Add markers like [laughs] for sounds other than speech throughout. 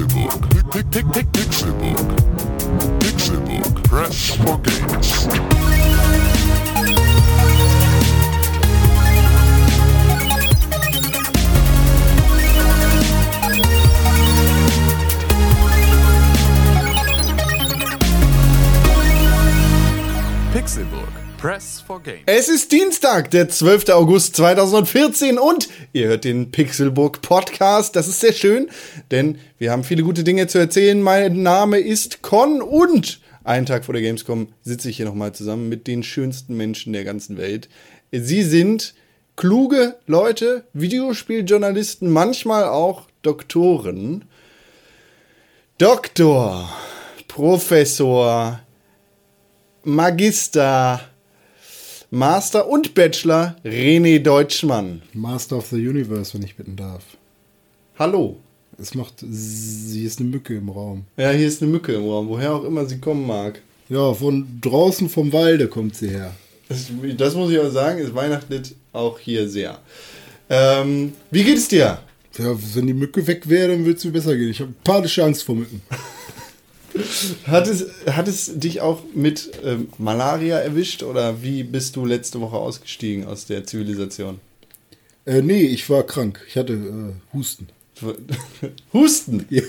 Pixelbook. Pick, pick, pick, Pixelbook. Pixelbook. Press for games. Pixelburg. Press for Games. Es ist Dienstag, der 12. August 2014 und ihr hört den Pixelburg Podcast. Das ist sehr schön, denn wir haben viele gute Dinge zu erzählen. Mein Name ist Con und einen Tag vor der Gamescom sitze ich hier nochmal zusammen mit den schönsten Menschen der ganzen Welt. Sie sind kluge Leute, Videospieljournalisten, manchmal auch Doktoren. Doktor, Professor, Magister, Master und Bachelor René Deutschmann. Master of the Universe, wenn ich bitten darf. Hallo. Es macht. Sie ist eine Mücke im Raum. Ja, hier ist eine Mücke im Raum, woher auch immer sie kommen mag. Ja, von draußen vom Walde kommt sie her. Das, das muss ich auch sagen, es weihnachtet auch hier sehr. Ähm, wie geht es dir? Ja, wenn die Mücke weg wäre, dann würde es mir besser gehen. Ich habe panische Angst vor Mücken. [laughs] Hat es, hat es dich auch mit ähm, Malaria erwischt oder wie bist du letzte Woche ausgestiegen aus der Zivilisation? Äh, nee, ich war krank. Ich hatte äh, Husten. [laughs] Husten. Ja.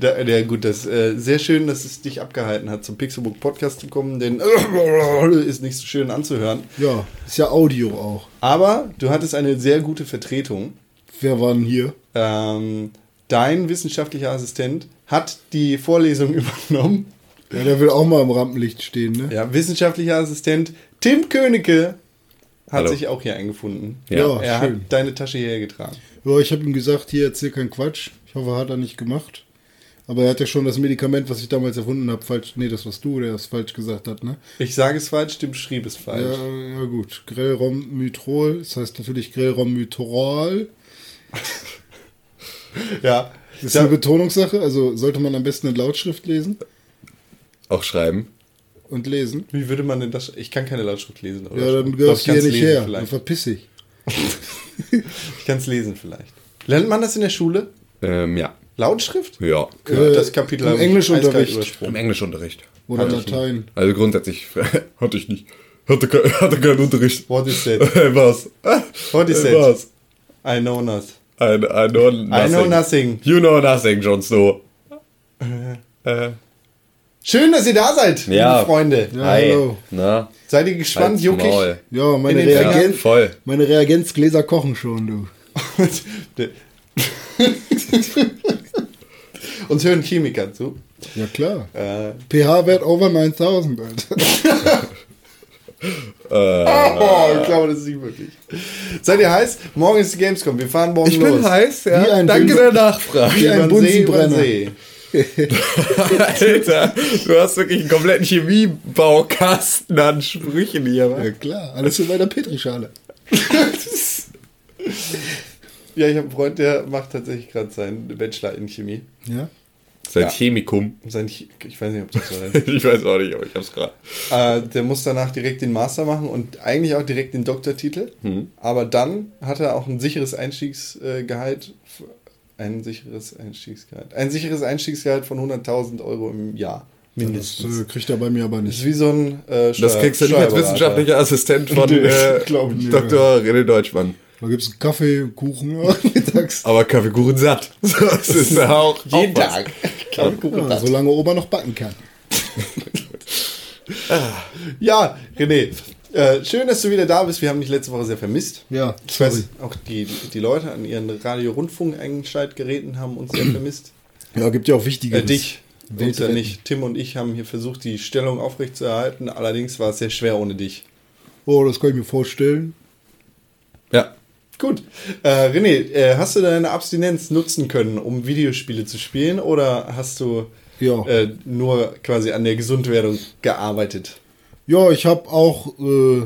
Der, der, gut, das äh, sehr schön, dass es dich abgehalten hat, zum Pixelbook Podcast zu kommen, denn [laughs] ist nicht so schön anzuhören. Ja, ist ja Audio auch. Aber du hattest eine sehr gute Vertretung. Wer war denn hier? Ähm, dein wissenschaftlicher Assistent hat die Vorlesung [laughs] übernommen. Ja, der will auch mal im Rampenlicht stehen, ne? Ja, wissenschaftlicher Assistent Tim Königke hat Hallo. sich auch hier eingefunden. Ja, er schön. hat deine Tasche hierher getragen. Ja, ich habe ihm gesagt, hier erzähl keinen Quatsch. Ich hoffe, hat er nicht gemacht. Aber er hat ja schon das Medikament, was ich damals erfunden habe, falsch. Nee, das warst du, der es falsch gesagt hat, ne? Ich sage es falsch, Tim schrieb es falsch. Ja, ja gut. Grelromytrol, das heißt natürlich Grelromytrol. [laughs] Ja. Ist Ja. eine Betonungssache, also sollte man am besten in Lautschrift lesen Auch schreiben. und lesen. Wie würde man denn das? Ich kann keine Lautschrift lesen. Oder Ja, dann gehörst ich du hier nicht lesen her. Dann Vielleicht. verpiss dich. [laughs] Ich kann es lesen vielleicht. Lernt man das in der Schule? Ähm, ja. Lautschrift? Ja. Äh, das Kapitel im ich Englischunterricht. Im. Englischunterricht. Oder Hatte ich Latein. Also grundsätzlich [laughs] hatte ich nicht. Hatte, ke- hatte keinen Unterricht. What is that? [laughs] Was? What is Äh, that? Was? I know not. I, I know nothing. I know nothing. You know nothing, Jon Snow. Äh. Schön, dass ihr da seid, Ja. liebe Freunde. Ja, Hi. hallo. Na? Seid ihr gespannt, halt's juckig? Maul. Ja, meine, In den Ja, Reagenz, voll. meine Reagenzgläser kochen schon, du. [laughs] Uns hören Chemiker zu. Ja, klar. Äh, pH-Wert over 9000, Alter. [laughs] oh, ich glaube, das ist nicht möglich. Seid ihr heiß? Morgen ist die Gamescom. Wir fahren morgen Ich los. bin heiß, ja. Danke der Nachfrage. Wie ein Bunsenbrenner. Alter, du hast wirklich einen kompletten Chemiebaukasten an Sprüchen hier, wa? Ja, klar. Alles in meiner Petrischale. [laughs] Ja, ich habe einen Freund, der macht tatsächlich gerade seinen Bachelor in Chemie. Ja? Sein Ja. Chemikum. Sein, Ch- ich weiß nicht, ob das so [laughs] heißt. Ich weiß auch nicht, aber ich hab's gerade. äh, der muss danach direkt den Master machen und eigentlich auch direkt den Doktortitel. Aber dann hat er auch ein sicheres Einstiegsgehalt. Ein sicheres Einstiegsgehalt. Ein sicheres Einstiegsgehalt von 100.000 Euro im Jahr. Das Mindestens. äh, kriegt er bei mir aber Das nicht. ist wie so ein äh, Das kriegst du nicht als wissenschaftlicher Assistent [laughs] von Nee, äh. Dr. René Deutschmann. Da gibt es [laughs] Kaffee, Kuchen mittags. Aber Kaffeekuchen satt. So, [laughs] das [laughs] ist ja auch Jeden auch. Tag. Kaffeekuchen Ja, das. solange Oma noch backen kann. Ja, René. Äh, schön, dass du wieder da bist. Wir haben dich letzte Woche sehr vermisst. Ja, Ich sorry. weiß, auch die, die Leute an ihren Radio-Rundfunk-Einschaltgeräten haben uns sehr [clears throat] vermisst. Ja, gibt ja auch wichtige. Äh, dich. Uns ja nicht. Tim und ich haben hier versucht, die Stellung aufrechtzuerhalten. Allerdings war es sehr schwer ohne dich. Oh, das kann ich mir vorstellen. Ja. Gut. Äh, René, äh, hast du deine Abstinenz nutzen können, um Videospiele zu spielen? Oder hast du Ja. äh, nur quasi an der Gesundwerdung gearbeitet? Ja, ich habe auch äh,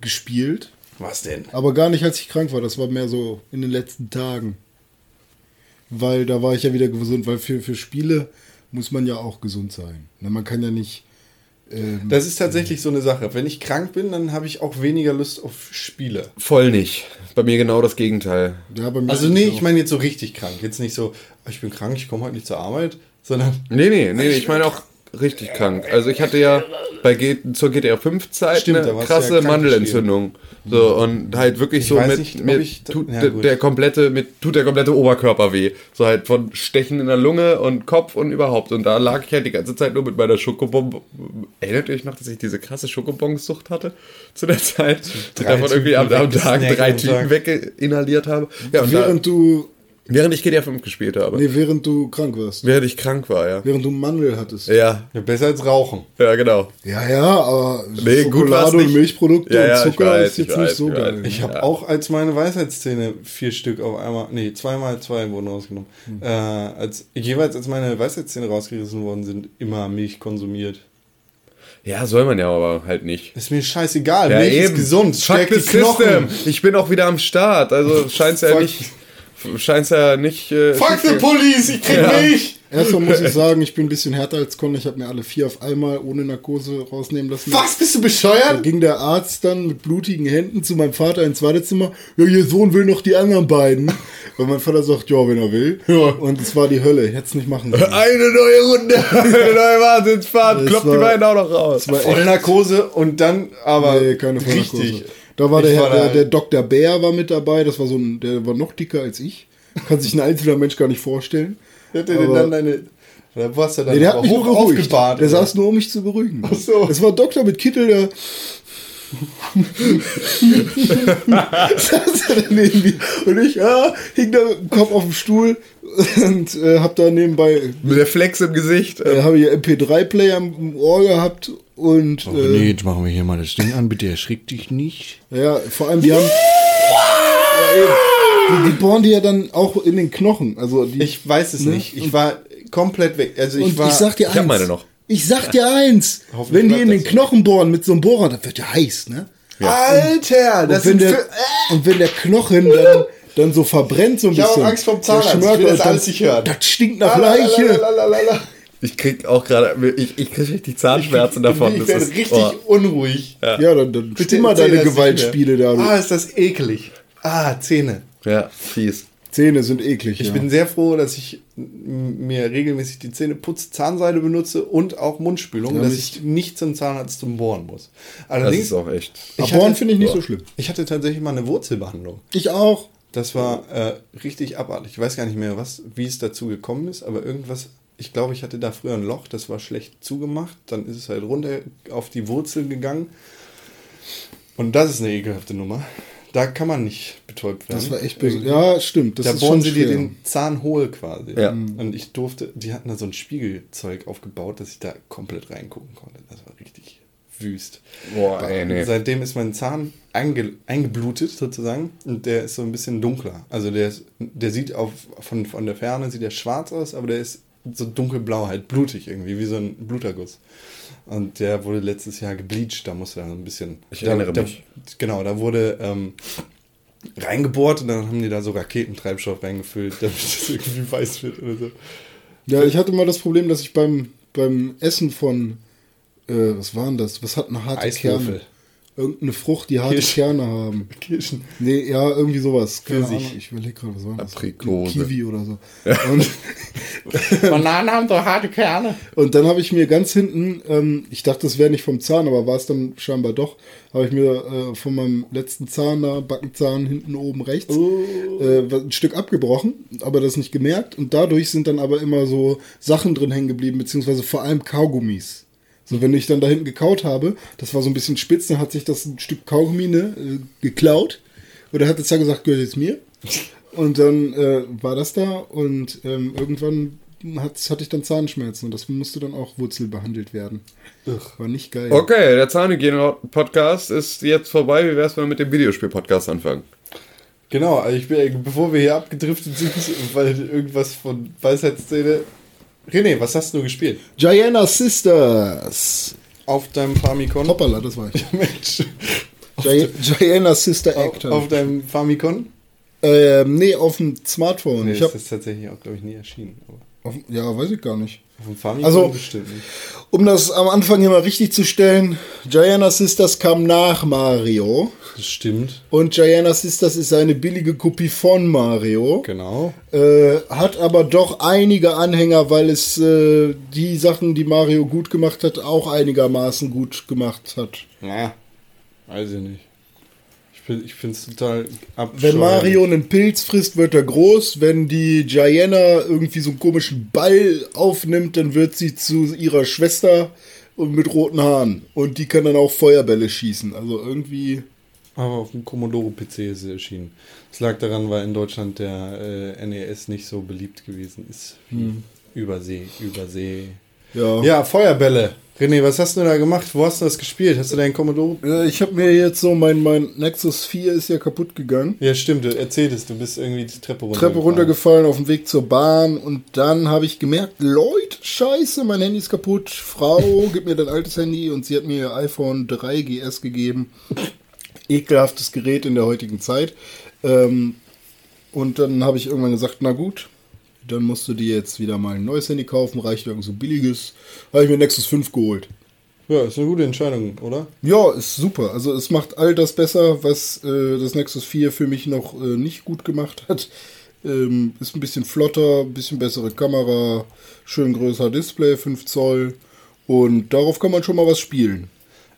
gespielt, Was denn? aber gar nicht, als ich krank war. Das war mehr so in den letzten Tagen. Weil da war ich ja wieder gesund, weil für, für Spiele muss man ja auch gesund sein. Na, Man kann ja nicht Ähm, Das ist tatsächlich so eine Sache. Wenn ich krank bin, dann habe ich auch weniger Lust auf Spiele. Voll nicht. Bei mir genau das Gegenteil. ja, bei mir Also nee, ich meine jetzt so richtig krank. Jetzt nicht so, "Ah, ich bin krank, ich komme heute nicht zur Arbeit, sondern nee, nee, nee ich meine auch richtig krank. Also ich hatte ja bei G zur GTA 5 Zeit Stimmt, eine krasse ja Mandelentzündung. So und halt wirklich Ich so mit, nicht, mit ich- tut ja, der, komplette mit tut der komplette Oberkörper weh. So halt von Stechen in der Lunge und Kopf und überhaupt und da lag ich halt die ganze Zeit nur mit meiner Schokobombe. Erinnert ihr euch noch, dass ich diese krasse Schokobonsucht hatte zu der Zeit? Drei davon irgendwie am, am Tag drei Tüten weginhaliert habe. Ja, und da, Während du, während ich GTA 5 gespielt habe. nee, während du krank warst. Während ich krank war, ja. Während du Mandel hattest. Ja, ja, besser als Rauchen. ja, genau. Ja, ja, aber Nee, Schokolade und. Milchprodukte Ja, ja, und Zucker weiß, ist jetzt ich nicht weiß, so ich geil. weiß. Ich habe Ja. auch als meine Weisheitszähne vier Stück auf einmal, nee, zweimal zwei wurden rausgenommen. Hm. Äh, als, jeweils als meine Weisheitszähne rausgerissen worden sind, immer Milch konsumiert. Ja, soll man ja aber halt nicht. Ist mir scheißegal, Ja, Milch eben. ist gesund, Fuck stärkt the die Knochen. system. Ich bin auch wieder am Start. Also scheint's ja nicht. Scheint's ja nicht. Äh, Fuck the police, ich krieg Ja. Milch! Erstmal muss ich sagen, ich bin ein bisschen härter als Con. Ich habe mir alle vier auf einmal ohne Narkose rausnehmen lassen. Was, bist du Da bescheuert? ging der Arzt dann mit blutigen Händen zu meinem Vater ins Wartezimmer. Ja, ihr Sohn will noch die anderen beiden. Und mein Vater sagt, ja, wenn er will. Und es war die Hölle. Ich hätte es nicht machen sollen. Eine neue Runde, [laughs] eine neue Wahnsinnsfahrt. Kloppt die beiden auch noch raus. Voll Narkose und dann aber nee, keine Vollnarkose. richtig. Da war Ich der, war der, der Dr. Bär war mit dabei. Das war so ein, der war noch dicker als ich. Kann sich ein einzelner Mensch gar nicht vorstellen. Wer hat Aber- dann deine. Da warst du dann Nee, der hat mich nur beruhigt. aufgebahrt. Der oder? saß nur, um mich zu beruhigen. Ach so. Es war ein Doktor mit Kittel, der. Saß er und ich ja, hing da mit dem Kopf auf dem Stuhl und äh, hab da nebenbei Mit der Flex im Gesicht. äh, habe ich MP3-Player im Ohr gehabt und Oh, äh, nee, jetzt machen wir hier mal das Ding an, bitte erschrick dich nicht. ja, vor allem die haben. Ja, eben. die, die bohren die ja dann auch in den Knochen. Also die, Ich weiß es Ne? nicht. Ich war komplett weg. Also ich und war. ich sag dir Ich eins. hab meine noch. Ich sag dir eins. Wenn die in den. Knochen bohren mit so einem Bohrer, das wird ja heiß, ne? Alter, das und, wenn sind der, für, und wenn der Knochen dann, dann so verbrennt so ein Ich hab auch bisschen. Angst der Zahnarzt. Ich schmört will das und alles nicht hören. Das stinkt nach Leiche. Ich krieg auch gerade. Ich, ich krieg richtig Zahnschmerzen [laughs] davon. Ich Das werde ist- richtig oh. unruhig. Ja, dann, dann Bitte immer erzähl deine Gewaltspiele da. Ah, ist das eklig. Ah, Zähne. Ja, fies. Zähne sind eklig. Ich ja. bin sehr froh, dass ich mir regelmäßig die Zähne putze, Zahnseide benutze und auch Mundspülung, Ja, dass ich nicht zum Zahnarzt zum Bohren muss. Das Allerdings, ist auch echt. ich Abhorn hatte- finde ich nicht so schlimm. ich hatte tatsächlich mal eine Wurzelbehandlung. Ich auch. Das war äh, richtig abartig. Ich weiß gar nicht mehr, was, wie es dazu gekommen ist, aber irgendwas. Ich glaube, ich hatte da früher ein Loch, das war schlecht zugemacht. Dann ist es halt runter auf die Wurzel gegangen. Und das ist eine ekelhafte Nummer. Da kann man nicht betäubt werden. Das war echt böse. Ja, stimmt. Das da ist bohren schon sie dir den Zahn hohl quasi. Ja. Und ich durfte, die hatten da so ein Spiegelzeug aufgebaut, dass ich da komplett reingucken konnte. Das war richtig wüst. Boah, ey, nee. Seitdem ist mein Zahn einge, eingeblutet sozusagen und der ist so ein bisschen dunkler. Also der, ist, der sieht auf, von, von der Ferne sieht der schwarz aus, aber der ist so dunkelblau, halt blutig irgendwie, wie so ein Bluterguss. Und der wurde letztes Jahr gebleached, da musste er ein bisschen. Ich da, erinnere da, mich. Genau, da wurde ähm, reingebohrt und dann haben die da so Raketentreibstoff reingefüllt, [laughs] damit das irgendwie weiß wird oder so. Ja, ich hatte mal das Problem, dass ich beim, beim Essen von, äh, was waren das? Was hatten harte Eiswürfel. Kerne? Irgendeine Frucht, die harte. Kerne haben. [laughs] Kirschen. Nee, ja, irgendwie sowas. Keine. Ahnung. Ich überlege gerade, was war das? Aprikose. Kiwi oder so. [laughs] Und, [laughs] Bananen haben doch harte Kerne. und dann habe ich mir ganz hinten, ähm, ich dachte, das wäre nicht vom Zahn, aber war es dann scheinbar doch, habe ich mir äh, von meinem letzten Zahn da, Backenzahn hinten oben rechts, äh, ein Stück abgebrochen, aber das nicht gemerkt. Und dadurch sind dann aber immer so Sachen drin hängen geblieben, beziehungsweise vor allem Kaugummis. So, wenn ich dann da hinten gekaut habe, das war so ein bisschen spitz, dann hat sich das ein Stück Kaugummi ne, äh, geklaut. Und er hat jetzt ja gesagt, gehört jetzt mir. Und dann äh, war das da und ähm, irgendwann hat, hatte ich dann Zahnschmerzen und das musste dann auch wurzelbehandelt werden. War nicht geil. Okay, der Zahnhygiene-Podcast ist jetzt vorbei. Wie wär's, wenn wir mit dem Videospiel-Podcast anfangen? Genau, ich bin, bevor wir hier abgedriftet sind, [laughs] weil irgendwas von Weisheitszähne. René, was hast du gespielt? Gianna Sisters. Auf deinem Famicom? Hoppala, das war ich. [laughs] Mensch. Gi Gianna Sister Auf, Act. auf deinem Famicom? ähm, nee, auf dem Smartphone. Nee, ich das hab, ist tatsächlich auch, glaube ich, nie erschienen. Auf, ja, weiß ich gar nicht. Auf dem Famicom Also- bestimmt nicht. Um das am Anfang hier mal richtig zu stellen, Giana Sisters kam nach Mario. Das stimmt. Und Giana Sisters ist eine billige Kopie von Mario. Genau. Äh, hat aber doch einige Anhänger, weil es äh, die Sachen, die Mario gut gemacht hat, auch einigermaßen gut gemacht hat. Ja. Weiß ich nicht. Ich, finde es total Wenn abscheuerlich. Mario einen Pilz frisst, wird er groß. Wenn die Gianna irgendwie so einen komischen Ball aufnimmt, dann wird sie zu ihrer Schwester und mit roten Haaren. Und die kann dann auch Feuerbälle schießen. Also irgendwie. Aber auf dem Commodore-PC ist sie erschienen. Das lag daran, weil in Deutschland der äh, NES nicht so beliebt gewesen ist. Wie Übersee, Übersee. Ja. Ja, Feuerbälle. René, was hast du da gemacht? Wo hast du das gespielt? Hast du deinen Commodore? Äh, Ich habe mir jetzt so, mein, mein Nexus 4 ist ja kaputt gegangen. Ja, stimmt, du erzähltest, du bist irgendwie die Treppe runter. Treppe runtergefallen auf dem Weg zur Bahn und dann habe ich gemerkt, Leute, scheiße, mein Handy ist kaputt. Frau, gib mir dein altes Handy und sie hat mir ihr iPhone 3 GS gegeben. Ekelhaftes Gerät in der heutigen Zeit. Ähm, und dann habe ich irgendwann gesagt, na gut, dann musst du dir jetzt wieder mal ein neues Handy kaufen, reicht irgend so billiges. Habe ich mir Nexus 5 geholt. Ja, ist eine gute Entscheidung, oder? Ja, ist super. Also es macht all das besser, was äh, das Nexus 4 für mich noch äh, nicht gut gemacht hat. Ähm, ist ein bisschen flotter, ein bisschen bessere Kamera, schön größer Display, 5 Zoll. Und darauf kann man schon mal was spielen.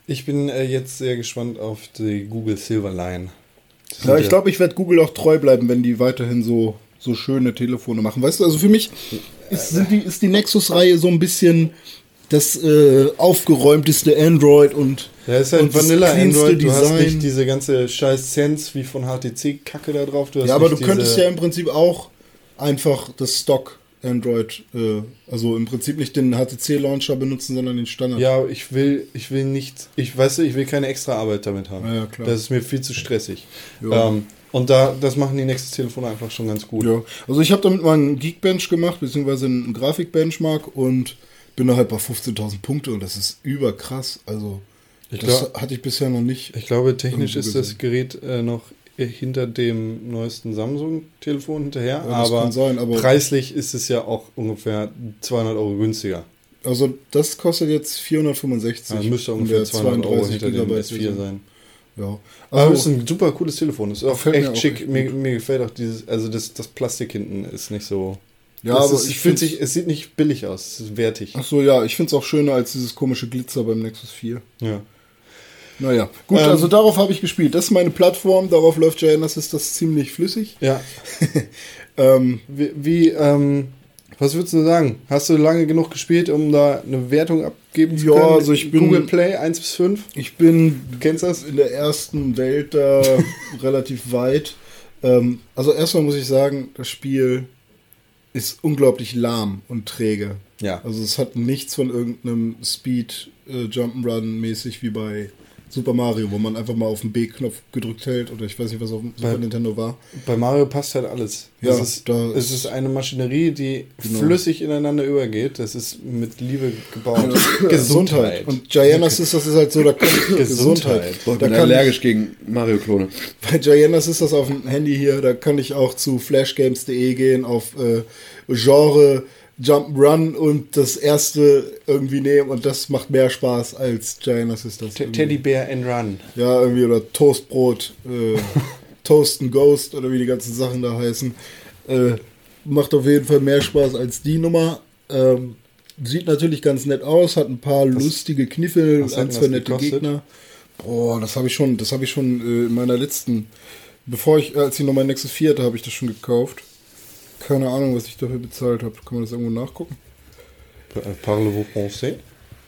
Ich bin äh, jetzt sehr gespannt auf die Google Silverline. Das Ja, ich glaube, ich werde Google auch treu bleiben, wenn die weiterhin so, so schöne Telefone machen. Weißt du, also für mich ist, die, ist die Nexus-Reihe so ein bisschen das äh, aufgeräumteste Android und, Ja, ist halt und Vanilla Android. Du hast Design. nicht diese ganze scheiß Sense wie von HTC-Kacke da drauf. Du hast Ja, aber du könntest ja im Prinzip auch einfach das Stock Android, äh, also im Prinzip nicht den HTC-Launcher benutzen, sondern den Standard. Ja, ich will, ich will nicht, ich weiß, ich will keine extra Arbeit damit haben. Ja, ja, klar. Das ist mir viel zu stressig. Ähm, und da, das machen die Nexus-Telefone einfach schon ganz gut. Ja. Also ich habe damit mal einen Geekbench gemacht, beziehungsweise einen Grafikbenchmark und bin da halt bei 15.000 Punkte und das ist überkrass. Also Ich das glaub- hatte ich bisher noch nicht. Ich glaube, technisch ist das Gerät äh, noch hinter dem neuesten Samsung-Telefon hinterher, Ja, aber, sein, aber- preislich ist es ja auch ungefähr 200 Euro günstiger. Also das kostet jetzt 465. Also müsste ungefähr der 200 Euro 32 hinter dem Gigabyte S4 Version. sein. Ja. Aber es ist Also, ein super cooles Telefon. Es ist auch mir echt auch schick. echt Mir, mir gefällt auch dieses, also das, das Plastik hinten ist nicht so. ja, das aber ist, ich finde es sieht nicht billig aus. Es ist wertig. Ach so, ja, ich finde es auch schöner als dieses komische Glitzer beim Nexus 4. Ja. Naja, gut, Ähm, also darauf habe ich gespielt. Das ist meine Plattform, darauf läuft JNS, ist das ziemlich flüssig. Ja. [laughs] Ähm, Wie, wie ähm, was würdest du sagen? Hast du lange genug gespielt, um da eine Wertung abgeben zu Ja, können? also ich bin- Google Play 1 bis 5. ich bin Du kennst das? in der ersten Welt da [laughs] relativ weit. Ähm, also erstmal muss ich sagen, das Spiel ist unglaublich lahm und träge. Ja. Also es hat nichts von irgendeinem Speed äh, Jump'n'Run mäßig wie bei Super Mario, wo man einfach mal auf den B-Knopf gedrückt hält oder ich weiß nicht, was auf dem Super Bei- Nintendo war. Bei Mario passt halt alles. Ja, es ist, da es ist- ist eine Maschinerie, die Genau. flüssig ineinander übergeht. Das ist mit Liebe gebaut. Gesundheit. Und Gianna Sisters ist halt so, da kann Gesundheit. Boah, ich Da bin kann allergisch gegen Mario-Klone. Bei Gianna Sisters auf dem Handy hier, da kann ich auch zu flashgames.de gehen, auf äh, Genre Jump'n'Run und das erste irgendwie nehmen und das macht mehr Spaß als Gianna Sisters. Te- irgendwie. Teddybär and Run. Ja, irgendwie oder Toastbrot, äh, [laughs] Toast and Ghost oder wie die ganzen Sachen da heißen. Äh, macht auf jeden Fall mehr Spaß als die Nummer. Ähm, sieht natürlich ganz nett aus, hat ein paar lustige was hat ein, denn zwei nette gekostet? Gegner. Boah, das habe ich schon, das habe ich schon äh, in meiner letzten, bevor ich, als ich noch mein Nexus 4 hatte, habe ich das schon gekauft. Keine Ahnung, was ich dafür bezahlt habe. Kann man das irgendwo nachgucken? Parlez-vous français?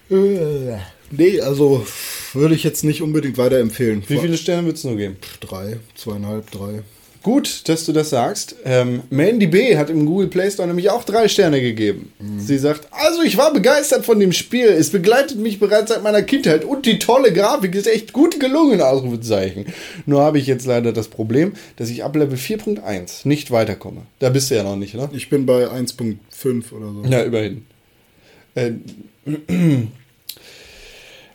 Äh, nee, also würde ich jetzt nicht unbedingt weiterempfehlen. Wie viele Sterne würdest du nur geben? Drei, zweieinhalb, drei. Gut, dass du das sagst. Ähm, Mandy B hat im Google Play Store nämlich auch drei Sterne gegeben. Sie sagt, also ich war begeistert von dem Spiel. Es begleitet mich bereits seit meiner Kindheit und die tolle Grafik ist echt gut gelungen, Ausrufezeichen. Nur habe ich jetzt leider das Problem, dass ich ab Level 4.1 nicht weiterkomme. Da bist du ja noch nicht, ne? Ich bin bei 1.5 oder so. Ja, immerhin. Äh, [clears throat]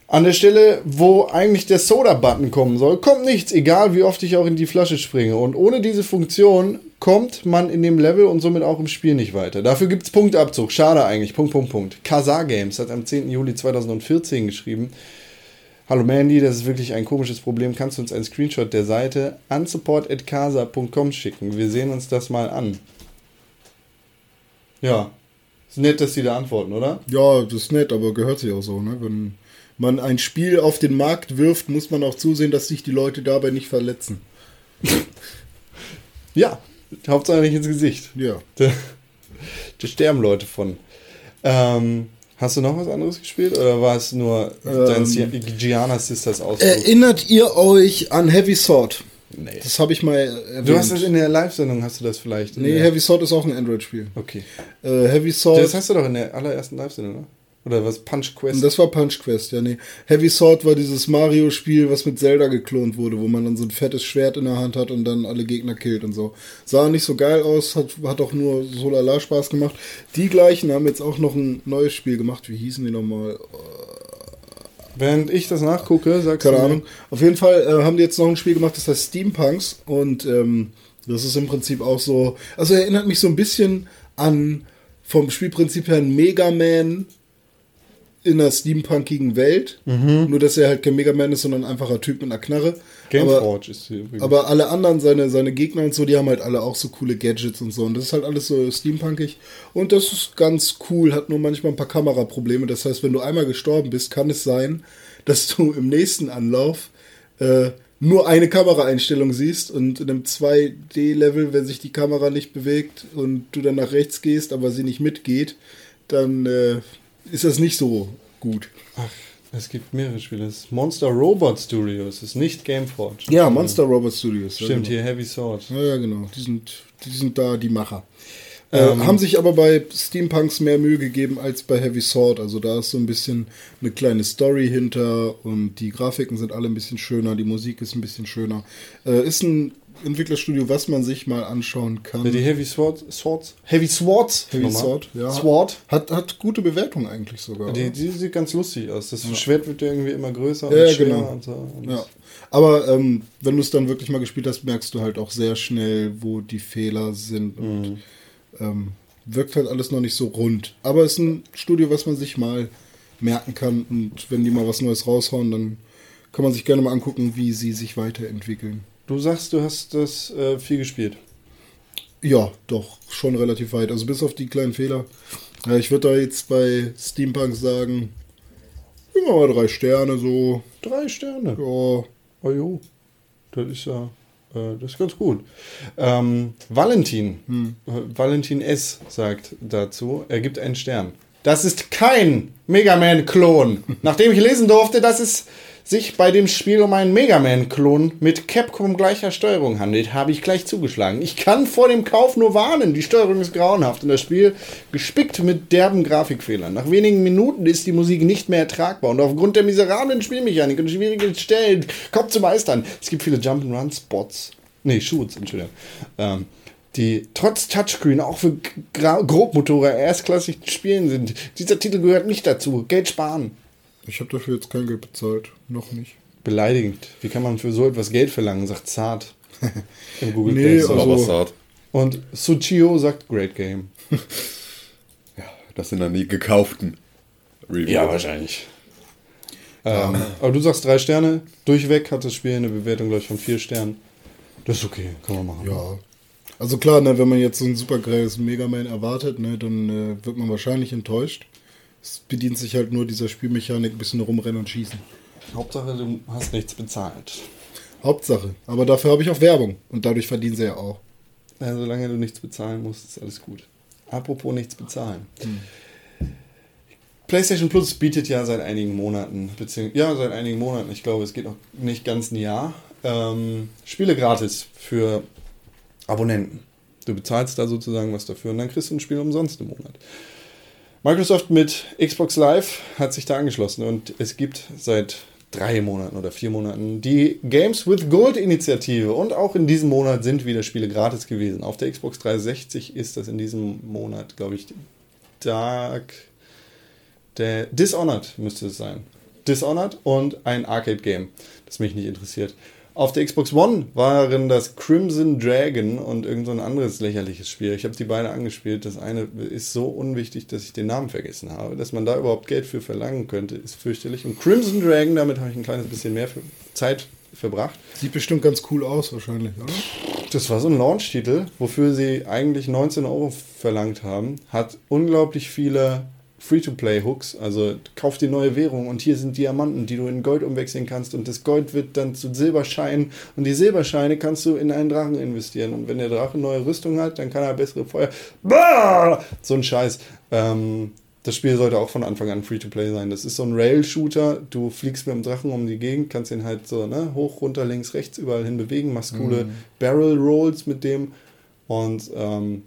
an der Stelle, wo eigentlich der Soda-Button kommen soll, kommt nichts, egal wie oft ich auch in die Flasche springe. Und ohne diese Funktion kommt man in dem Level und somit auch im Spiel nicht weiter. Dafür gibt es Punktabzug. Schade eigentlich. Punkt, Punkt, Punkt. Kazar Games hat am 10. Juli 2014 geschrieben. Hallo Mandy, das ist wirklich ein komisches Problem. Kannst du uns einen Screenshot der Seite unsupport.casa.com schicken? Wir sehen uns das mal an. Ja. Ist nett, dass die da antworten, oder? Ja, das ist nett, aber gehört sich auch so, ne? Wenn man ein Spiel auf den Markt wirft, muss man auch zusehen, dass sich die Leute dabei nicht verletzen. [laughs] Ja. Hauptsache nicht ins Gesicht. Ja. Da, da sterben Leute von. Ähm, hast du noch was anderes gespielt oder war es nur dein Gi- Gianna Sisters Ausflug? Erinnert ihr euch an Heavy Sword? nee. Das habe ich mal erwähnt. Du hast das in der Live-Sendung, hast du das vielleicht? nee, Heavy Sword ist auch ein Android-Spiel. Okay. Äh, Heavy Sword. Das hast du doch in der allerersten Live-Sendung, oder? Oder was? Punch Quest? Das war Punch Quest, ja, nee. Heavy Sword war dieses Mario-Spiel, was mit Zelda geklont wurde, wo man dann so ein fettes Schwert in der Hand hat und dann alle Gegner killt und so. Sah nicht so geil aus, hat, hat auch nur so lala Spaß gemacht. Die gleichen haben jetzt auch noch ein neues Spiel gemacht. Wie hießen die nochmal? Während ich das nachgucke, sagst Keine du mir- Ahnung. Auf jeden Fall äh, haben die jetzt noch ein Spiel gemacht, das heißt Steampunks. Und ähm, das ist im Prinzip auch so. Also erinnert mich so ein bisschen an vom Spielprinzip her ein Mega Man in einer steampunkigen Welt. Nur, dass er halt kein Mega Man ist, sondern ein einfacher Typ mit einer Knarre. aber, Gameforge ist hier übrigens. aber alle anderen, seine, seine Gegner und so, die haben halt alle auch so coole Gadgets und so. Und das ist halt alles so steampunkig. Und das ist ganz cool, hat nur manchmal ein paar Kameraprobleme. Das heißt, wenn du einmal gestorben bist, kann es sein, dass du im nächsten Anlauf äh, nur eine Kameraeinstellung siehst und in einem 2D-Level, wenn sich die Kamera nicht bewegt und du dann nach rechts gehst, aber sie nicht mitgeht, dann äh, ist das nicht so gut. Ach, es gibt mehrere Spiele. Ist Monster Robot Studios, ist nicht Gameforge. Ja, Monster Robot Studios. ja, Stimmt, genau. hier Heavy Sword. Ja, ja, genau. Die sind, die sind da die Macher. Äh, haben sich aber bei Steampunks mehr Mühe gegeben als bei Heavy Sword. Also da ist so ein bisschen eine kleine Story hinter und die Grafiken sind alle ein bisschen schöner, die Musik ist ein bisschen schöner. Äh, ist ein Entwicklerstudio, was man sich mal anschauen kann. Ja, die Heavy Sword, Swords? Heavy Swords? Heavy nochmal. Sword, ja. Sword? Hat, hat gute Bewertung eigentlich sogar. Die, die sieht ganz lustig aus. Das Schwert wird ja irgendwie immer größer Ja, und genau. und so. Und Ja. Aber ähm, wenn du es dann wirklich mal gespielt hast, merkst du halt auch sehr schnell, wo die Fehler sind. Und ähm, wirkt halt alles noch nicht so rund. Aber es ist ein Studio, was man sich mal merken kann. Und wenn die mal was Neues raushauen, dann kann man sich gerne mal angucken, wie sie sich weiterentwickeln. Du sagst, du hast das äh, viel gespielt. Ja, doch, schon relativ weit. Also bis auf die kleinen Fehler. Ja, ich würde da jetzt bei Steampunk sagen, immer mal drei Sterne so. Drei Sterne. Ja, Oh jo, das ist ja, äh, das ist ganz gut. Ähm, Valentin, äh, Valentin S. sagt dazu, er gibt einen Stern. Das ist kein Mega Man-Klon. [laughs] Nachdem ich lesen durfte, dass es sich bei dem Spiel um einen Mega Man-Klon mit Capcom gleicher Steuerung handelt, habe ich gleich zugeschlagen. Ich kann vor dem Kauf nur warnen. Die Steuerung ist grauenhaft und das Spiel gespickt mit derben Grafikfehlern. Nach wenigen Minuten ist die Musik nicht mehr ertragbar und aufgrund der miserablen Spielmechanik und schwierigen Stellen kaum zu meistern. Es gibt viele Jump'n'Run-Spots. Nee, Shoots, Entschuldigung. Ähm, die trotz Touchscreen auch für Grobmotorer erstklassig zu spielen sind. Dieser Titel gehört nicht dazu. Geld sparen. Ich habe dafür jetzt kein Geld bezahlt. Noch nicht. Beleidigend. Wie kann man für so etwas Geld verlangen? Sagt Zart. [laughs] Im Google Nee, Play Store. also- Aber Sword. Und Suchio sagt Great Game. [laughs] Ja, das sind dann die gekauften Reviews. wahrscheinlich. Ähm, aber du sagst drei Sterne. Durchweg hat das Spiel eine Bewertung, glaube ich, von vier Sternen. Das ist okay, kann man machen. Ja. Also klar, ne, wenn man jetzt so ein super geiles Mega Man erwartet, ne, dann äh, wird man wahrscheinlich enttäuscht. Es bedient sich halt nur dieser Spielmechanik, ein bisschen rumrennen und schießen. Hauptsache, du hast nichts bezahlt. Hauptsache. Aber dafür habe ich auch Werbung. Und dadurch verdienen sie ja auch. Ja, solange du nichts bezahlen musst, ist alles gut. Apropos nichts bezahlen. PlayStation Plus bietet ja seit einigen Monaten, beziehungsweise ja, seit einigen Monaten, ich glaube, es geht noch nicht ganz ein Jahr, ähm, Spiele gratis für Abonnenten. Du bezahlst da sozusagen was dafür und dann kriegst du ein Spiel umsonst im Monat. Microsoft mit Xbox Live hat sich da angeschlossen und es gibt seit drei Monaten oder vier Monaten die Games with Gold Initiative und auch in diesem Monat sind wieder Spiele gratis gewesen. Auf der Xbox 360 ist das in diesem Monat, glaube ich, Dark. Der Dishonored müsste es sein. Dishonored und ein Arcade-Game, das mich nicht interessiert. Auf der Xbox One waren das Crimson Dragon und irgend so ein anderes lächerliches Spiel. Ich habe die beide angespielt. Das eine ist so unwichtig, dass ich den Namen vergessen habe. Dass man da überhaupt Geld für verlangen könnte, ist fürchterlich. Und Crimson Dragon, damit habe ich ein kleines bisschen mehr Zeit verbracht. Sieht bestimmt ganz cool aus, wahrscheinlich, oder? Das war so ein Launch-Titel, wofür sie eigentlich 19 Euro verlangt haben. Hat unglaublich viele Free-to-Play-Hooks. Also kauf die neue Währung und hier sind Diamanten, die du in Gold umwechseln kannst und das Gold wird dann zu Silberscheinen und die Silberscheine kannst du in einen Drachen investieren. Und wenn der Drache neue Rüstung hat, dann kann er bessere Feuer. Bah! So ein Scheiß. Ähm, das Spiel sollte auch von Anfang an Free-to-Play sein. Das ist so ein Rail-Shooter. Du fliegst mit dem Drachen um die Gegend, kannst den halt so ne, hoch, runter, links, rechts überall hin bewegen, machst coole Barrel-Rolls mit dem. Und ähm,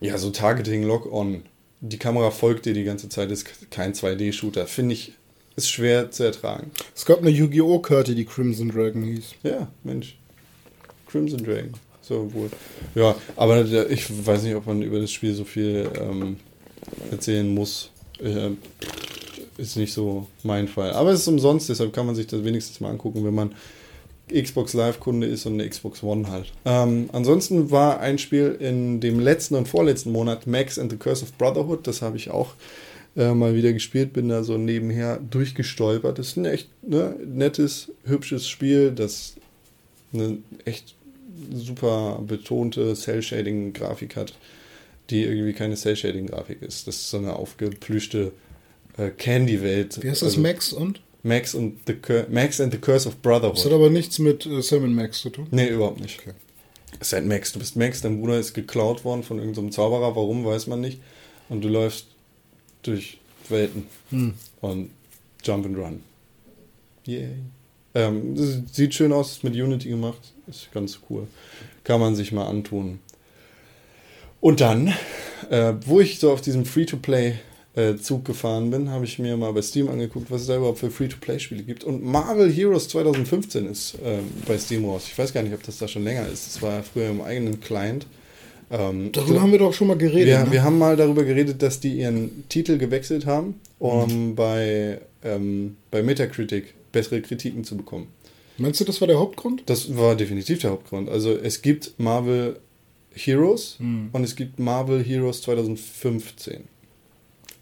ja, so Targeting, Lock-on. Die Kamera folgt dir die ganze Zeit, ist kein 2D-Shooter. Finde ich, ist schwer zu ertragen. Es gab eine Yu-Gi-Oh! Karte, die Crimson Dragon hieß. Ja, Mensch. Crimson Dragon. So wohl. Ja, aber ich weiß nicht, ob man über das Spiel so viel ähm, erzählen muss. Äh, ist nicht so mein Fall. Aber es ist umsonst, deshalb kann man sich das wenigstens mal angucken, wenn man Xbox Live-Kunde ist und eine Xbox One halt. Ähm, ansonsten war ein Spiel in dem letzten und vorletzten Monat Max and the Curse of Brotherhood. Das habe ich auch äh, mal wieder gespielt, bin da so nebenher durchgestolpert. Das ist ein echt ne, nettes, hübsches Spiel, das eine echt super betonte Cell-Shading-Grafik hat, die irgendwie keine Cell-Shading-Grafik ist. Das ist so eine aufgeplüschte äh, Candy-Welt. Wie heißt das, Also Max und? Max, und the Cur Max and the Curse of Brotherhood. Das hat aber nichts mit äh, Sam Max zu tun. Nee, überhaupt nicht. Okay. Halt Max. Du bist Max, dein Bruder ist geklaut worden von irgendeinem Zauberer. Warum, weiß man nicht. Und du läufst durch Welten und Jump and Run. Yay. Ähm, sieht schön aus, ist mit Unity gemacht. Ist ganz cool. Kann man sich mal antun. Und dann, äh, wo ich so auf diesem Free-to-Play äh, Zug gefahren bin, habe ich mir mal bei Steam angeguckt, was es da überhaupt für Free-to-Play-Spiele gibt. Und Marvel Heroes 2015 ist ähm, bei Steam raus. Ich weiß gar nicht, ob das da schon länger ist. Das war ja früher im eigenen Client. Ähm, Darüber haben wir doch schon mal geredet. wir, ne? wir haben mal darüber geredet, dass die ihren Titel gewechselt haben, um bei, ähm, bei Metacritic bessere Kritiken zu bekommen. Meinst du, das war der Hauptgrund? Das war definitiv der Hauptgrund. Also es gibt Marvel Heroes und es gibt Marvel Heroes 2015.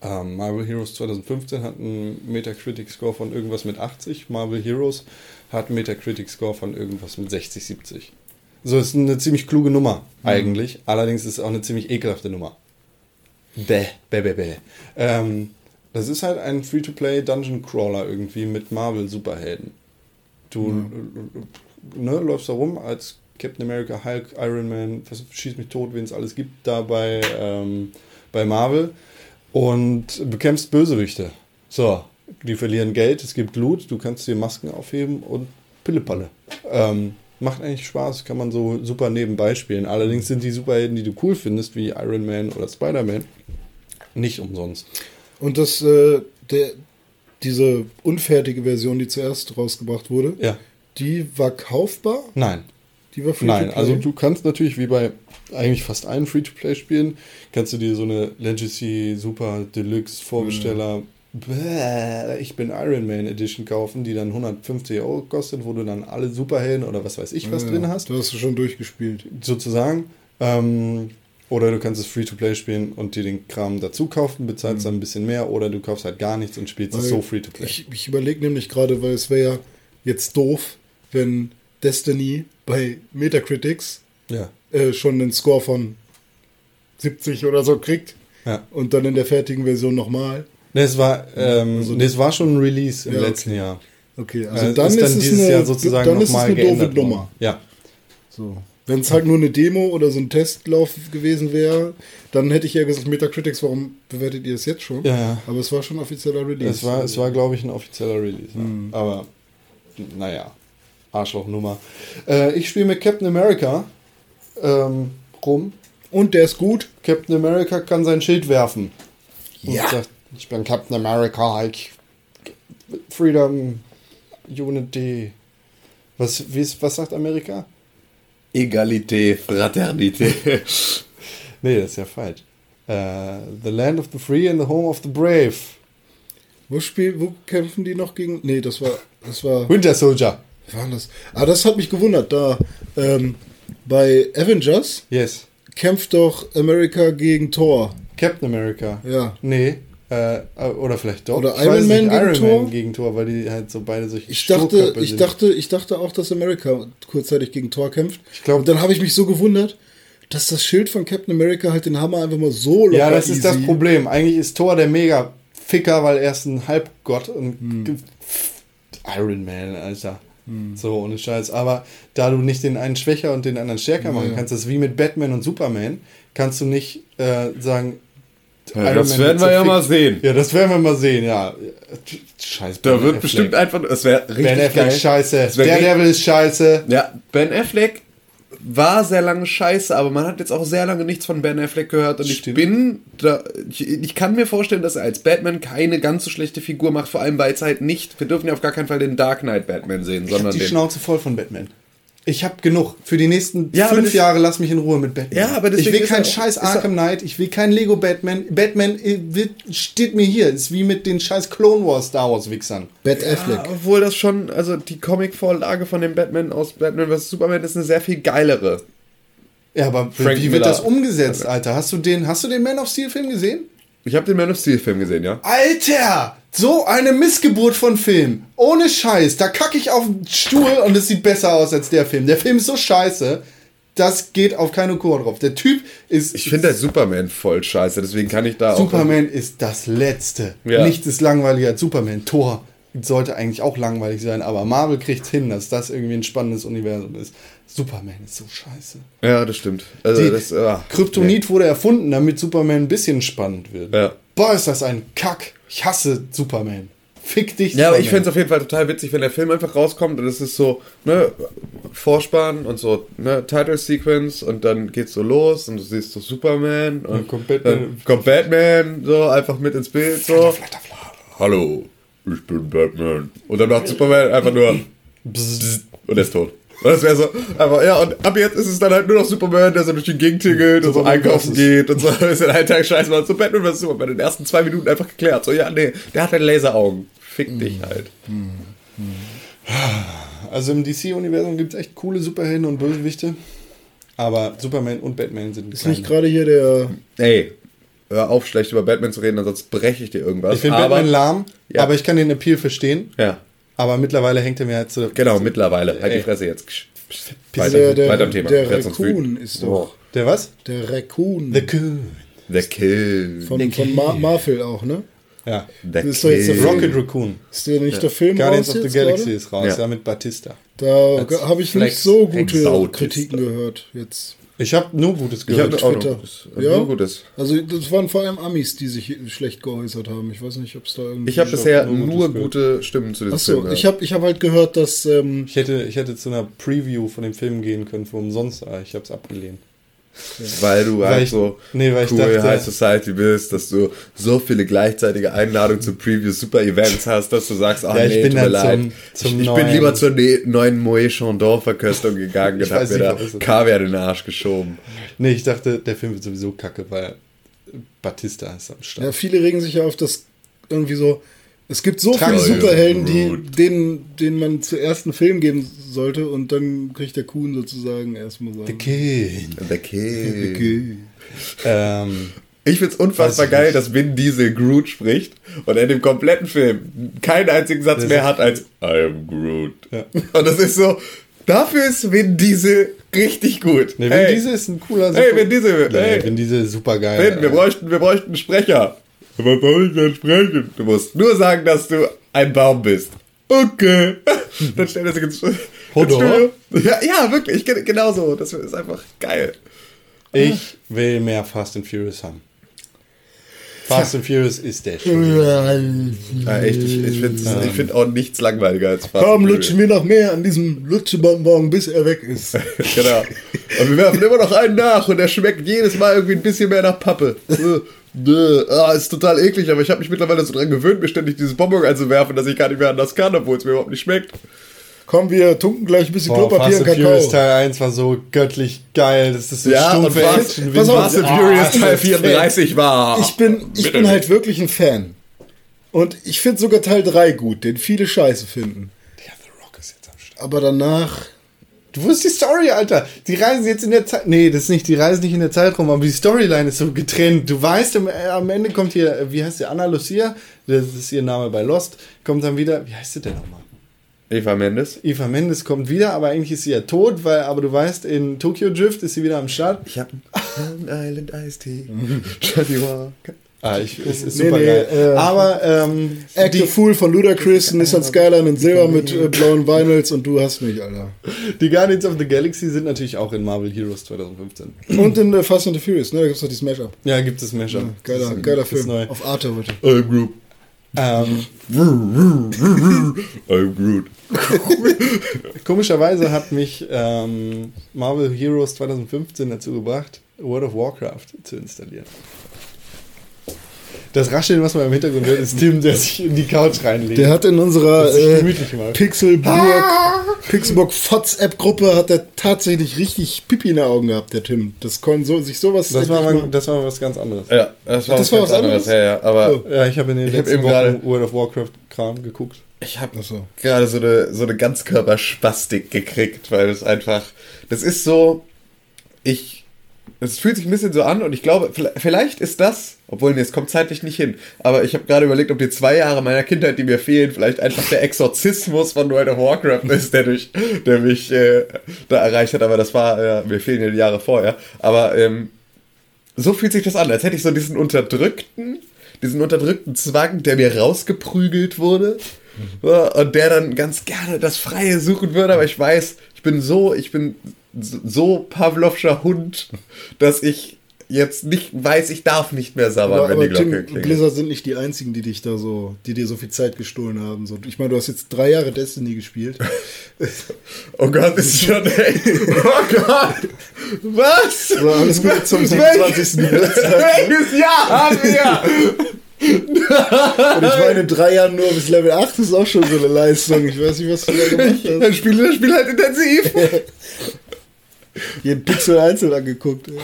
Ähm, Marvel Heroes 2015 hat einen Metacritic-Score von irgendwas mit 80. Marvel Heroes hat einen Metacritic-Score von irgendwas mit 60, 70. So, ist eine ziemlich kluge Nummer eigentlich. Allerdings ist es auch eine ziemlich ekelhafte Nummer. Bäh, bäh, bäh, bäh. Ähm, das ist halt ein Free-to-Play Dungeon Crawler irgendwie mit Marvel Superhelden. Du ne, läufst da rum als Captain America, Hulk, Iron Man, was schießt mich tot, wen es alles gibt, da bei, ähm, bei Marvel und bekämpfst Bösewichte. So, die verlieren Geld, es gibt Loot, du kannst dir Masken aufheben und Pillepalle. Ähm, macht eigentlich Spaß, kann man so super nebenbei spielen. Allerdings sind die Superhelden, die du cool findest, wie Iron Man oder Spider-Man, nicht umsonst. Und das, äh, der, diese unfertige Version, die zuerst rausgebracht wurde, Ja. die war kaufbar? Nein, Die war free Nein, also du kannst natürlich wie bei eigentlich fast allen Free-to-Play-Spielen, kannst du dir so eine Legacy Super Deluxe Vorbesteller Bäh, ich bin Iron Man Edition kaufen, die dann 150 Euro kostet, wo du dann alle Superhelden oder was weiß ich was Ja, drin hast, Du hast du schon durchgespielt. sozusagen. Ähm, oder du kannst es Free-to-Play spielen und dir den Kram dazu kaufen, bezahlst dann ein bisschen mehr, oder du kaufst halt gar nichts und spielst es Weil so Free-to-Play. Ich, ich überlege nämlich gerade, weil es wäre ja jetzt doof, wenn Destiny bei Metacritics Ja, äh, schon einen Score von 70 oder so kriegt ja. und dann in der fertigen Version nochmal. Es war, ähm, Also- es war schon ein Release im Ja, letzten okay. Jahr. Okay, Also also dann dann ist ist, dann es dieses eine, Jahr sozusagen dann ist es nochmal eine doofe Nummer. worden. Ja, So. Wenn es halt nur eine Demo oder so ein Testlauf gewesen wäre, dann hätte ich ja gesagt, Metacritics, warum bewertet ihr es jetzt schon? Ja, ja. Aber es war schon offizieller Release. es war, es war glaube ich, ein offizieller Release. Ja. Aber, naja, Arschlochnummer. Äh, ich spiele mit Captain America ähm, rum. Und der ist gut. Captain America kann sein Schild werfen. Und Ja. sagt, ich bin Captain America, ich, Freedom, Unity. Was, wie was sagt Amerika? Egalité, Fraternité. [laughs] Nee, das ist ja falsch. Äh, the land of the free and the home of the brave. Wo, spiel, wo kämpfen die noch gegen? Nee, das war. Das war. Winter Soldier. War das? Ah, das hat mich gewundert. Da ähm, bei Avengers Yes. kämpft doch America gegen Thor. Captain America. Ja. Nee. Äh, oder vielleicht doch. Oder Ich Iron Man nicht, gegen Iron Thor? Man gegen Thor, weil die halt so beide solche Ich dachte, ich sind. dachte, ich dachte auch, dass America kurzzeitig gegen Thor kämpft. Ich glaub- Und dann habe ich mich so gewundert, dass das Schild von Captain America halt den Hammer einfach mal so locker Ja, das ist das easy- Problem. Eigentlich ist Thor der mega Ficker, weil er ist ein Halbgott und Hm. Iron Man, Alter. So, ohne Scheiß. Aber da du nicht den einen schwächer und den anderen stärker machen kannst, das ist wie mit Batman und Superman, kannst du nicht äh, sagen. Ja, das werden wir ja mal sehen. Ja, das werden wir mal sehen, ja. Scheiß Da Ben wird Affleck. bestimmt einfach, es wäre richtig Ben Affleck geil. ist scheiße. Wär Daredevil ist scheiße. Ja, Ben Affleck war sehr lange scheiße, aber man hat jetzt auch sehr lange nichts von Ben Affleck gehört und ich Stimmt. bin da, ich, ich kann mir vorstellen, dass er als Batman keine ganz so schlechte Figur macht, vor allem weil es halt nicht, wir dürfen ja auf gar keinen Fall den Dark Knight Batman sehen, Ich sondern die den. Schnauze voll von Batman. Ich hab genug. Für die nächsten Ja, fünf das- Jahre lass mich in Ruhe mit Batman. Ja, aber ich will kein auch- scheiß Arkham Knight, ich will kein Lego Batman. Batman äh, wird, steht mir hier. Ist wie mit den scheiß Clone Wars Star Wars Wichsern. Bat Affleck. Ja, obwohl das schon, also die Comic-Vorlage von dem Batman aus Batman vs. Superman ist eine sehr viel geilere. Ja, aber Frank wie wird Miller. das umgesetzt, Alter? Hast du den, hast du den Man of Steel Film gesehen? Ich habe den Man of Steel Film gesehen, ja. Alter! So eine Missgeburt von Film. Ohne Scheiß. Da kacke ich auf den Stuhl und es sieht besser aus als der Film. Der Film ist so scheiße. Das geht auf keine Kur drauf. Der Typ ist. Ich finde halt Superman voll scheiße, deswegen kann ich da auch. Superman ist das Letzte. Ja. Nichts ist langweiliger als Superman. Thor sollte eigentlich auch langweilig sein, aber Marvel kriegt hin, dass das irgendwie ein spannendes Universum ist. Superman ist so scheiße. Ja, das stimmt. Also Die das, ah, Kryptonit wurde erfunden, damit Superman ein bisschen spannend wird. Ja. Boah, ist das ein Kack. Ich hasse Superman. Fick dich, Ja, aber ich fände es auf jeden Fall total witzig, wenn der Film einfach rauskommt und es ist so, ne, Vorspann und so, ne, Title Sequence und dann geht's so los und du siehst so Superman und Dann kommt Batman. dann kommt Batman so einfach mit ins Bild so. Hallo, ich bin Batman. Und dann macht Superman einfach nur und er ist tot. Und das wäre so, aber ja, und ab jetzt ist es dann halt nur noch Superman, der so durch die Gegend tingelt und so einkaufen geht und so. [laughs] ist dann ein Tag scheiße, war so Batman vs. Superman in den ersten zwei Minuten einfach geklärt. So, ja, nee, der hat halt Laseraugen. Fick dich halt. Also im DC-Universum gibt es echt coole Superhelden und Bösewichte. Aber Superman und Batman sind Ist nicht gerade hier der. Ey, hör auf, schlecht über Batman zu reden, ansonsten breche ich dir irgendwas. Ich finde aber, Batman lahm, Ja. aber ich kann den Appeal verstehen. Ja, Aber mittlerweile hängt er mir halt so. genau, mittlerweile. Halt die Ey. Fresse jetzt. Weiter, der, der, weiter im Thema. der Raccoon ist doch. Der was? Der Raccoon. The Coon. The Kill. von von Mar Marvel auch, ne? Ja. The Das ist doch jetzt der Kill. Rocket Raccoon. Ist der nicht der Film Guardians raus of the jetzt Galaxy gerade? ist raus, Ja. ja, mit Batista. Da habe ich nicht so gute. Kritiken gehört jetzt. Ich habe nur Gutes Ich gehört. habe auch Twitter. Gutes. Ja? Nur Gutes. Also das waren vor allem Amis, die sich schlecht geäußert haben. Ich weiß nicht, ob es da irgendwie. Ich habe bisher nur nur gute Stimmen zu diesem Achso, Film. gehört. ich habe ich hab halt gehört, dass ähm, Ich hätte, ich hätte zu einer Preview von dem Film gehen können für umsonst, aber ich habe es abgelehnt. Weil du Weil halt ich- so nee, weil ich cool dachte- High Society bist, dass du so viele gleichzeitige Einladungen zu Preview Super Events hast, dass du sagst, ach Ja, ich nee, bin tut mir leid. zum- zum ich, ich bin lieber zur ne neuen Moët Chandon Verköstung gegangen [laughs] Ich und hab mir da Kaviar in den Arsch geschoben. Nee, ich dachte, der Film wird sowieso kacke, weil Batista ist am Start. ja, viele regen sich ja auf, dass irgendwie so. Es gibt so Trage viele. Superhelden, die, denen, denen man zuerst einen Film geben sollte und dann kriegt der Kuhn sozusagen erstmal sagen. The King. The King. Okay. Ähm, Ich find's unfassbar geil, nicht. dass Vin Diesel Groot spricht und er in dem kompletten Film keinen einzigen Satz Das mehr hat als I am Groot. Ja. Und das ist so, dafür ist Vin Diesel richtig gut. nee, Vin Hey, Diesel ist ein cooler Hey, Vin Diesel, Nee, hey. Vin Diesel ist super geil. Vin, wir bräuchten, wir bräuchten einen Sprecher. Was soll ich denn sprechen? Du musst nur sagen, dass du ein Baum bist. Okay. [laughs] Dann stellt er sich ins? Studio. Ja, ja, wirklich, ge- genau so. Das ist einfach geil. Ich will mehr Fast and Furious haben. Fast and Furious ist der Shit. Ja, echt, ich, ich finde ich find auch nichts langweiliger als Fast Komm, and lutschen wir noch mehr an diesem Lutschebonbon, bis er weg ist. [laughs] genau. Und wir werfen immer noch einen nach und der schmeckt jedes Mal irgendwie ein bisschen mehr nach Pappe. [laughs] Bäh. Ah, ist total eklig, aber ich habe mich mittlerweile so dran gewöhnt, mir ständig dieses Bonbon einzuwerfen, dass ich gar nicht mehr anders kann, obwohl es mir überhaupt nicht schmeckt. Komm, wir tunken gleich ein bisschen Boah, Klopapier Fast and Furious Kakao. Teil 1 war so göttlich geil. Das ist so Ja, und stumpfe Fast, pass auf, Fast and Ah, Furious Teil das ist 34 war. Ich bin, ich bin halt wirklich ein Fan. Und ich finde sogar Teil 3 gut, den viele scheiße finden. Ja, The Rock ist jetzt am Start. Aber danach. Du wusstest die Story, Alter. Die reisen jetzt in der Zeit. Nee, das ist nicht, die reisen nicht in der Zeit rum, aber die Storyline ist so getrennt. Du weißt, am, äh, am Ende kommt hier, wie heißt sie, Anna Lucia, das ist ihr Name bei Lost, kommt dann wieder, wie heißt sie denn nochmal? Eva Mendes. Eva Mendes kommt wieder, aber eigentlich ist sie ja tot, weil, aber du weißt, in Tokyo Drift ist sie wieder am Start. Ich hab einen Island Ice Tea. [laughs] Walker. Ah, ich, es ist Nee, super nee, geil. äh, aber, ähm, Act the Fool von Ludacris, Nissan Skyline in Silber mit äh, blauen [laughs] Vinyls und du hast mich, Alter. die Guardians of the Galaxy sind natürlich auch in Marvel Heroes 2015. Und in äh, Fast and the Furious, ne? Da gibt's noch die Smash-Up. Ja, gibt es Mashup. Geiler, Das ist- geiler Film. neu. Auf Arte heute. I'm Groot. Ähm, [laughs] I'm Groot. [laughs] Komischerweise hat mich ähm, Marvel Heroes 2015 dazu gebracht, World of Warcraft zu installieren. Das Rascheln, was man im Hintergrund hört, ist Tim, der sich in die Couch reinlegt. Der hat in unserer äh, gemütlich mal. Pixelburg, Pixelburg WhatsApp-Gruppe hat er tatsächlich richtig Pipi in den Augen gehabt, der Tim. Das konnte so, sich sowas das, war mal, das war mal was ganz anderes. Ja, das war, Das war ganz was anderes? Ja, ja, aber Ja, ich habe in den Ich letzten eben Wochen gerade- World of Warcraft-Kram geguckt. ich habe so. gerade so eine, so eine Ganzkörperspastik gekriegt, weil das einfach, das ist so, ich, es fühlt sich ein bisschen so an und ich glaube, vielleicht- ist das, obwohl, nee, es kommt zeitlich nicht hin, aber ich habe gerade überlegt, ob die zwei Jahre meiner Kindheit, die mir fehlen, vielleicht einfach der Exorzismus von World of Warcraft ist, der, durch, der mich äh, da erreicht hat, aber das war, äh, mir fehlen ja die Jahre vorher, aber ähm, so fühlt sich das an, als hätte ich so diesen unterdrückten, diesen unterdrückten Zwang, der mir rausgeprügelt wurde. Ja, Und der dann ganz gerne das Freie suchen würde, aber ich weiß, ich bin so, ich bin so- Pavlovscher Hund, dass ich jetzt nicht weiß, ich darf nicht mehr sabbern, Aber, wenn aber die Glocke Tim, klingelt. Blizzard sind nicht die einzigen, die dich da so, die dir so viel Zeit gestohlen haben. So, ich meine, du hast jetzt drei Jahre Destiny gespielt. [laughs] Oh Gott, ist schon, ey. [laughs] Oh Gott. Was? So, alles Gute zum Welches- 27. Geburtstag. Welches Jahr haben wir? [laughs] Und ich meine, drei Jahren nur bis Level 8 ist auch schon so eine Leistung. Ich weiß nicht, was du da gemacht hast. Dann spiele das Spiel halt intensiv. Jeden Pixel einzeln angeguckt. Ey.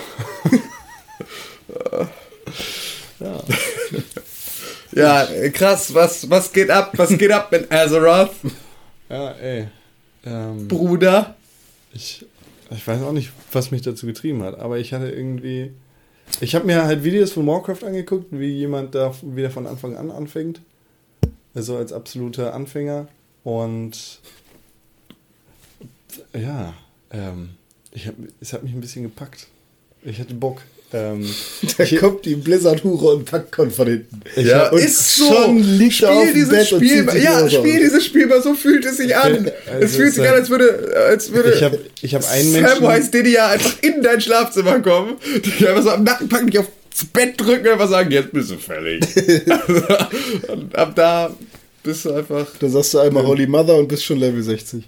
Ja, krass, was, was geht ab? Was geht ab mit Azeroth, Ja, ey. Ähm, Bruder? ich, ich weiß auch nicht, was mich dazu getrieben hat, aber ich hatte irgendwie. Ich habe mir halt Videos von Warcraft angeguckt, wie jemand da wieder von Anfang an anfängt. Also als absoluter Anfänger. Und ja, ähm, ich hab, es hat mich ein bisschen gepackt. Ich hatte Bock. Ähm, [laughs] Da ich, kommt die Blizzard-Hure und packt Kon von hinten. Ja, und ist so. schon liegt auf dem dieses Bett und Spiel, zieht sich ja, Hose spiel dieses Spiel mal, so fühlt es sich an. Also es fühlt sich an, als würde, als würde ich habe ich hab einen Menschen. Samwise Didier einfach in dein Schlafzimmer kommen, dich einfach so am Nacken packen, dich aufs Bett drücken und einfach sagen, jetzt bist du fällig. [laughs] [laughs] und ab da bist du einfach. Da sagst du einmal Holy Mother und bist schon Level 60.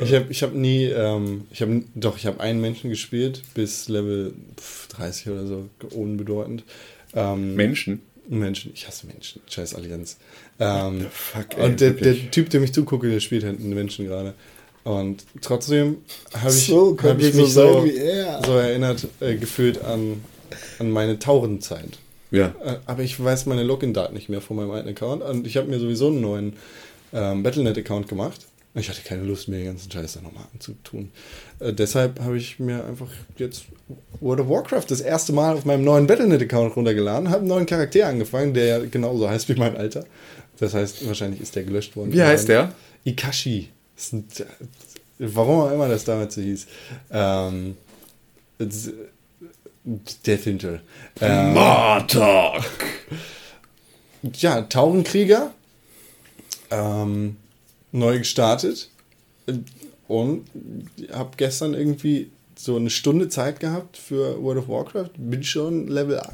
Ich habe ich hab nie, ähm, ich habe doch, ich habe einen Menschen gespielt bis Level pf, 30 oder so, unbedeutend. Ähm, Menschen. Menschen, ich hasse Menschen, scheiß Allianz. Ähm, fuck, ey, und der, der. Typ, dem ich zugucke, der spielt halt einen Menschen gerade. Und trotzdem habe ich, So, hab ich so mich sein so, wie er. so erinnert, äh, gefühlt an, an meine Taurenzeit. Ja. Äh, aber ich weiß meine Login-Daten nicht mehr von meinem alten Account. Und ich habe mir sowieso einen neuen ähm, Battlenet-Account gemacht. Ich hatte keine Lust mehr, den ganzen Scheiß da nochmal anzutun. Äh, deshalb habe ich mir einfach jetzt World of Warcraft das erste Mal auf meinem neuen Battlenet-Account runtergeladen, habe einen neuen Charakter angefangen, der ja genauso heißt wie mein Alter. Das heißt, wahrscheinlich ist der gelöscht worden. Wie heißt der? Ikashi. Ein, warum auch immer das damals so hieß. Ähm, Death Angel. Ähm, Martok. ja, Taurenkrieger. Ähm, neu gestartet. Und habe gestern irgendwie so eine Stunde Zeit gehabt für World of Warcraft. Bin schon Level 8.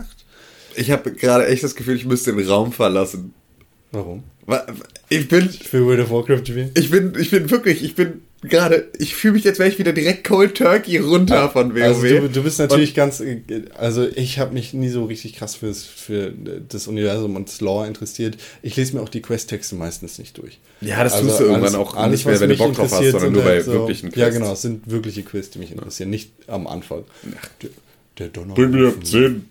Ich habe gerade echt das Gefühl, ich müsste den Raum verlassen. Warum? Wa- Ich bin, Für World of Warcraft spielen? ich bin, ich bin wirklich, ich bin gerade, ich fühle mich, als wäre ich wieder direkt Cold Turkey runter von WoW. Also du, du bist natürlich ganz, äh, also ich habe mich nie so richtig krass fürs, für das Universum und das Lore interessiert. Ich lese mir auch die Questtexte meistens nicht durch. Ja, das tust du irgendwann auch nicht mehr, wenn du Bock drauf hast, sondern nur bei halt so, wirklichen Ja Quests. genau, es sind wirkliche Quests, die mich interessieren, nicht am Anfang. Der, der Donner. Bring mir 10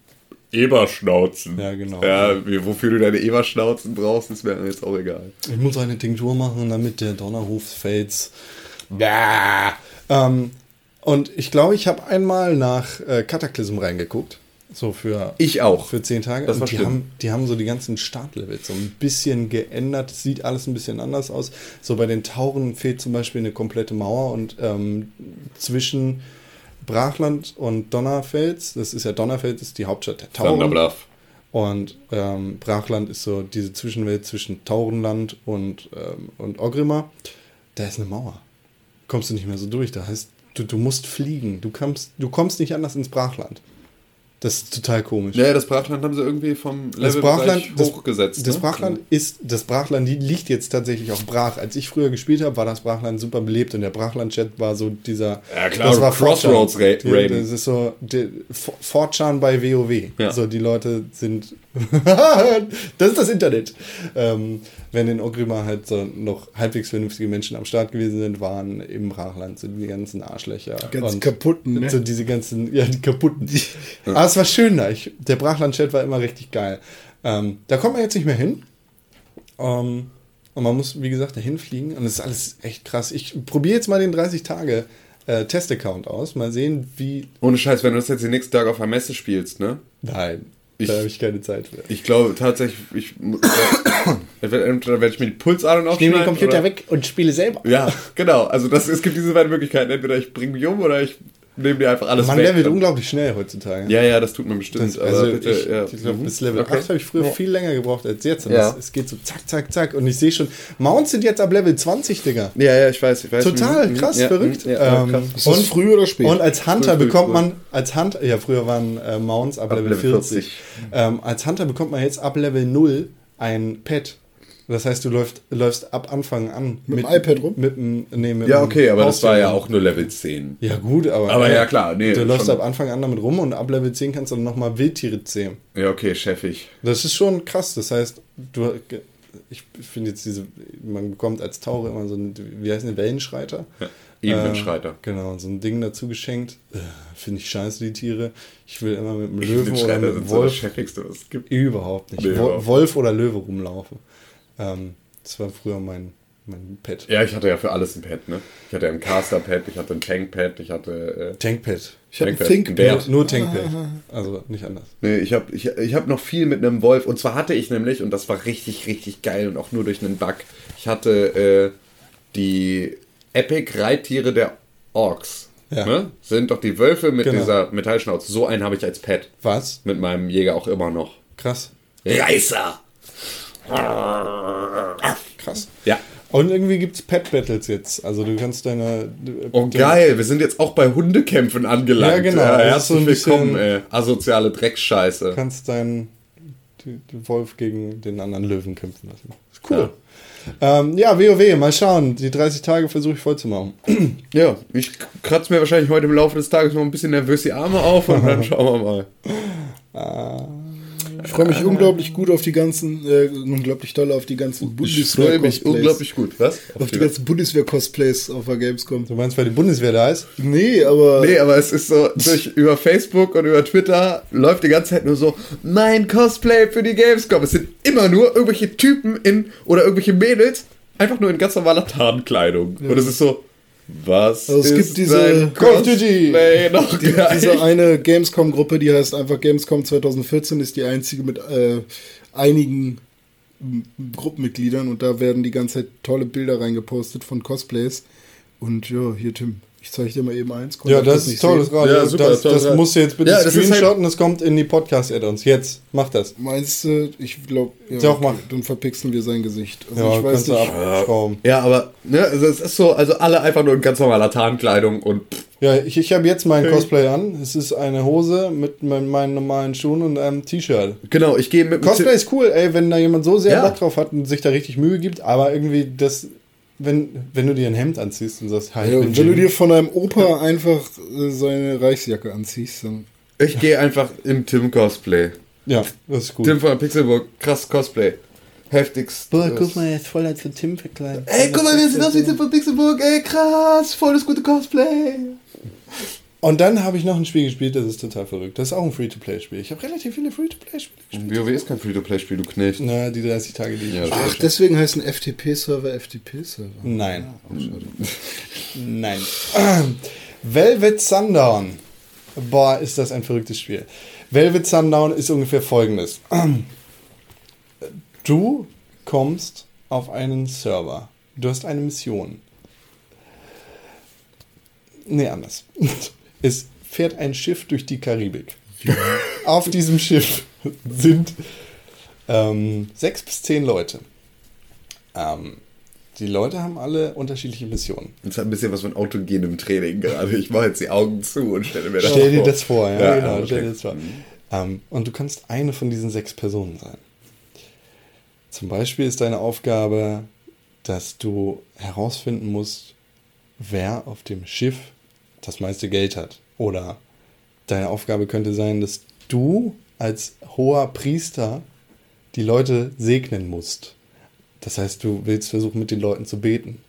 Eberschnauzen. Ja, genau. Ja, wofür du deine Eberschnauzen brauchst, ist mir jetzt auch egal. Ich muss eine Tinktur machen, damit der Donnerhof Fates Ja. Ähm, und ich glaube, ich habe einmal nach äh, Cataclysm reingeguckt. So für, Ich auch. für zehn Tage. Das war und die schlimm. haben, die haben so die ganzen Startlevels so ein bisschen geändert. Es sieht alles ein bisschen anders aus. So bei den Tauren fehlt zum Beispiel eine komplette Mauer und ähm, zwischen Brachland und Donnerfels, das ist ja Donnerfels, ist die Hauptstadt der Tauren. Und ähm, Brachland ist so diese Zwischenwelt zwischen Taurenland und, ähm, und Ogrimmar. Da ist eine Mauer. Kommst du nicht mehr so durch. Da heißt, du, du musst fliegen. Du kommst, du kommst nicht anders ins Brachland. Das ist total komisch. Ja, das Brachland haben sie irgendwie vom Das Level Brachland, das, hochgesetzt. das ne? Brachland ist, das Brachland liegt jetzt tatsächlich auch brach. Als ich früher gespielt habe, war das Brachland super belebt und der Brachland-Chat war so dieser. Ja, klar, das war Crossroads Fortran. Ra- Raiden. Das ist so Fortran bei WoW. Ja. So die Leute sind. [laughs] das ist das Internet. Ähm, wenn in Ogrimmar halt so noch halbwegs vernünftige Menschen am Start gewesen sind, waren im Brachland so die ganzen Arschlöcher. Ganz und kaputten, ne? So diese ganzen, ja, die kaputten. [laughs] Aber es war schön da. Ich, der Brachland-Chat war immer richtig geil. Ähm, da kommt man jetzt nicht mehr hin. Ähm, und man muss, wie gesagt, dahin fliegen. Und das ist alles echt krass. Ich probiere jetzt mal den 30 Tage äh, Test-Account aus. Mal sehen, wie. Ohne Scheiß, wenn du das jetzt den nächsten Tag auf einer Messe spielst, ne? Nein, Ich- da habe ich keine Zeit für. Ich glaube tatsächlich, ich, [coughs] entweder entweder werde ich mir die Pulsadern aufschneiden. oder, weg und spiele selber. Ja, genau. Also das, es gibt diese beiden Möglichkeiten. Entweder ich bringe mich um oder ich nehme dir einfach alles Man weg. levelt unglaublich schnell heutzutage. Ja, ja, das tut man bestimmt. Das, also bitte, ich, ja. ich glaube, Mhm. bis Level Okay. 8 habe ich früher viel länger gebraucht als jetzt. Und Ja. es, es geht so zack, zack, zack. Und ich sehe schon, Mounts sind jetzt ab Level 20, Digga. Ja, ja, ich weiß, ich weiß. Total Mhm, krass, ja, verrückt. mhm, Ja, Ähm, krass. Ist früh oder spät? Und als Hunter Früh, früh, bekommt früh. man, als Hunter, ja, früher waren äh, Mounts ab, Ab Level Level 40. 40. Ähm, als Hunter bekommt man jetzt ab Level 0 ein Pad. Das heißt, du läufst, läufst ab Anfang an. Mit dem iPad rum? Mit, dem- nee, mit Ja, dem okay, aber das war ja auch nur Level 10. Ja, gut, aber. Aber äh, ja, klar, nee, Du läufst ab Anfang an damit rum und ab Level 10 kannst du dann nochmal Wildtiere zähmen. Ja, okay, chefig. Das ist schon krass. Das heißt, du. Ich finde jetzt diese. Man bekommt als Taucher immer so ein. Wie heißt ein Wellenschreiter? Ja. Ebenenschreiter. Äh, genau, so ein Ding dazu geschenkt. Äh, Finde ich scheiße, die Tiere. Ich will immer mit einem Löwen oder mit einem so das Wolf. chefigste, was es gibt. Überhaupt nicht. Nee, Wolf oder Löwe rumlaufen. Ähm, das war früher mein, mein Pet. Ja, ich hatte ja für alles ein Pad, ne? Ich hatte ein Caster-Pad, ich hatte ein Tank-Pad, ich hatte... Äh, Tankpad. Ich habe ein Tankpad, Think ein Bär. Nur Tankpad. Also nicht anders. Nee, ich habe ich, ich hab noch viel mit einem Wolf. Und zwar hatte ich nämlich, und das war richtig, richtig geil und auch nur durch einen Bug, ich hatte äh, die Epic-Reittiere der Orks. Ja. Ne? Sind doch die Wölfe mit Genau. dieser Metallschnauze. So einen habe ich als Pet. Was? Mit meinem Jäger auch immer noch. Krass. Reißer! Krass. Ja. Und irgendwie gibt es Pet-Battles jetzt. Also du kannst deine. Oh geil, wir sind jetzt auch bei Hundekämpfen angelangt. Ja, genau. Ist herzlich so ein bisschen- willkommen, ey. Asoziale Dreckscheiße. Du kannst deinen Wolf gegen den anderen Löwen kämpfen lassen. Ist cool. Ja. Ähm, ja, WoW, mal schauen. Die 30 Tage versuche ich voll zu machen. [clears throat] Ja, ich kratze mir wahrscheinlich heute im Laufe des Tages noch ein bisschen nervös die Arme auf und dann [laughs] schauen wir mal. Ich freue mich unglaublich gut auf die ganzen, äh, unglaublich toll auf die ganzen Ich freue mich Bundeswehr-Cosplays. unglaublich gut. Was? Auf die ganzen Bundeswehr-Cosplays auf der Gamescom. Du meinst, weil die Bundeswehr da ist? Nee, aber Nee, aber es ist so, durch, über Facebook und über Twitter läuft die ganze Zeit nur so, mein Cosplay für die Gamescom. Es sind immer nur irgendwelche Typen in, oder irgendwelche Mädels, einfach nur in ganz normaler Tarnkleidung. Und es ist so, was Also es ist gibt diese Call of Duty. Noch gleich? diese eine Gamescom-Gruppe, die heißt einfach Gamescom 2014, ist die einzige mit äh, einigen Gruppenmitgliedern und da werden die ganze Zeit tolle Bilder reingepostet von Cosplays. Und ja, hier Tim, ich zeige dir mal eben eins. Ja, ich das ist nicht tolles. Radio. Ja, super, das das Radio. musst du jetzt bitte Ja, das halt- screenshotten, das kommt in die Podcast-Add-ons. Jetzt, mach das. Meinst du, ich glaube, ja, Doch, mach. dann verpixeln wir sein Gesicht. Also Ja, ich weiß nicht. abschrauben. Ja, aber, ne, also es ist so, also alle einfach nur in ganz normaler Tarnkleidung und Ja, ich, ich habe jetzt mein Cosplay an. Es ist eine Hose mit mein, meinen normalen Schuhen und einem T-Shirt. genau, ich gehe mit Cosplay ist cool, ey, wenn da jemand so sehr Ja. Bock drauf hat und sich da richtig Mühe gibt, aber irgendwie das, wenn, wenn du dir ein Hemd anziehst und sagst, hi, ich Ja, wenn du Jimmy. dir von deinem Opa einfach äh, seine Reichsjacke anziehst, dann Ich gehe einfach im Tim-Cosplay. Ja, das ist gut. Tim von Pixelburg, krass Cosplay. Heftigst. Boah, guck mal, jetzt voll als Tim verkleidet. Ey, guck mal, wir sind aus wie Tim von Pixelburg, ey, krass, voll das gute Cosplay. Und dann habe ich noch ein Spiel gespielt, das ist total verrückt. Das ist auch ein Free-to-Play-Spiel. Ich habe relativ viele Free-to-Play-Spiele gespielt. WoW ist kein Free-to-Play-Spiel, du Knecht. Na, die 30 Tage, die ich Ja, gespielt Ach, deswegen heißen FTP-Server FTP-Server. Nein. [laughs] Nein. [clears throat] Velvet Sundown. Boah, ist das ein verrücktes Spiel. Velvet Sundown ist ungefähr folgendes. [clears throat] Du kommst auf einen Server. Du hast eine Mission. Nee, anders. [laughs] Es fährt ein Schiff durch die Karibik. [laughs] Auf diesem Schiff sind ähm, sechs bis zehn Leute. Ähm, die Leute haben alle unterschiedliche Missionen. Das hat ein bisschen was von autogenem Training gerade. Ich mache jetzt die Augen zu und stelle mir das Stell dir vor. das vor, ja, Ja, genau, okay. stell dir das vor. Ähm, und du kannst eine von diesen sechs Personen sein. Zum Beispiel ist deine Aufgabe, dass du herausfinden musst, wer auf dem Schiff das meiste Geld hat. Oder deine Aufgabe könnte sein, dass du als hoher Priester die Leute segnen musst. Das heißt, du willst versuchen, mit den Leuten zu beten.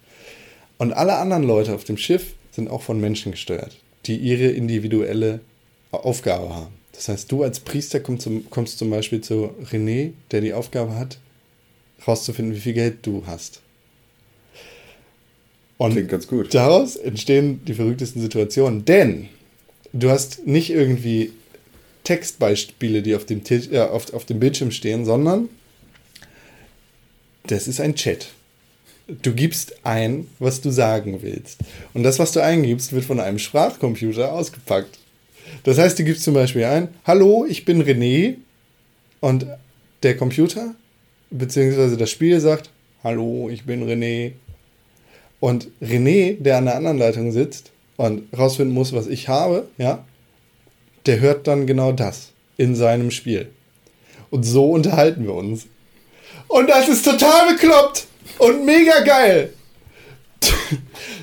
Und alle anderen Leute auf dem Schiff sind auch von Menschen gesteuert, die ihre individuelle Aufgabe haben. Das heißt, du als Priester kommst zum, kommst zum Beispiel zu René, der die Aufgabe hat, herauszufinden, wie viel Geld du hast. Und Klingt ganz gut. daraus entstehen die verrücktesten Situationen. Denn du hast nicht irgendwie Textbeispiele, die auf dem, Tisch, äh, auf, auf dem Bildschirm stehen, sondern das ist ein Chat. Du gibst ein, was du sagen willst. Und das, was du eingibst, wird von einem Sprachcomputer ausgepackt. Das heißt, du gibst zum Beispiel ein, Hallo, ich bin René. Und der Computer, beziehungsweise das Spiel sagt, Hallo, ich bin René. Und René, der an der anderen Leitung sitzt und rausfinden muss, was ich habe, ja, der hört dann genau das in seinem Spiel. Und so unterhalten wir uns. Und das ist total bekloppt und mega geil.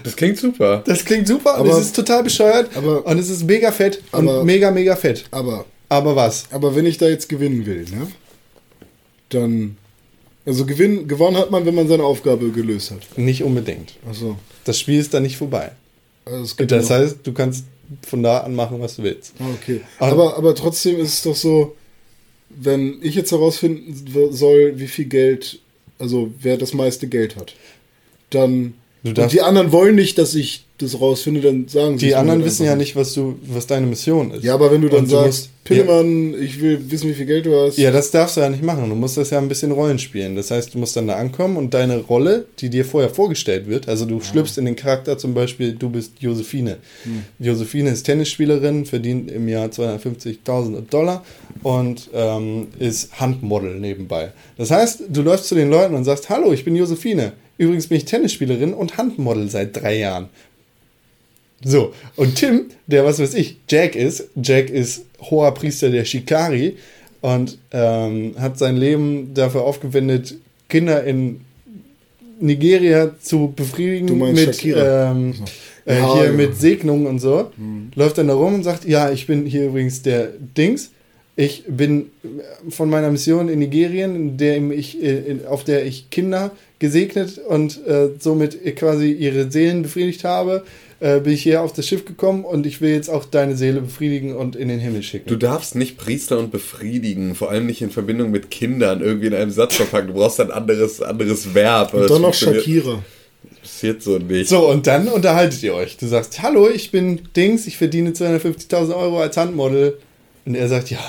Das klingt super. Das klingt super und Aber- es ist total bescheuert aber- und es ist mega fett aber- und mega, mega fett. Aber, Aber was? aber wenn ich da jetzt gewinnen will, ne? Dann. Also gewinn, gewonnen hat man, wenn man seine Aufgabe gelöst hat. Nicht unbedingt. Achso. Das Spiel ist dann nicht vorbei. Also Das noch- heißt, du kannst von da an machen, was du willst. Ah, Okay. Aber- Aber, aber trotzdem ist es doch so, wenn ich jetzt herausfinden soll, wie viel Geld, also wer das meiste Geld hat, dann. Du und die anderen wollen nicht, dass ich das rausfinde, dann sagen sie Die anderen halt wissen ja nicht, was du, was deine Mission ist. Ja, aber wenn du dann Und sagst, Pillemann, ich will wissen, wie viel Geld du hast. Ja, das darfst du ja nicht machen. Du musst das ja ein bisschen Rollen spielen. Das heißt, du musst dann da ankommen und deine Rolle, die dir vorher vorgestellt wird, also du schlüpfst in den Charakter zum Beispiel, du bist Josephine. Josephine ist Tennisspielerin, verdient im Jahr 250.000 Dollar und ähm, ist Handmodel nebenbei. Das heißt, du läufst zu den Leuten und sagst, hallo, ich bin Josephine. Übrigens bin ich Tennisspielerin und Handmodel seit drei Jahren. So, und Tim, der was weiß ich, Jack ist, Jack ist hoher Priester der Shikari und ähm, hat sein Leben dafür aufgewendet, Kinder in Nigeria zu befriedigen Du meinst mit, ähm, äh, Ja, hier ja. mit Segnungen und so. Läuft dann da rum und sagt, ja, ich bin hier übrigens der Dings. Ich bin von meiner Mission in Nigerien, in der ich, äh, in, auf der ich Kinder gesegnet und äh, somit quasi ihre Seelen befriedigt habe, äh, bin ich hier auf das Schiff gekommen und ich will jetzt auch deine Seele befriedigen und in den Himmel schicken. Du darfst nicht Priester und befriedigen, vor allem nicht in Verbindung mit Kindern irgendwie in einem Satz verpacken. Du brauchst ein anderes, anderes Verb. Und dann noch Shakira. Passiert so nicht. So, und dann unterhaltet ihr euch. Du sagst, hallo, ich bin Dings, ich verdiene 250.000 Euro als Handmodel. Und er sagt, ja,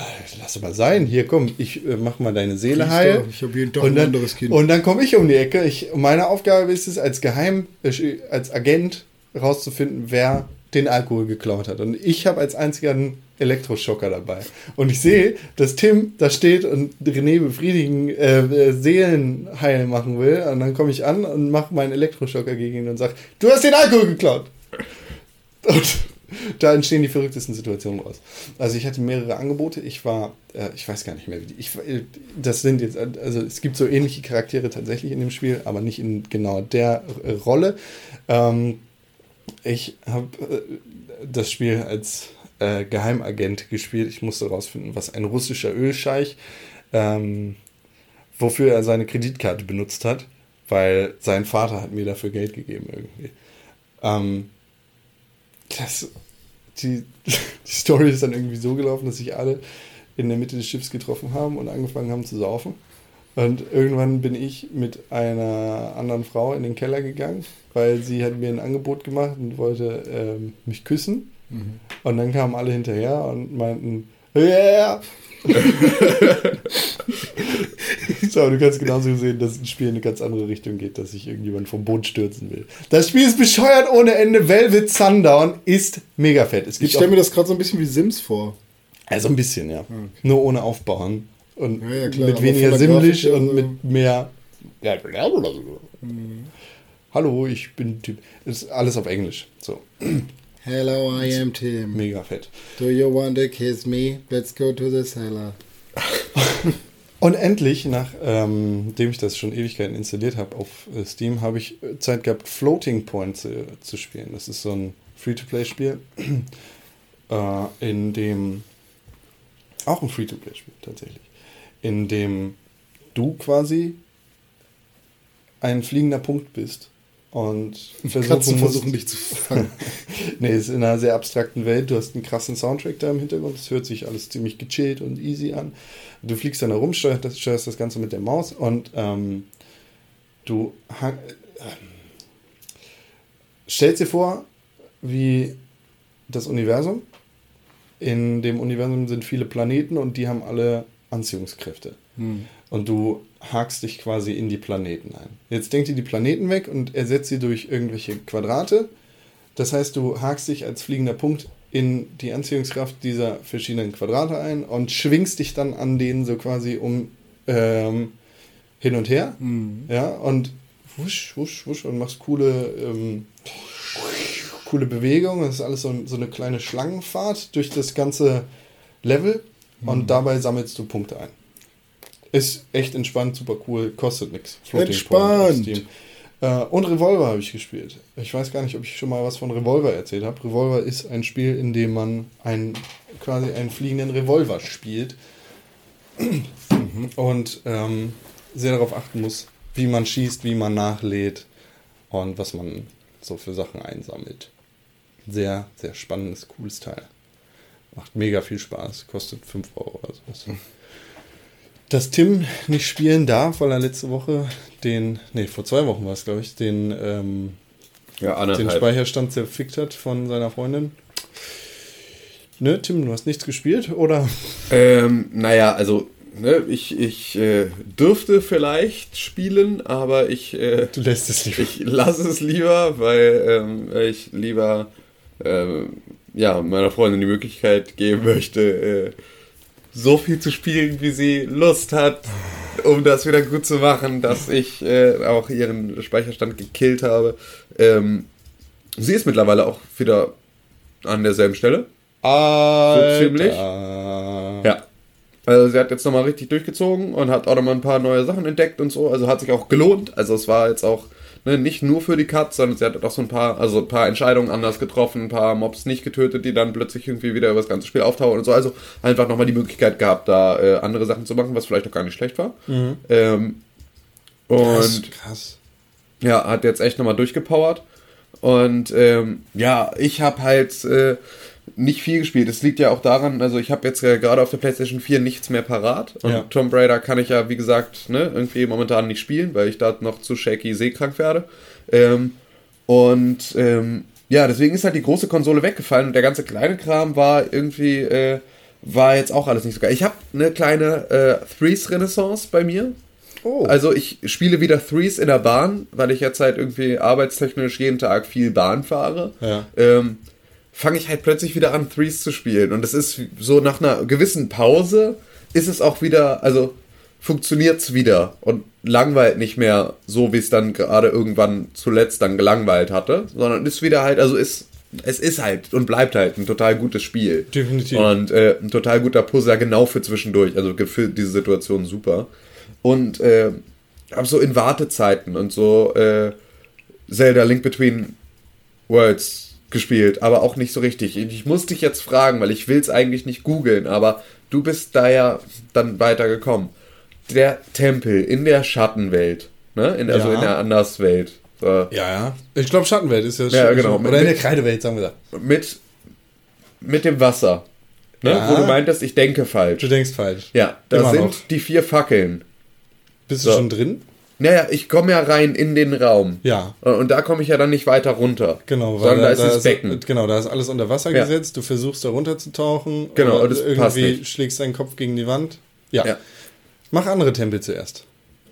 lass mal sein, hier komm, ich äh, mach mal deine Seele Priester, heil. ich hab jeden Tag und ein dann, anderes Kind. Und dann komme ich um die Ecke. Ich, meine Aufgabe ist es, als Geheim, äh, als Agent rauszufinden, wer den Alkohol geklaut hat. Und ich habe als einziger einen Elektroschocker dabei. Und ich sehe, dass Tim da steht und René befriedigen, äh, äh, Seelen heil machen will. Und dann komme ich an und mache meinen Elektroschocker gegen ihn und sage, du hast den Alkohol geklaut. Und da entstehen die verrücktesten Situationen raus. Also ich hatte mehrere Angebote. Ich war, äh, ich weiß gar nicht mehr, wie die. Ich, äh, das sind jetzt, also es gibt so ähnliche Charaktere tatsächlich in dem Spiel, aber nicht in genau der äh, Rolle. Ähm, ich habe äh, das Spiel als äh, Geheimagent gespielt. Ich musste herausfinden, was ein russischer Ölscheich, ähm, wofür er seine Kreditkarte benutzt hat, weil sein Vater hat mir dafür Geld gegeben irgendwie. Ähm, das die, die Story ist dann irgendwie so gelaufen, dass sich alle in der Mitte des Schiffs getroffen haben und angefangen haben zu saufen. Und irgendwann bin ich mit einer anderen Frau in den Keller gegangen, weil sie hat mir ein Angebot gemacht und wollte ähm, mich küssen. Und dann kamen alle hinterher und meinten, yeah! [laughs] so, aber du kannst genauso sehen, dass ein Spiel in eine ganz andere Richtung geht, dass sich irgendjemand vom Boot stürzen will. Das Spiel ist bescheuert ohne Ende. Velvet Sundown ist mega fett. Es Ich gibt stelle auch, mir das gerade so ein bisschen wie Sims vor. also ein bisschen, ja. Nur ohne Aufbauen. Und Ja, ja, klar, mit weniger her und so- mit mehr. Hallo, ich bin Typ. Ist alles auf Englisch. So, Hello, I am Tim. mega fett. Do you want to kiss me? Let's go to the cellar. [laughs] Und endlich, nachdem ich das schon Ewigkeiten installiert habe auf äh, Steam, habe ich Zeit gehabt, Floating Point zu, zu spielen. Das ist so ein Free-to-Play-Spiel, [clears throat] äh, in dem, auch ein Free-to-Play-Spiel tatsächlich, in dem du quasi ein fliegender Punkt bist und Katzen versuchen musst, versuchen dich zu fangen. [laughs] nee, es ist in einer sehr abstrakten Welt. Du hast einen krassen Soundtrack da im Hintergrund. Es hört sich alles ziemlich gechillt und easy an. Du fliegst dann herum, steuerst das, steuerst das Ganze mit der Maus und ähm, du äh, stellst dir vor, wie das Universum. In dem Universum sind viele Planeten und die haben alle Anziehungskräfte. Und du hakst dich quasi in die Planeten ein. Jetzt denkt ihr die Planeten weg und ersetzt sie durch irgendwelche Quadrate. Das heißt, du hakst dich als fliegender Punkt in die Anziehungskraft dieser verschiedenen Quadrate ein und schwingst dich dann an denen so quasi um ähm, hin und her. Ja, und wusch, wusch, wusch und machst coole, ähm, coole Bewegungen. Das ist alles so, so eine kleine Schlangenfahrt durch das ganze Level und dabei sammelst du Punkte ein. Ist echt entspannt, super cool, kostet nichts. Entspannt. Äh, und Revolver habe ich gespielt. Ich weiß gar nicht, ob ich schon mal was von Revolver erzählt habe. Revolver ist ein Spiel, in dem man einen, quasi einen fliegenden Revolver spielt [clears throat] und ähm, sehr darauf achten muss, wie man schießt, wie man nachlädt und was man so für Sachen einsammelt. Sehr, sehr spannendes, cooles Teil. Macht mega viel Spaß, kostet 5 Euro oder sowas. Dass Tim nicht spielen darf, weil er letzte Woche den, nee, vor zwei Wochen war es, glaube ich, den, ähm, Ja, den. Speicherstand zerfickt hat von seiner Freundin. Ne, Tim, du hast nichts gespielt, oder? Ähm, naja, also, ne, ich, ich äh, dürfte vielleicht spielen, aber ich, äh, Du lässt es lieber. ich lasse es lieber, weil ähm, ich lieber ähm, ja, meiner Freundin die Möglichkeit geben möchte, äh, so viel zu spielen, wie sie Lust hat, um das wieder gut zu machen, dass ich äh, auch ihren Speicherstand gekillt habe. Ähm, sie ist mittlerweile auch wieder an derselben Stelle. Alter. ziemlich. Ja. Also sie hat jetzt nochmal richtig durchgezogen und hat auch nochmal ein paar neue Sachen entdeckt und so. Also hat sich auch gelohnt. Also es war jetzt auch ne, nicht nur für die Cuts, sondern sie hat auch so ein paar, also ein paar Entscheidungen anders getroffen, ein paar Mobs nicht getötet, die dann plötzlich irgendwie wieder über das ganze Spiel auftauchen und so. Also einfach nochmal die Möglichkeit gehabt, da äh, andere Sachen zu machen, was vielleicht auch gar nicht schlecht war. Ähm, und krass. ja, hat jetzt echt nochmal durchgepowert. Und ähm, ja, ich habe halt äh, nicht viel gespielt. Es liegt ja auch daran, also ich habe jetzt gerade auf der PlayStation 4 nichts mehr parat. Und Ja. Tomb Raider kann ich ja, wie gesagt, ne, irgendwie momentan nicht spielen, weil ich da noch zu shaky seekrank werde. Ähm, und ähm, ja, deswegen ist halt die große Konsole weggefallen und der ganze kleine Kram war irgendwie, äh, war jetzt auch alles nicht so geil. Ich habe eine kleine äh, Threes-Renaissance bei mir. Oh. Also ich spiele wieder Threes in der Bahn, weil ich jetzt halt irgendwie arbeitstechnisch jeden Tag viel Bahn fahre. Ja. Ähm, fange ich halt plötzlich wieder an, Threes zu spielen. Und es ist so nach einer gewissen Pause ist es auch wieder, also funktioniert's wieder und langweilt nicht mehr so, wie es dann gerade irgendwann zuletzt dann gelangweilt hatte, sondern ist wieder halt, also ist, es ist halt und bleibt halt ein total gutes Spiel. Definitiv. Und äh, ein total guter Puzzler, genau für zwischendurch, also für diese Situation super. Und äh, habe so in Wartezeiten und so äh, Zelda Link Between Worlds gespielt, aber auch nicht so richtig. Ich muss dich jetzt fragen, weil ich will es eigentlich nicht googeln, aber du bist da ja dann weitergekommen. Der Tempel in der Schattenwelt, ne? In, also Ja. in der Anderswelt. So. Ja, ja. Ich glaube, Schattenwelt ist ja, Ja, schon- genau. Oder in der Kreidewelt, sagen wir da. Mit mit dem Wasser. Ne? Ja. Wo du meintest, ich denke falsch. Du denkst falsch. Ja, da Immer sind noch. die vier Fackeln. Bist So. du schon drin? Naja, ich komme ja rein in den Raum. Ja. Und und da komme ich ja dann nicht weiter runter. Genau, Sondern da, ist das Becken. Genau, da ist alles unter Wasser Ja. gesetzt. Du versuchst da runterzutauchen. Genau, oder und das passt irgendwie nicht. schlägst deinen Kopf gegen die Wand. Ja. Ja. Mach andere Tempel zuerst.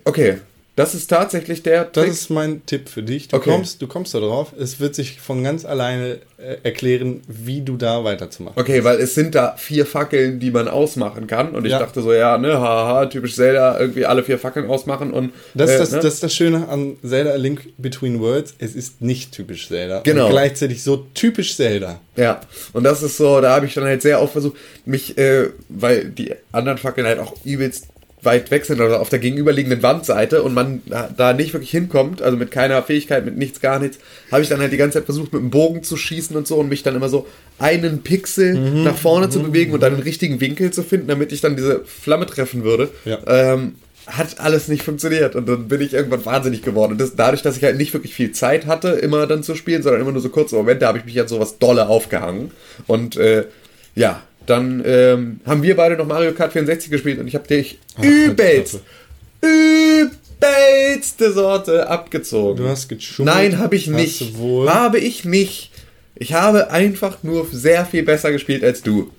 Okay, das ist tatsächlich der Das Trick. ist mein Tipp für dich. Du Okay. kommst, du kommst da drauf. Es wird sich von ganz alleine äh, erklären, wie du da weiterzumachen. Okay, weil es sind da vier Fackeln, die man ausmachen kann. Und ich Ja. dachte so, ja, ne, haha, typisch Zelda, irgendwie alle vier Fackeln ausmachen und. Das, äh, ist das, ne? das ist das Schöne an Zelda Link Between Worlds. Es ist nicht typisch Zelda. Genau. Und gleichzeitig so typisch Zelda. Ja, und das ist so, da habe ich dann halt sehr oft versucht, mich, äh, weil die anderen Fackeln halt auch übelst weit weg sind oder auf der gegenüberliegenden Wandseite und man da, nicht wirklich hinkommt, also mit keiner Fähigkeit, mit nichts, gar nichts, habe ich dann halt die ganze Zeit versucht, mit dem Bogen zu schießen und so und mich dann immer so einen Pixel Mhm. nach vorne zu bewegen und dann den richtigen Winkel zu finden, damit ich dann diese Flamme treffen würde. Ja. Ähm, hat alles nicht funktioniert und dann bin ich irgendwann wahnsinnig geworden. Und das, dadurch, dass ich halt nicht wirklich viel Zeit hatte, immer dann zu spielen, sondern immer nur so kurze Momente, habe ich mich an sowas dolle aufgehangen. Und äh, ja, dann ähm, haben wir beide noch Mario Kart 64 gespielt und ich habe dich übelst, übelste Sorte abgezogen. Du hast geschummelt. Nein, habe ich nicht. Habe ich nicht. Ich habe einfach nur sehr viel besser gespielt als du.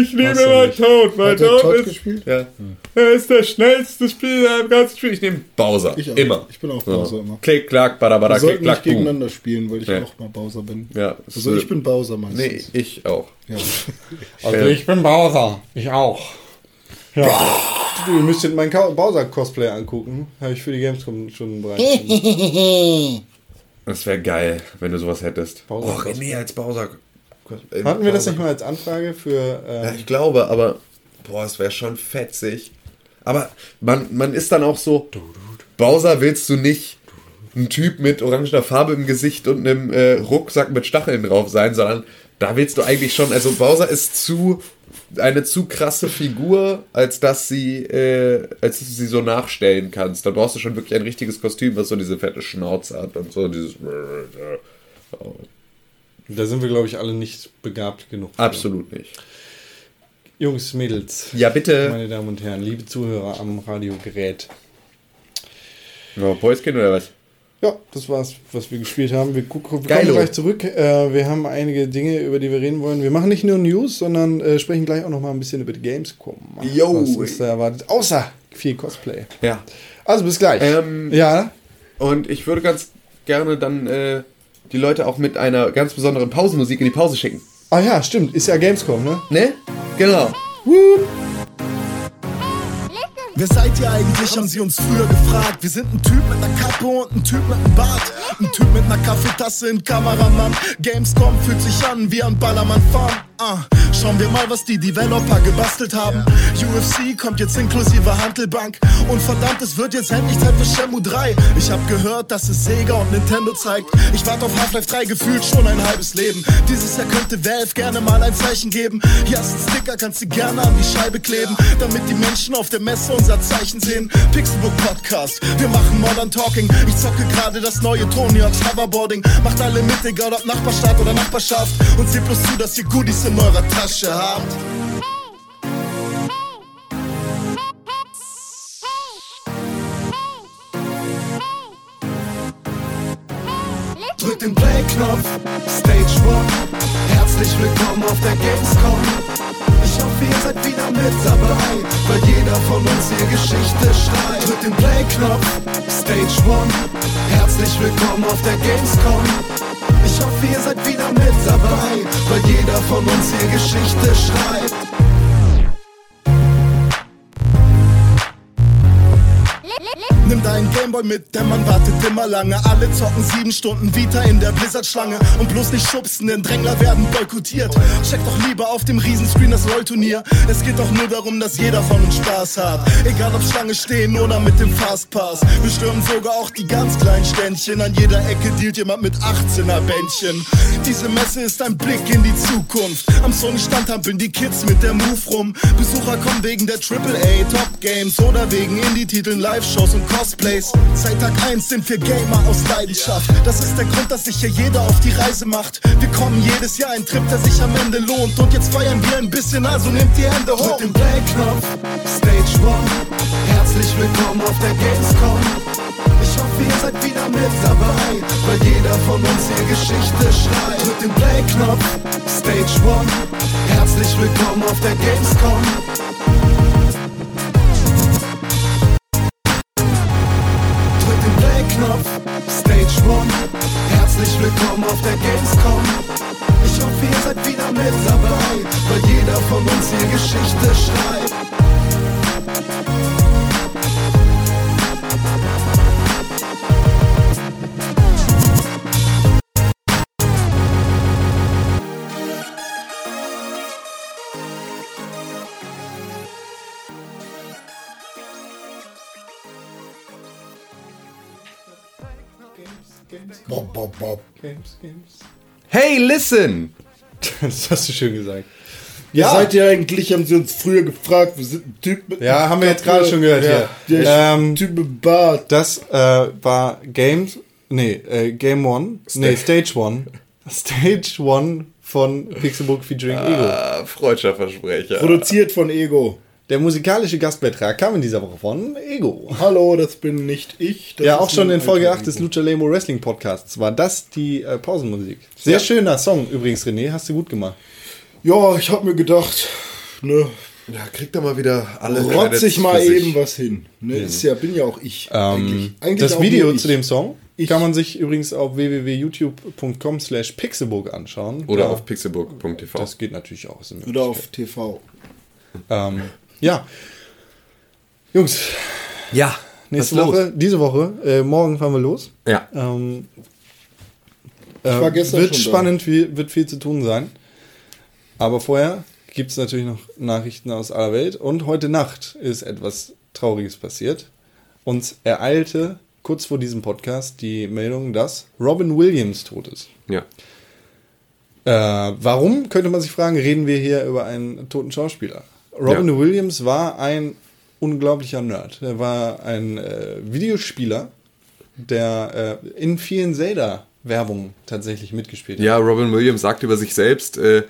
Ich liebe Hast du mein nicht. Toad. Der Toad Todd ist, gespielt? Ja. Er ist der schnellste Spieler im ganzen Spiel. Ich nehme Bowser. Ich auch. immer. Ich bin auch Bowser immer. Klick, klack, badabada, Wir klick, nicht klack, boom. gegeneinander spielen, weil ich Nee. auch mal Bowser bin. Ja, Also ich bin Bowser meistens. Nee, ich auch. Ja. Also ich bin Bowser. Ich auch. Ja. Du, ihr müsstet meinen Bowser-Cosplay angucken. Habe ich für die Gamescom schon bereit. Das wäre geil, wenn du sowas hättest. Bowser oh, René als Bowser. Hatten wir das nicht mal als Anfrage für... Ja, Äh, ich glaube, aber boah, es wäre schon fetzig. Aber man, man ist dann auch so, Bowser willst du nicht ein Typ mit orangener Farbe im Gesicht und einem äh, Rucksack mit Stacheln drauf sein, sondern da willst du eigentlich schon, also Bowser ist zu eine zu krasse Figur, als dass sie, äh, als dass du sie so nachstellen kannst. Da brauchst du schon wirklich ein richtiges Kostüm, was so diese fette Schnauze hat und so dieses. Da sind wir, glaube ich, alle nicht begabt genug. für. Absolut nicht. Jungs, Mädels, Ja, bitte. meine Damen und Herren, liebe Zuhörer am Radiogerät. Oh, Boyskin oder was? Ja, das war's, was wir gespielt haben. Wir, gucken, wir kommen gleich zurück. Äh, wir haben einige Dinge, über die wir reden wollen. Wir machen nicht nur News, sondern äh, sprechen gleich auch noch mal ein bisschen über die Gamescom. Yo. Was uns da erwartet. Außer viel Cosplay. Ja. Also bis gleich. Ähm, ja, Und ich würde ganz gerne dann äh, die Leute auch mit einer ganz besonderen Pausenmusik in die Pause schicken. ah ja, stimmt. Ist ja Gamescom, ne? Ne? Genau. Wer seid ihr eigentlich, haben sie uns früher gefragt. Wir sind ein Typ mit einer Kappe und ein Typ mit einem Bart. Ein Typ mit einer Kaffeetasse, ein Kameramann. Gamescom fühlt sich an wie ein Ballermann Ah, schauen wir mal, was die Developer gebastelt haben. UFC kommt jetzt inklusive Handelbank. Und verdammt, es wird jetzt endlich Zeit für Shenmue 3. Ich hab gehört, dass es Sega und Nintendo zeigt. Ich warte auf Half-Life 3 gefühlt schon ein halbes Leben. Dieses Jahr könnte Valve gerne mal ein Zeichen geben. Hier hast einen Sticker, kannst du gerne an die Scheibe kleben. Damit die Menschen auf der Messe unser Zeichen sehen. Pixelbook Podcast, wir machen Modern Talking. Ich zocke gerade das neue Tony Hawk's Hoverboarding. Macht alle mit, egal ob Nachbarstaat oder Nachbarschaft. Und seht bloß zu, dass ihr Goodies in eurer Tasche habt. Drückt den Play-Knopf, Stage One. Herzlich willkommen auf der Gamescom. Ich hoffe, ihr seid wieder mit dabei, weil jeder von uns hier Geschichte schreibt. Drückt den Play-Knopf, Stage One. Herzlich willkommen auf der Gamescom. Ich hoffe, ihr seid wieder mit dabei, weil jeder von uns hier Geschichte schreibt. Nimm deinen Gameboy mit, der Mann wartet immer lange. Alle zocken sieben Stunden Vita in der Blizzard-Schlange. Und bloß nicht schubsen, denn Drängler werden boykottiert. Check doch lieber auf dem Riesenscreen das LOL-Turnier. Es geht doch nur darum, dass jeder von uns Spaß hat. Egal ob Schlange stehen oder mit dem Fastpass. Wir stürmen sogar auch die ganz kleinen Ständchen. An jeder Ecke dealt jemand mit 18er Bändchen. Diese Messe ist ein Blick in die Zukunft. Am Sony-Stand hampeln die Kids mit der Move rum. Besucher kommen wegen der AAA Top Games oder wegen Indie-Titeln, Live-Shows und Cosplays. Seit Tag 1 sind wir Gamer aus Leidenschaft. Das ist der Grund, dass sich hier jeder auf die Reise macht. Wir kommen jedes Jahr ein Trip, der sich am Ende lohnt. Und jetzt feiern wir ein bisschen, also nehmt die Hände hoch. Drückt den Play-Knopf, Stage One. Herzlich willkommen auf der Gamescom. Ich hoffe, ihr seid wieder mit dabei, weil jeder von uns hier Geschichte schreibt. Drückt den Play-Knopf, Stage One. Herzlich willkommen auf der Gamescom. Play-Knopf, Stage One. Herzlich willkommen auf der Gamescom. Ich hoffe, ihr seid wieder mit dabei, weil jeder von uns hier Geschichte schreibt. Bob, bob. Games, Games. Hey, listen! Das hast du schön gesagt. Ja. Seid ihr eigentlich, haben sie uns früher gefragt, wir sind ein Typ mit. Ja, haben wir jetzt gerade schon gehört ja, hier. Der Ähm, Typ mit Bart. Das äh, war Games, nee, äh, Game One, nee, Stage One. Stage One von Pixelbook featuring Ego. Ah, freudscher Versprecher. Produziert von Ego. Der musikalische Gastbeitrag kam in dieser Woche von Ego. Hallo, das bin nicht ich. Das Ja, auch schon in Folge alter 8 des. Lucha Lemo Wrestling Podcasts war das die äh, Pausenmusik. Sehr Ja. schöner Song übrigens, René, hast du gut gemacht. Ja, ich hab mir gedacht, ne, Ja, kriegt doch mal wieder alle rotz ich mal eben was hin. Ne, ist ja, bin ja auch ich. eigentlich. eigentlich Ähm, das auch Video zu dem Song Ich. kann man sich übrigens auf www.youtube.com slash pixelbook anschauen. Oder Ja, auf pixelbook.tv. Das geht natürlich auch. Oder auf TV. Ähm, ja. Jungs, Ja, nächste Woche, diese Woche, äh, morgen fahren wir los. Ja. Ähm, Ich war gestern wird spannend, viel, wird viel zu tun sein. Aber vorher gibt es natürlich noch Nachrichten aus aller Welt. Und heute Nacht ist etwas Trauriges passiert. Uns ereilte kurz vor diesem Podcast die Meldung, dass Robin Williams tot ist. Ja. Äh, warum, könnte man sich fragen, reden wir hier über einen toten Schauspieler? Robin Ja. Williams war ein unglaublicher Nerd. Er war ein äh, Videospieler, der äh, in vielen Zelda-Werbungen tatsächlich mitgespielt hat. Ja, Robin Williams sagt über sich selbst, äh,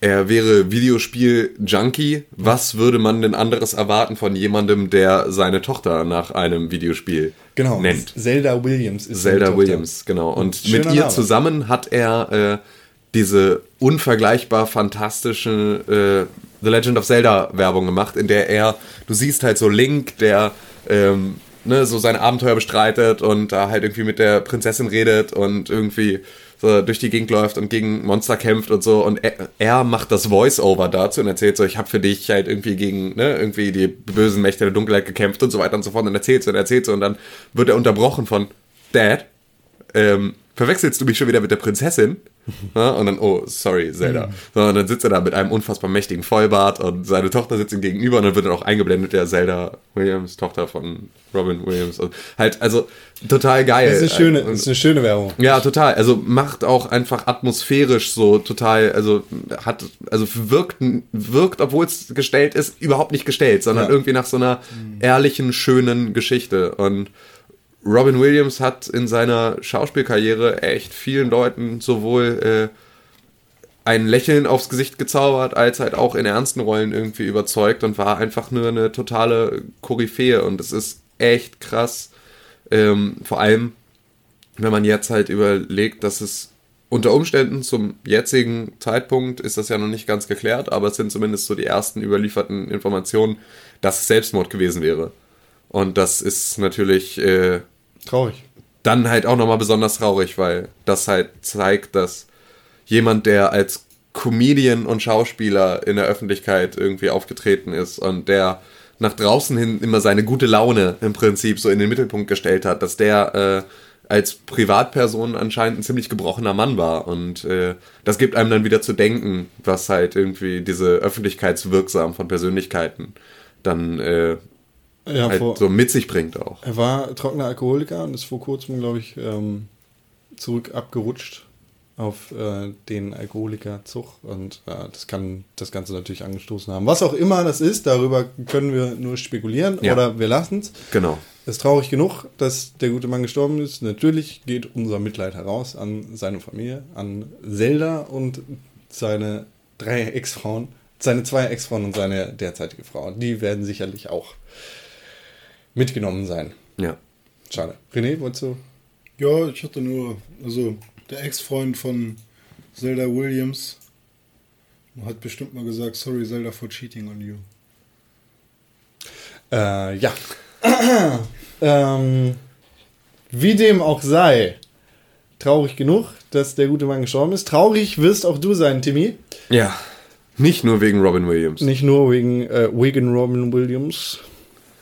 er wäre Videospiel-Junkie. Was würde man denn anderes erwarten von jemandem, der seine Tochter nach einem Videospiel genau. nennt? Zelda Williams ist Zelda. Williams, genau. Und Schöner mit ihr Name. zusammen hat er äh, diese unvergleichbar fantastische äh, The Legend of Zelda Werbung gemacht, in der er, du siehst halt so Link, der ähm, ne, so sein Abenteuer bestreitet und da halt irgendwie mit der Prinzessin redet und irgendwie so durch die Gegend läuft und gegen Monster kämpft und so und er, er macht das Voice-Over dazu und erzählt so, ich habe für dich halt irgendwie gegen ne, irgendwie die bösen Mächte der Dunkelheit gekämpft und so weiter und so fort und erzählt so und erzählt so und dann wird er unterbrochen von Dad, ähm, verwechselst du mich schon wieder mit der Prinzessin? Ja, [laughs] und dann, oh, sorry, Zelda. So, und dann sitzt er da mit einem unfassbar mächtigen Vollbart und seine Tochter sitzt ihm gegenüber und dann wird dann auch eingeblendet, der Zelda Williams, Tochter von Robin Williams. Und halt, also total geil. Das ist eine schöne, Und- ist eine schöne Werbung. ja, total. Also macht auch einfach atmosphärisch so total, also hat, also wirkt, wirkt, obwohl es gestellt ist, überhaupt nicht gestellt, sondern Ja. irgendwie nach so einer ehrlichen, schönen Geschichte. Und Robin Williams hat in seiner Schauspielkarriere echt vielen Leuten sowohl äh, ein Lächeln aufs Gesicht gezaubert, als halt auch in ernsten Rollen irgendwie überzeugt und war einfach nur eine totale Koryphäe. Und es ist echt krass. Ähm, vor allem, wenn man jetzt halt überlegt, dass es unter Umständen zum jetzigen Zeitpunkt ist das ja noch nicht ganz geklärt, aber es sind zumindest so die ersten überlieferten Informationen, dass es Selbstmord gewesen wäre. Und das ist natürlich äh, Traurig. dann halt auch nochmal besonders traurig, weil das halt zeigt, dass jemand, der als Comedian und Schauspieler in der Öffentlichkeit irgendwie aufgetreten ist und der nach draußen hin immer seine gute Laune im Prinzip so in den Mittelpunkt gestellt hat, dass der äh, als Privatperson anscheinend ein ziemlich gebrochener Mann war und äh, das gibt einem dann wieder zu denken, was halt irgendwie diese Öffentlichkeitswirksam von Persönlichkeiten dann äh, Ja, halt vor, so mit sich bringt auch. er war trockener Alkoholiker und ist vor kurzem, glaube ich, ähm, zurück abgerutscht auf äh, den Alkoholikerzug und äh, das kann das Ganze natürlich angestoßen haben. Was auch immer das ist, darüber können wir nur spekulieren Ja. oder wir lassen es. Genau. ist traurig genug, dass der gute Mann gestorben ist. Natürlich geht unser Mitleid heraus an seine Familie, an Zelda und seine drei Ex-Frauen, seine zwei Ex-Frauen und seine derzeitige Frau. Die werden sicherlich auch mitgenommen sein. Ja. Schade. René, wolltest du? Ja, ich hatte nur, also der Ex-Freund von Zelda Williams hat bestimmt mal gesagt, sorry Zelda for cheating on you. Äh, ja. [clears throat] ähm, wie dem auch sei, traurig genug, dass der gute Mann gestorben ist. Traurig wirst auch du sein, Timmy. Ja. Nicht nur wegen Robin Williams. Nicht nur wegen äh, Wigan Robin Williams.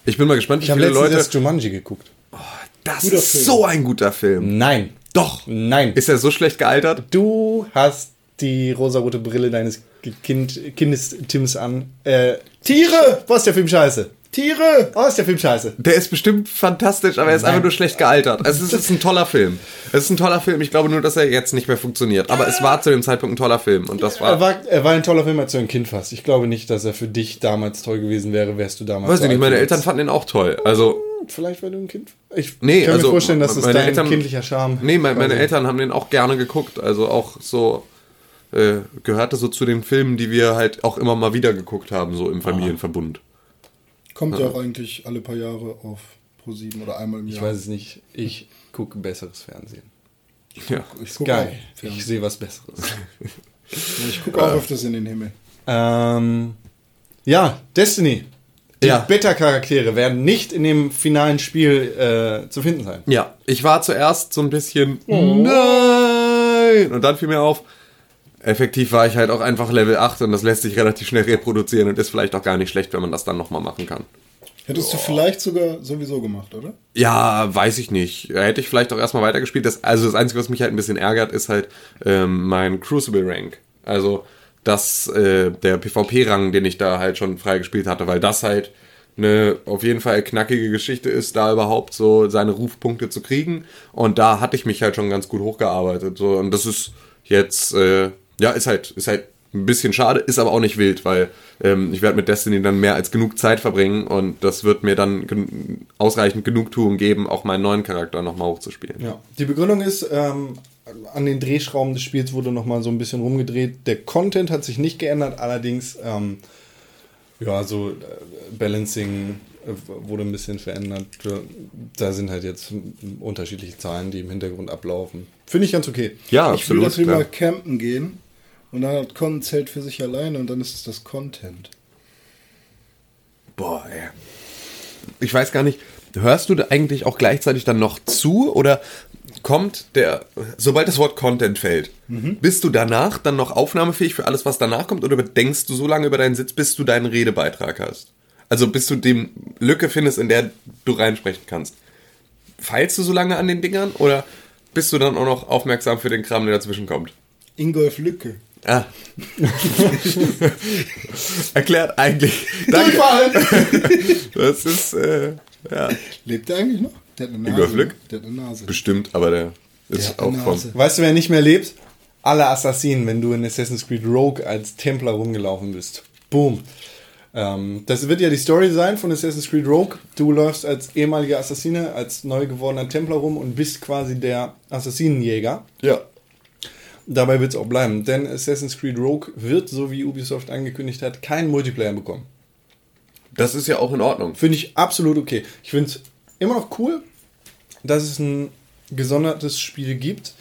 Ich bin mal gespannt, wie Ich habe viele letztens Leute. Jumanji geguckt. Das Guter ist Film. so ein guter Film. Nein. Doch. Nein. Ist er so schlecht gealtert? Du hast die rosarote Brille deines kind, Kindes Tims an. Äh, Tiere! Was ist der Film scheiße? Tiere! Was ist der Film scheiße? Der ist bestimmt fantastisch, aber er ist Nein. einfach nur schlecht gealtert. Also es ist ein toller Film. Es ist ein toller Film. Ich glaube nur, dass er jetzt nicht mehr funktioniert. Aber es war zu dem Zeitpunkt ein toller Film. Und das Er war. war, er war ein toller Film, als du ein Kind warst. Ich glaube nicht, dass er für dich damals toll gewesen wäre, wärst du damals. Weiß ich nicht, meine Eltern fanden ihn auch toll. Also, Vielleicht, weil du ein Kind Ich Nee, kann also, mir vorstellen, dass es dein Eltern- kindlicher Charme nee, meine, meine Eltern haben den auch gerne geguckt. Also auch so, äh, gehörte so zu den Filmen, die wir halt auch immer mal wieder geguckt haben, so im Familienverbund. Kommt ja auch eigentlich alle paar Jahre auf Pro 7 oder einmal im Jahr. Ich weiß es nicht. Ich gucke besseres Fernsehen. Ja. Ist guck geil. Ich sehe was Besseres. Ja, ich gucke auch öfters in den Himmel. ähm, ja, Destiny. Die Ja. Beta-Charaktere werden nicht in dem finalen Spiel äh, zu finden sein. Ja, ich war zuerst so ein bisschen nein und dann fiel mir auf, effektiv war ich halt auch einfach Level 8 und das lässt sich relativ schnell reproduzieren und ist vielleicht auch gar nicht schlecht, wenn man das dann nochmal machen kann. Hättest du vielleicht sogar sowieso gemacht, oder? Ja, weiß ich nicht. Hätte ich vielleicht auch erstmal weitergespielt. Das, also das Einzige, was mich halt ein bisschen ärgert, ist halt ähm, mein Crucible Rank. Also das, äh, der PvP-Rang, den ich da halt schon freigespielt hatte, weil das halt eine auf jeden Fall knackige Geschichte ist, da überhaupt so seine Rufpunkte zu kriegen. Und da hatte ich mich halt schon ganz gut hochgearbeitet. So. Und das ist jetzt, äh, ja, ist halt, ist halt ein bisschen schade, ist aber auch nicht wild, weil ähm, ich werde mit Destiny dann mehr als genug Zeit verbringen und das wird mir dann gen ausreichend Genugtuung geben, auch meinen neuen Charakter nochmal hochzuspielen. Ja. Die Begründung ist, ähm, an den Drehschrauben des Spiels wurde nochmal so ein bisschen rumgedreht. Der Content hat sich nicht geändert, allerdings, ähm, ja, so äh, Balancing wurde ein bisschen verändert. Da sind halt jetzt unterschiedliche Zahlen, die im Hintergrund ablaufen. Finde ich ganz okay. Ja, ich will, absolut. dass wir mal campen gehen und dann hat Con ein Zelt für sich alleine und dann ist es das Content. Boah, ey. Ich weiß gar nicht, hörst du da eigentlich auch gleichzeitig dann noch zu oder kommt der, sobald das Wort Content fällt, bist du danach dann noch aufnahmefähig für alles, was danach kommt oder denkst du so lange über deinen Sitz, bis du deinen Redebeitrag hast? Also bis du dem Lücke findest, in der du reinsprechen kannst. Feilst du so lange an den Dingern oder bist du dann auch noch aufmerksam für den Kram, der dazwischen kommt? Ingolf Lücke. Ah. [laughs] Erklärt eigentlich. Danke. [laughs] Das ist, äh, ja, Lebt er eigentlich noch? Der hat eine Nase. Ingolf Lück? Der hat eine Nase. bestimmt, aber der ist hat auch. Nase. Weißt du, wer nicht mehr lebt? Alle Assassinen, wenn du in Assassin's Creed Rogue als Templer rumgelaufen bist. Boom. Ähm, das wird ja die Story sein von Assassin's Creed Rogue. Du läufst als ehemaliger Assassine, als neu gewordener Templer rum und bist quasi der Assassinenjäger. Ja. Dabei wird es auch bleiben, denn Assassin's Creed Rogue wird, so wie Ubisoft angekündigt hat, keinen Multiplayer bekommen. Das ist ja auch in Ordnung. Finde ich absolut okay. Ich finde es immer noch cool, dass es ein gesondertes Spiel gibt.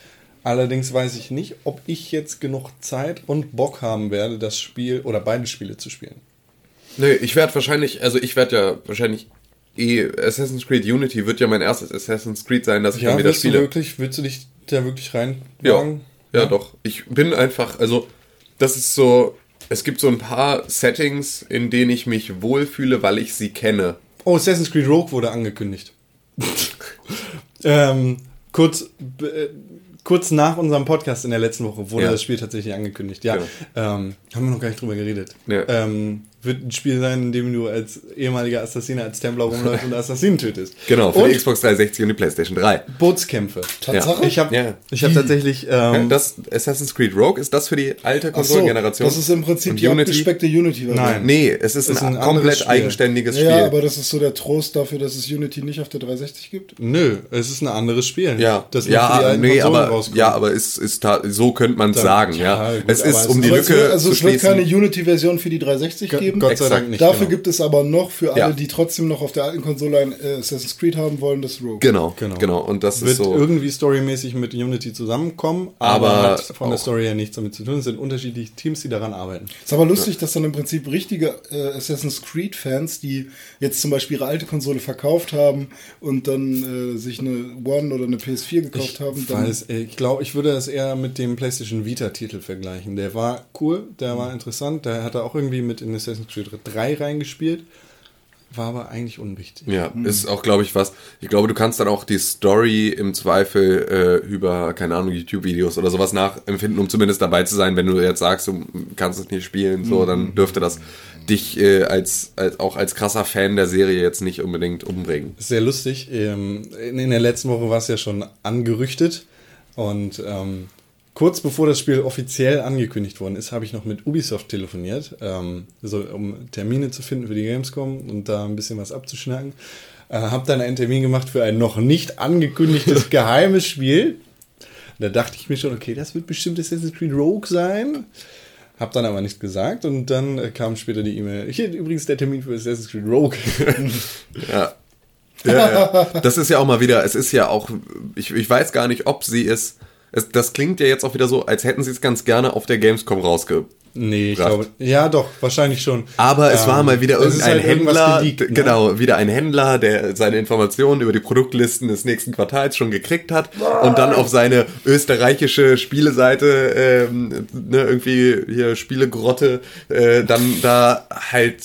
Allerdings weiß ich nicht, ob ich jetzt genug Zeit und Bock haben werde, das Spiel oder beide Spiele zu spielen. Nee, ich werde wahrscheinlich, also ich werde ja wahrscheinlich eh, Assassin's Creed Unity wird ja mein erstes Assassin's Creed sein, dass ich dann wieder willst du spiele. wirklich, willst du dich da wirklich rein Ja, wagen? ja, doch. Ich bin einfach, also das ist so, es gibt so ein paar Settings, in denen ich mich wohlfühle, weil ich sie kenne. Oh, Assassin's Creed Rogue wurde angekündigt. [laughs] ähm, kurz, äh, kurz nach unserem Podcast in der letzten Woche wurde Ja. das Spiel tatsächlich angekündigt. Ja, Genau. ähm, haben wir noch gar nicht drüber geredet. Ja. Ähm, wird ein Spiel sein, in dem du als ehemaliger Assassiner, als Templar rumläufst und [laughs] Assassinen tötest. Genau, für und die Xbox 360 und die PlayStation 3. Bootskämpfe. Tatsache? Ich habe Ja. ich hab tatsächlich ähm, das Assassin's Creed Rogue, ist das für die alte Ach so, Konsolengeneration? das ist im Prinzip Und die Unity? abgespeckte unity Nein. Nee, es ist, Ist ein, ein komplett Spiel. eigenständiges Spiel. Ja, aber das ist so der Trost dafür, dass es Unity nicht auf der 360 gibt. Nö, es ist ein anderes Spiel. ja, das nur für die ja, nee, aber, rauskommt. ja, aber es ist ta- so könnte man es sagen, ja, ja. gut, es ist es- um die Lücke also zu es wird keine. Unity-Version für die 360 geben. Gott sei. Dank nicht. Dafür genau. gibt es aber noch für alle, Ja. die trotzdem noch auf der alten Konsole ein äh, Assassin's Creed haben wollen, das Rogue. Genau, Genau. genau, Und das wird ist so. irgendwie storymäßig mit Unity zusammenkommen, aber, Aber hat von der Story ja nichts damit zu tun. Es sind unterschiedliche Teams, die daran arbeiten. Ist aber lustig, dass dann im Prinzip richtige äh, Assassin's Creed-Fans, die jetzt zum Beispiel ihre alte Konsole verkauft haben und dann äh, sich eine One oder eine PS4 gekauft haben, dann Weiß, äh, ich glaube, ich würde das eher mit dem PlayStation Vita-Titel vergleichen. Der war cool, der war interessant, der hat er auch irgendwie mit in Assassin's Creed 3 reingespielt, war aber eigentlich unwichtig. Ja, ist auch, glaube ich, was. Ich glaube, du kannst dann auch die Story im Zweifel äh, über, keine Ahnung, YouTube-Videos oder sowas nachempfinden, um zumindest dabei zu sein. Wenn du jetzt sagst, du kannst es nicht spielen, so, dann dürfte das dich äh, als, als auch als krasser Fan der Serie jetzt nicht unbedingt umbringen. Sehr lustig. Ähm, in, in der letzten Woche war es ja schon angerüchtet und ähm, kurz bevor das Spiel offiziell angekündigt worden ist, habe ich noch mit Ubisoft telefoniert, ähm, so, um Termine zu finden für die Gamescom und da ein bisschen was abzuschnacken. Äh, habe dann einen Termin gemacht für ein noch nicht angekündigtes [laughs] geheimes Spiel. Da dachte ich mir schon, okay, das wird bestimmt Assassin's Creed Rogue sein. Hab dann aber nichts gesagt und dann äh, kam später die E-Mail. Hier übrigens der Termin für Assassin's Creed Rogue. [laughs] Ja. Ja, ja. Das ist ja auch mal wieder, es ist ja auch, ich, ich weiß gar nicht, ob sie es, es, das klingt ja jetzt auch wieder so, als hätten sie es ganz gerne auf der Gamescom rausge. Nee, ich glaube, ja doch, wahrscheinlich schon. Aber es Ähm, war mal wieder es irgendein halt Händler, geleakt, ne? genau, wieder ein Händler, der seine Informationen über die Produktlisten des nächsten Quartals schon gekriegt hat und dann auf seine österreichische Spieleseite, ähm, ne, irgendwie hier Spielegrotte, äh, dann da halt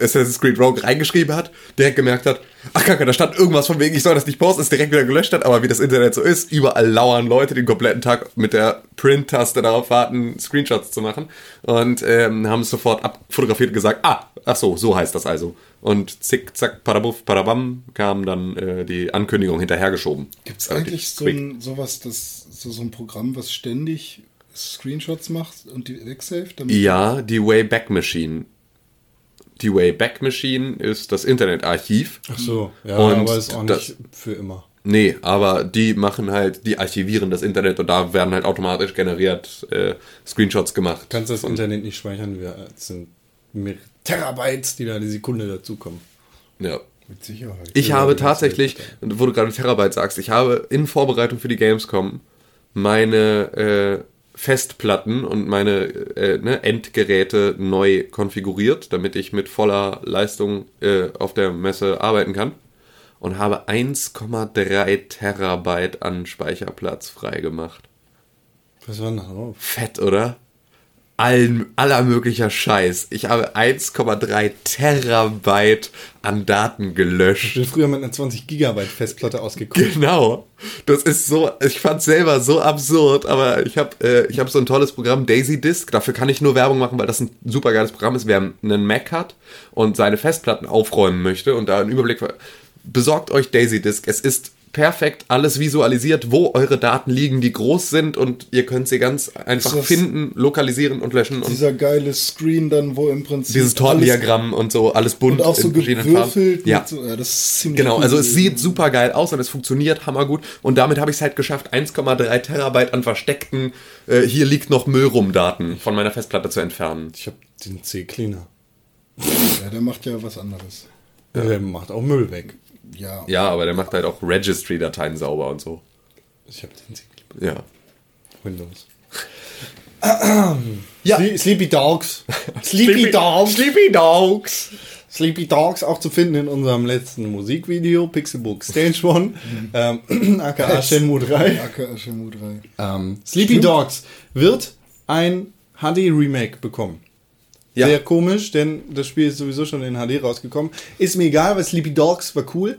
Assassin's Creed Rogue reingeschrieben hat, direkt gemerkt hat, ach kacke, da stand irgendwas von wegen, ich soll das nicht posten, es direkt wieder gelöscht hat, aber wie das Internet so ist, überall lauern Leute den kompletten Tag mit der Print-Taste darauf warten, Screenshots zu machen und ähm, haben es sofort abfotografiert und gesagt, ah, ach so, so heißt das also. Und zick, zack, parabuff, parabam, kam dann äh, die Ankündigung hinterhergeschoben. Gibt es eigentlich so ein, sowas, das, so, so ein Programm, was ständig Screenshots macht und die wegsaved? Ja, die Wayback Machine. Die Wayback Machine ist das Internetarchiv. Ach so, ja, Und aber ist auch das- nicht für immer. Nee, aber die machen halt, die archivieren das Internet und da werden halt automatisch generiert äh, Screenshots gemacht. Kannst das Und- Internet nicht speichern, wir es sind Terabytes, die da die Sekunde dazukommen. Ja. Mit Sicherheit. Ich habe tatsächlich, wo du gerade Terabyte sagst, ich habe in Vorbereitung für die Gamescom meine äh, Festplatten und meine äh, ne, Endgeräte neu konfiguriert, damit ich mit voller Leistung äh, auf der Messe arbeiten kann. Und habe 1,3 Terabyte an Speicherplatz freigemacht. Was war denn da drauf? Fett, oder? Allen, aller möglicher Scheiß. Ich habe 1,3 Terabyte an Daten Ich gelöscht. bin früher mit einer 20 Gigabyte Festplatte ausgekommen. Genau. Das ist so, ich fand selber so absurd, aber ich habe äh, ich hab so ein tolles Programm, Daisy Disk. Dafür kann ich nur Werbung machen, weil das ein super geiles Programm ist. Wer einen Mac hat und seine Festplatten aufräumen möchte und da einen Überblick, besorgt euch Daisy Disk. Es ist perfekt alles visualisiert, wo eure Daten liegen, die groß sind und ihr könnt sie ganz einfach das- finden, lokalisieren und löschen und Dieser geile Screen dann, wo im Prinzip dieses Tortendiagramm und so alles bunt und auch so in verschiedenen gewürfelt. Farben. Ja. So, ja, das ist ziemlich Genau, cool also es sieht super geil aus und es funktioniert hammergut. Und damit habe ich es halt geschafft, 1,3 Terabyte an versteckten, äh, hier liegt noch Müll rum Daten von meiner Festplatte zu entfernen. Ich habe den C-Cleaner. Ja, der macht ja was anderes. Der macht auch Müll weg. Ja. Ja, aber der macht halt auch Registry-Dateien sauber und so. Ich habe den C-Cleaner. Ja. Windows. [clears throat] ja. Sleepy Dogs. [laughs] Sleepy Dogs. Sleepy Dogs! Sleepy Dogs auch zu finden in unserem letzten Musikvideo, Pixelbook Stage One, [laughs] ähm, [clears throat] aka Shenmue 3. AKA Shenmue 3. Ähm, Sleepy Dogs wird ein HD-Remake bekommen. Ja. Sehr komisch, denn das Spiel ist sowieso schon in HD rausgekommen. Ist mir egal, weil Sleepy Dogs war cool.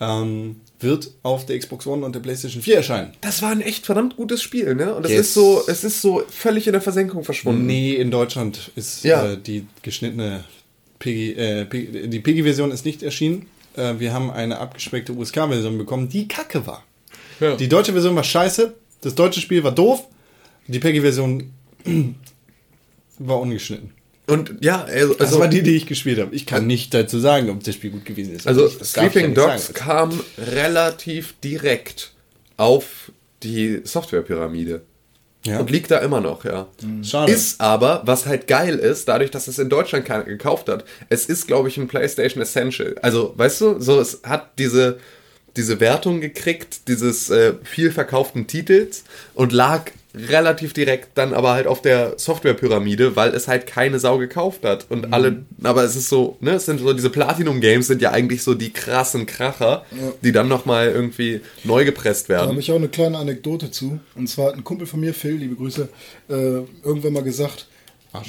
ähm, wird auf der Xbox One und der PlayStation 4 erscheinen. Das war ein echt verdammt gutes Spiel, ne? Und es Yes. ist so, es ist so völlig in der Versenkung verschwunden. Nee, in Deutschland ist Ja. äh, die geschnittene PG, äh, P- die PG-Version ist nicht erschienen. Äh, wir haben eine abgespeckte USK-Version bekommen, die kacke war. Ja. Die deutsche Version war scheiße, das deutsche Spiel war doof, die PG-Version [clears throat] war ungeschnitten. Und ja, also, Das also war die, die ich gespielt habe. Ich kann nicht dazu sagen, ob das Spiel gut gewesen ist. Also ich ja Sleeping nicht Dogs kam relativ direkt auf die Softwarepyramide. Ja. Und liegt da immer noch, ja. Schade. Ist aber, was halt geil ist, dadurch, dass es in Deutschland keiner gekauft hat, es ist, glaube ich, ein PlayStation Essential. Also, weißt du, so es hat diese, diese Wertung gekriegt, dieses äh, viel verkauften Titels und lag relativ direkt dann aber halt auf der Softwarepyramide, weil es halt keine Sau gekauft hat. Und alle, aber es ist so, ne, es sind so diese Platinum-Games sind ja eigentlich so die krassen Kracher, die dann nochmal irgendwie neu gepresst Da habe werden. ich auch eine kleine Anekdote zu. Und zwar hat ein Kumpel von mir, Phil, liebe Grüße, äh, irgendwann mal gesagt,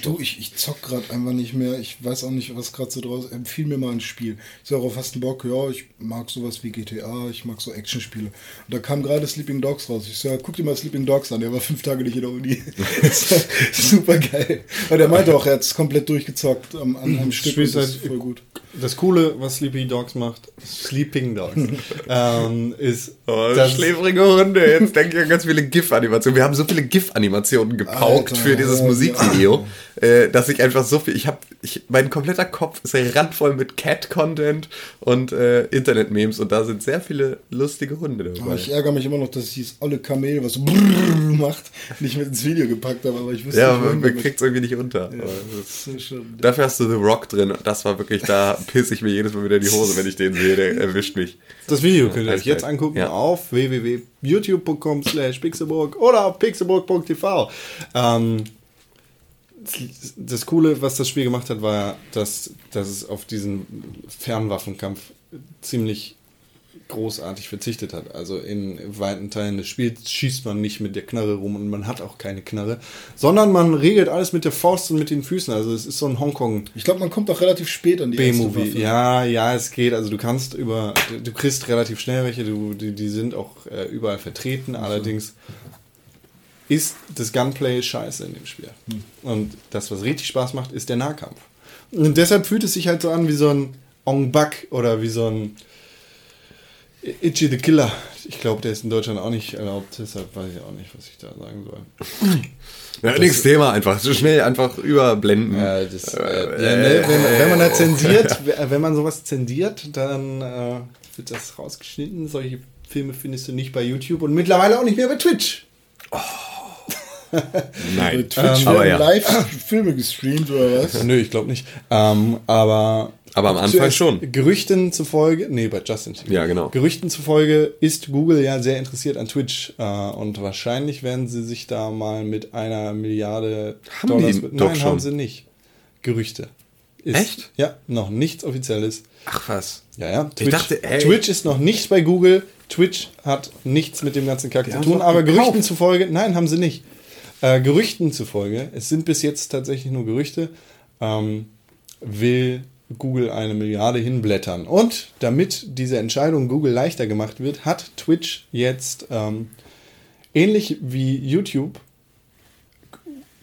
du, ich, ich zock gerade einfach nicht mehr. Ich weiß auch nicht, was gerade so draus. Empfiehl mir mal ein Spiel. Ich sag, auf hast du Bock? Ja, ich mag sowas wie GTA, ich mag so Actionspiele. Und da kam gerade Sleeping Dogs raus. Ich sag, guck dir mal Sleeping Dogs an. Der war fünf Tage nicht in der Uni. [laughs] das super geil. Weil der meinte auch, er hat es komplett durchgezockt am, an einem Stück. Spielst und das ist voll gut. Das Coole, was Sleepy Dogs macht, Sleeping Dogs, [laughs] ähm, ist, Oh, dass- schläfrige Hunde. Jetzt denke ich an ganz viele GIF-Animationen. Wir haben so viele GIF-Animationen gepaukt Alter, für dieses ja, Musikvideo, äh, dass ich einfach so viel. Ich habe, ich, mein kompletter Kopf ist randvoll mit Cat-Content und äh, Internet-Memes und da sind sehr viele lustige Hunde Aber dabei. ich ärgere mich immer noch, dass ich dieses olle Kamel, was so macht, nicht mit ins Video gepackt habe. Aber ich wusste Ja, nicht, man, warum man kriegt es irgendwie nicht unter. Das ist schon- Dafür hast du The Rock drin. und Das war wirklich, da pisse ich mir jedes Mal wieder in die Hose, wenn ich den sehe. Der erwischt mich. Das Video könnt ihr euch jetzt angucken Ja. auf www.youtube.com slash pixelburg oder auf pixelburg.tv. Ähm, das Coole, was das Spiel gemacht hat, war, dass, dass es auf diesen Fernwaffenkampf ziemlich großartig verzichtet hat. Also in weiten Teilen des Spiels schießt man nicht mit der Knarre rum und man hat auch keine Knarre, sondern man regelt alles mit der Faust und mit den Füßen. Also es ist so ein Hongkong Ich glaube, man kommt auch relativ spät an die B-Movie. Ja, ja, es geht. Also du kannst über, du, kriegst relativ schnell welche, du, die, die sind auch äh, überall vertreten. Allerdings ist das Gunplay scheiße in dem Spiel. Hm. Und das, was richtig Spaß macht, ist der Nahkampf. Und deshalb fühlt es sich halt so an wie so ein Ong Bak oder wie so ein Itchy the Killer. Ich glaube, der ist in Deutschland auch nicht erlaubt, deshalb weiß ich auch nicht, was ich da sagen soll. Ja, nix Thema einfach. So schnell einfach überblenden. Ja, das, äh, ja, ne, wenn, wenn man da zensiert, [laughs] wenn man sowas zensiert, dann äh, wird das rausgeschnitten. Solche Filme findest du nicht bei YouTube und mittlerweile auch nicht mehr bei Twitch. [laughs] Nein. Twitch aber ja. live Filme gestreamt oder was? [laughs] Nö, ich glaube nicht. Ähm, aber Aber am Anfang schon. Gerüchten zufolge, nee, bei Justin. Ja, genau. Gerüchten zufolge ist Google ja sehr interessiert an Twitch äh, und wahrscheinlich werden sie sich da mal mit einer Milliarde Haben Dollars. die Nein, doch schon. haben sie nicht. Gerüchte. Ist, Echt? Ja, noch nichts Offizielles. Ach was. Ja, ja. Twitch, dachte, ey. Twitch ist noch nicht bei Google. Twitch hat nichts mit dem ganzen Kack zu haben tun. Aber gekauft. Gerüchten zufolge, nein, haben sie nicht. Äh, Gerüchten zufolge, es sind bis jetzt tatsächlich nur Gerüchte, ähm, will Google eine Milliarde hinblättern. Und damit diese Entscheidung Google leichter gemacht wird, hat Twitch jetzt ähm, ähnlich wie YouTube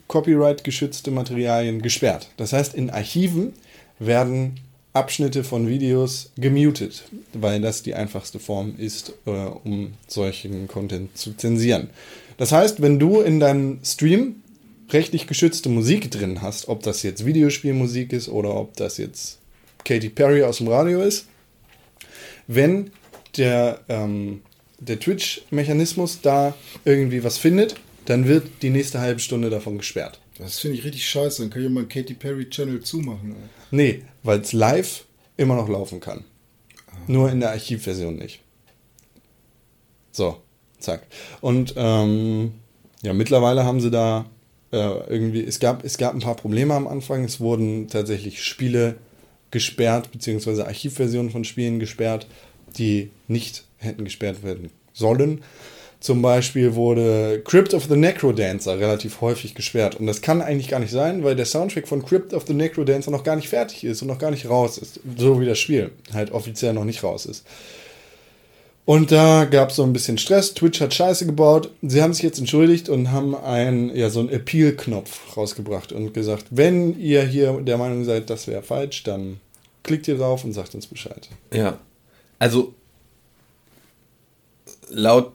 Copyright-geschützte Materialien gesperrt. Das heißt, in Archiven werden Abschnitte von Videos gemutet, weil das die einfachste Form ist, äh, um solchen Content zu zensieren. Das heißt, wenn du in deinem Stream rechtlich geschützte Musik drin hast, ob das jetzt Videospielmusik ist oder ob das jetzt Katy Perry aus dem Radio ist, wenn der, ähm, der Twitch-Mechanismus da irgendwie was findet, dann wird die nächste halbe Stunde davon gesperrt. Das finde ich richtig scheiße. Dann kann ich mal einen Katy Perry Channel zumachen. ey. Nee, weil es live immer noch laufen kann. Nur in der Archivversion nicht. So, zack. Und ähm, ja, mittlerweile haben sie da äh, irgendwie, es gab, es gab ein paar Probleme am Anfang. Es wurden tatsächlich Spiele gesperrt, beziehungsweise Archivversionen von Spielen gesperrt, die nicht hätten gesperrt werden sollen. Zum Beispiel wurde Crypt of the Necrodancer relativ häufig gesperrt. Und das kann eigentlich gar nicht sein, weil der Soundtrack von Crypt of the Necrodancer noch gar nicht fertig ist und noch gar nicht raus ist. So wie das Spiel halt offiziell noch nicht raus ist. Und da gab es so ein bisschen Stress. Twitch hat Scheiße gebaut. Sie haben sich jetzt entschuldigt und haben einen, ja, so einen Appeal-Knopf rausgebracht und gesagt, wenn ihr hier der Meinung seid, das wäre falsch, dann klickt ihr drauf und sagt uns Bescheid. Ja. Also, laut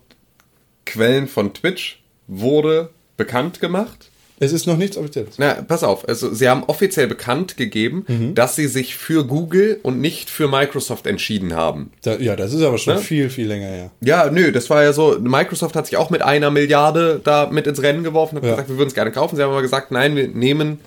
Quellen von Twitch wurde bekannt gemacht. Es ist noch nichts Offizielles. Na, pass auf. Also, sie haben offiziell bekannt gegeben, dass sie sich für Google und nicht für Microsoft entschieden haben. Da, ja, das ist aber schon Ne? viel, viel länger her. Ja, nö, das war ja so. Microsoft hat sich auch mit einer Milliarde da mit ins Rennen geworfen und hat Ja. gesagt, wir würden es gerne kaufen. Sie haben aber gesagt, nein, wir nehmen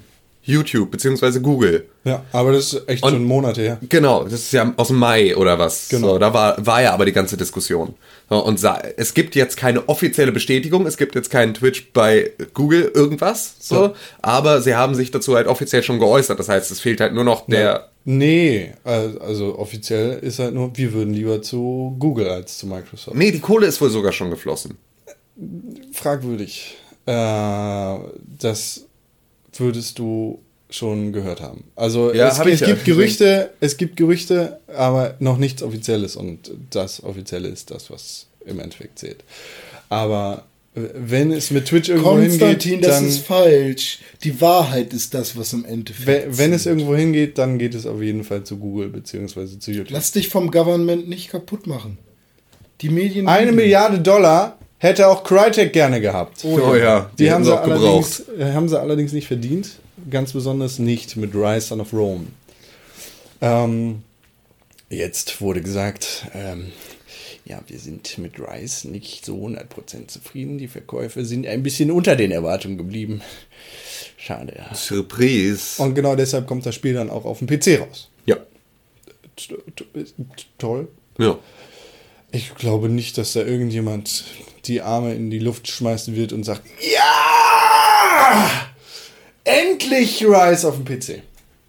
YouTube beziehungsweise Google. Ja, aber das ist echt Und- schon Monate her. Genau, das ist ja aus dem Mai oder was. Genau. So, da war, war ja aber die ganze Diskussion. So, und es gibt jetzt keine offizielle Bestätigung, es gibt jetzt keinen Twitch bei Google irgendwas, so, So. aber sie haben sich dazu halt offiziell schon geäußert. Das heißt, es fehlt halt nur noch der. Nee, äh, also offiziell ist halt nur, wir würden lieber zu Google als zu Microsoft. Nee, die Kohle ist wohl sogar schon geflossen. Fragwürdig. Äh, das würdest du schon gehört haben. Also Ja, es, hab ich es ja. gibt Gerüchte, es gibt Gerüchte, aber noch nichts Offizielles und das Offizielle ist das, was im Endeffekt zählt. Aber wenn es mit Twitch irgendwo Konstantin, hingeht, das dann, ist falsch. Die Wahrheit ist das, was im Endeffekt. wenn, wenn es irgendwo hingeht, dann geht es auf jeden Fall zu Google beziehungsweise zu YouTube. Lass dich vom Government nicht kaputt machen. Die Medien. Eine Milliarde Dollar hätte auch Crytek gerne gehabt. Oh ja, Die, die haben sie, auch allerdings, äh, haben sie allerdings nicht verdient. Ganz besonders nicht mit Rise Son of Rome. Ähm, jetzt wurde gesagt, ähm, ja, wir sind mit Rise nicht so 100% zufrieden. Die Verkäufe sind ein bisschen unter den Erwartungen geblieben. Schade. Ja. Surprise. Und genau deshalb kommt das Spiel dann auch auf dem PC raus. ja. Toll. Ja. Ich glaube nicht, dass da irgendjemand die Arme in die Luft schmeißen wird und sagt, ja, endlich Rise auf dem PC.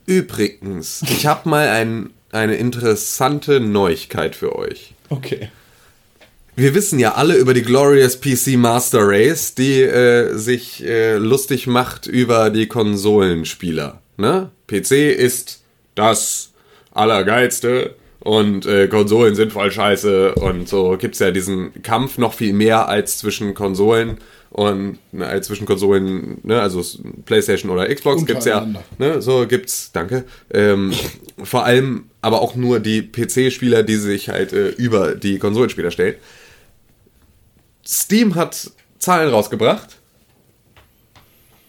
Übrigens, ich habe mal ein, eine interessante Neuigkeit für euch. Okay. Wir wissen ja alle über die Glorious PC Master Race, die äh, sich äh, lustig macht über die Konsolenspieler. Ne? PC ist das Allergeilste und äh, Konsolen sind voll scheiße und so gibt's ja diesen Kampf noch viel mehr als zwischen Konsolen und ne, als zwischen Konsolen, ne, also PlayStation oder Xbox gibt's ja, ne, so gibt's, danke, ähm, vor allem aber auch nur die PC-Spieler, die sich halt äh, über die Konsolenspieler stellen. Steam hat Zahlen rausgebracht.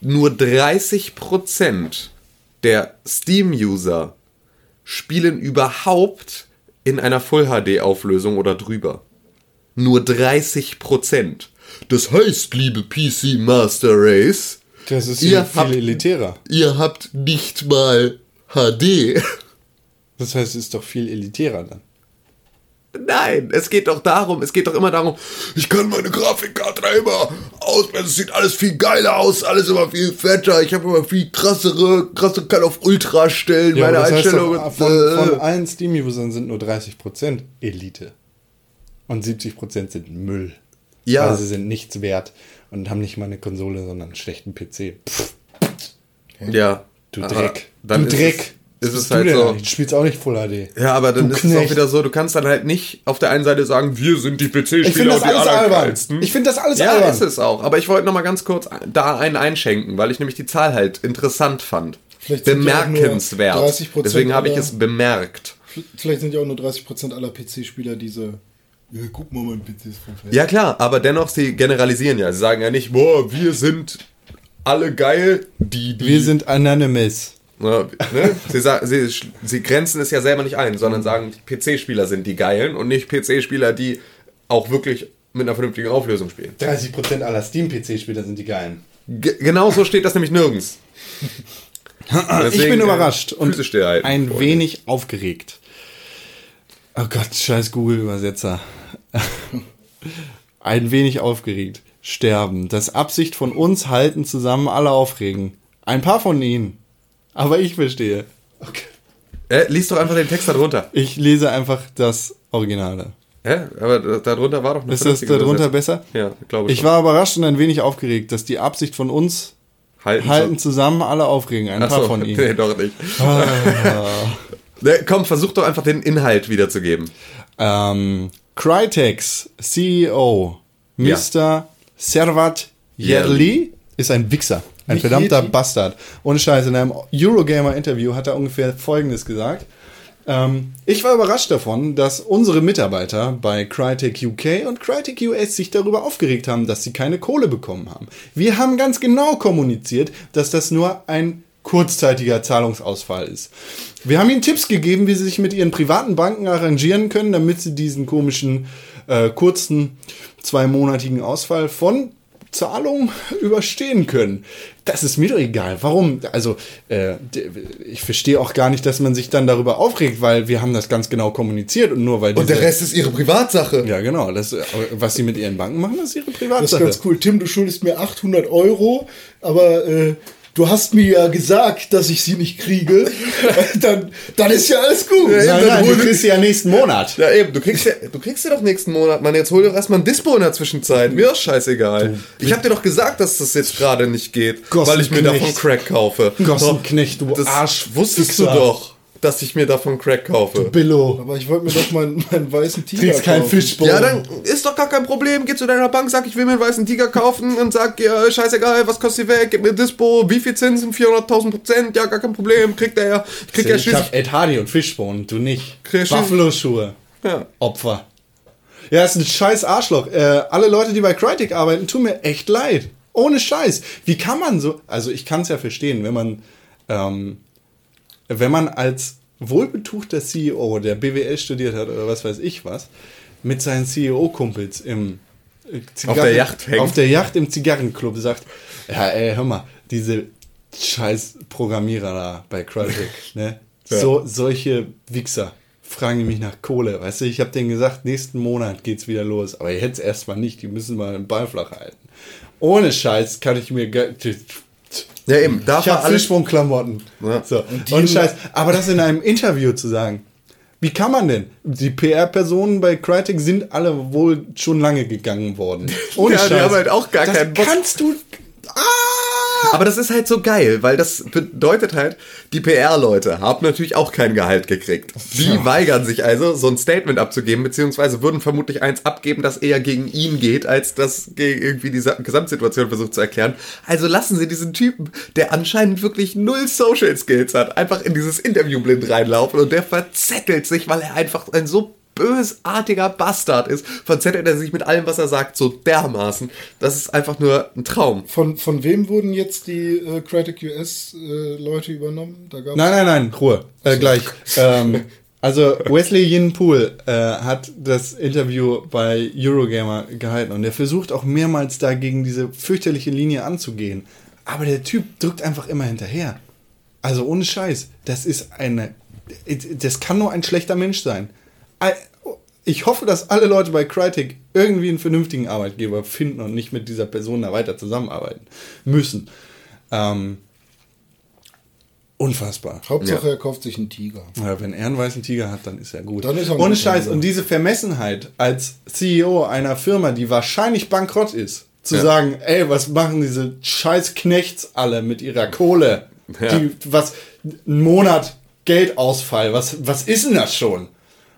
Nur 30% der Steam-User spielen überhaupt in einer Full-HD-Auflösung oder drüber. Nur 30%. Das heißt, liebe PC Master Race, Das ist Ihr viel, habt- viel elitärer. ihr habt nicht mal HD. Das heißt, es ist doch viel elitärer dann. Nein, es geht doch darum, es geht doch immer darum, ich kann meine Grafikkarte immer ausblenden, es sieht alles viel geiler aus, alles immer viel fetter, ich habe immer viel krassere, krasse kann auf Ultra stellen, meine das heißt Einstellungen. von, äh, von allen Steam-Usern sind nur 30% Elite. Und 70% sind Müll. Ja. Weil sie sind nichts wert und haben nicht mal eine Konsole, sondern einen schlechten PC. Pff, ja. du Dreck. Dann du Dreck. Ist es halt so. Du spielst auch nicht Full HD. Ja, aber dann Du ist es auch Knecht. wieder so, du kannst dann halt nicht auf der einen Seite sagen, wir sind die PC-Spieler und die allergeilsten. Ich finde das alles ja, albern. ist es auch. Aber ich wollte noch mal ganz kurz da einen einschenken, weil ich nämlich die Zahl halt interessant fand. Vielleicht ja Bemerkenswert. 30% Deswegen habe ich es bemerkt. Vielleicht sind ja auch nur 30% aller PC-Spieler diese. Ja, guck mal, mein PC ist voll. Ja klar, aber dennoch, sie generalisieren ja. Sie sagen ja nicht, boah, wir sind alle geil, die, die Wir sind Anonymous. Ja, ne? sie, sie, sie grenzen es ja selber nicht ein, sondern sagen, PC-Spieler sind die Geilen und nicht PC-Spieler, die auch wirklich mit einer vernünftigen Auflösung spielen. 30% aller Steam-PC-Spieler sind die geilen. Ge genau so steht das nämlich nirgends. ich Deswegen, bin äh, überrascht und Füße stillhalten, ein Freunde. wenig aufgeregt. Oh Gott, scheiß Google-Übersetzer. [laughs] ein wenig aufgeregt. Sterben. Das Absicht von uns halten zusammen alle aufregen. Ein paar von ihnen. Aber ich verstehe. Okay. Äh, lies doch einfach den Text darunter. Ich lese einfach das Originale. Hä? Aber da- darunter war doch eine Ist das darunter besser? Ja, glaube ich. Ich war überrascht und ein wenig aufgeregt, dass die Absicht von uns halten, halten zusammen alle aufregen. Ein Ach paar so, von [laughs] ihnen. Nee, doch nicht. Ah. [laughs] Ne, komm, versuch doch einfach den Inhalt wiederzugeben. Ähm, Crytek's CEO, Ja. Mr. Servat Yerli, ist ein Wichser. Ein Nicht verdammter Yeti? Bastard. Ohne Scheiß, in einem Eurogamer-Interview hat er ungefähr Folgendes gesagt. Ähm, ich war überrascht davon, dass unsere Mitarbeiter bei Crytek UK und Crytek US sich darüber aufgeregt haben, dass sie keine Kohle bekommen haben. Wir haben ganz genau kommuniziert, dass das nur ein kurzzeitiger Zahlungsausfall ist. Wir haben ihnen Tipps gegeben, wie sie sich mit ihren privaten Banken arrangieren können, damit sie diesen komischen äh, kurzen zweimonatigen Ausfall von Zahlung [laughs] überstehen können. Das ist mir doch egal. Warum? Also, äh, ich verstehe auch gar nicht, dass man sich dann darüber aufregt, weil wir haben das ganz genau kommuniziert und nur weil Und der Rest ist ihre Privatsache. ja, genau. Das, äh, was sie mit ihren Banken machen, das ist ihre Das ist Privatsache. ganz cool. Tim, du schuldest mir 800 Euro, aber äh, du hast mir ja gesagt, dass ich sie nicht kriege. [laughs] dann, dann ist ja alles gut. Nein, dann nein, hol- du kriegst sie ja nächsten Monat. Ja, eben, du kriegst ja, du kriegst ja doch nächsten Monat, Mann. Jetzt hol doch erstmal ein Dispo in der Zwischenzeit. Mir ist scheißegal. Ich hab dir doch gesagt, dass das jetzt gerade nicht geht, weil ich mir davon Crack kaufe. Gossenknecht, du das Arsch. Wusstest du doch, dass ich mir davon Crack kaufe. Billo. Aber ich wollte mir doch meinen, meinen weißen Tiger Kriegst keinen kaufen. Fischbogen. Ja, dann ist doch gar kein Problem. Geh zu deiner Bank, sag, ich will mir einen weißen Tiger kaufen und sag, ja, scheißegal, was kostet die weg, gib mir Dispo, wie viel Zinsen, 400.000 Prozent, ja, gar kein Problem, kriegt er ja, kriegt er Ich hab Ed Hardy und Fischbohnen, du nicht. Buffalo-Schuhe. Ja. Opfer. Ja, ist ein scheiß Arschloch. Äh, alle Leute, die bei Crytek arbeiten, tun mir echt leid. Ohne Scheiß. Wie kann man so. Also, ich kann es ja verstehen, wenn man. Ähm, wenn man als wohlbetuchter CEO, der BWL studiert hat oder was weiß ich was, mit seinen CEO-Kumpels im äh, Auf der Yacht hängt. auf der Yacht im Zigarrenclub sagt, ja, ey, hör mal, diese scheiß Programmierer da bei Crytek, [laughs] ne? So, solche Wichser fragen die mich nach Kohle, weißt du, ich habe denen gesagt, nächsten Monat geht's wieder los, aber jetzt erstmal nicht, die müssen mal den Ball flach halten. Ohne Scheiß kann ich mir Ja, eben, da ich habe alles. Fischsprungklamotten. Ja. So. Und Scheiß. Aber das in einem Interview zu sagen. Wie kann man denn? Die PR-Personen bei Crytek sind alle wohl schon lange gegangen worden. [laughs] Ohne Ja, die haben halt auch gar das keinen Bock. Kannst du. Aber das ist halt so geil, weil das bedeutet halt, die PR-Leute haben natürlich auch kein Gehalt gekriegt. Die weigern sich also, so ein Statement abzugeben, beziehungsweise würden vermutlich eins abgeben, das eher gegen ihn geht, als das gegen irgendwie die Sa- Gesamtsituation versucht zu erklären. Also lassen sie diesen Typen, der anscheinend wirklich null Social Skills hat, einfach in dieses Interview blind reinlaufen und der verzettelt sich, weil er einfach ein so bösartiger Bastard ist, verzettelt er sich mit allem, was er sagt, so dermaßen. Das ist einfach nur ein Traum. Von, von wem wurden jetzt die äh, Crytek US äh, Leute übernommen? Da gab's Nein, nein, nein, Ruhe. Äh, gleich. ähm, also Wesley Yin Poole äh, hat das Interview bei Eurogamer gehalten und er versucht auch mehrmals dagegen diese fürchterliche Linie anzugehen. Aber der Typ drückt einfach immer hinterher. Also ohne Scheiß. Das ist eine. Das kann nur ein schlechter Mensch sein. Ich hoffe, dass alle Leute bei Crytek irgendwie einen vernünftigen Arbeitgeber finden und nicht mit dieser Person da weiter zusammenarbeiten müssen. Ähm, unfassbar. Hauptsache, er kauft sich einen Tiger. Ja, wenn er einen weißen Tiger hat, dann ist er gut. Dann ist er Ohne Scheiß. Tiger. Und diese Vermessenheit als CEO einer Firma, die wahrscheinlich bankrott ist, zu Ja. sagen, ey, was machen diese scheiß Knechts alle mit ihrer Kohle? Ja. Die, was, ein Monat Geldausfall, was, was ist denn das schon?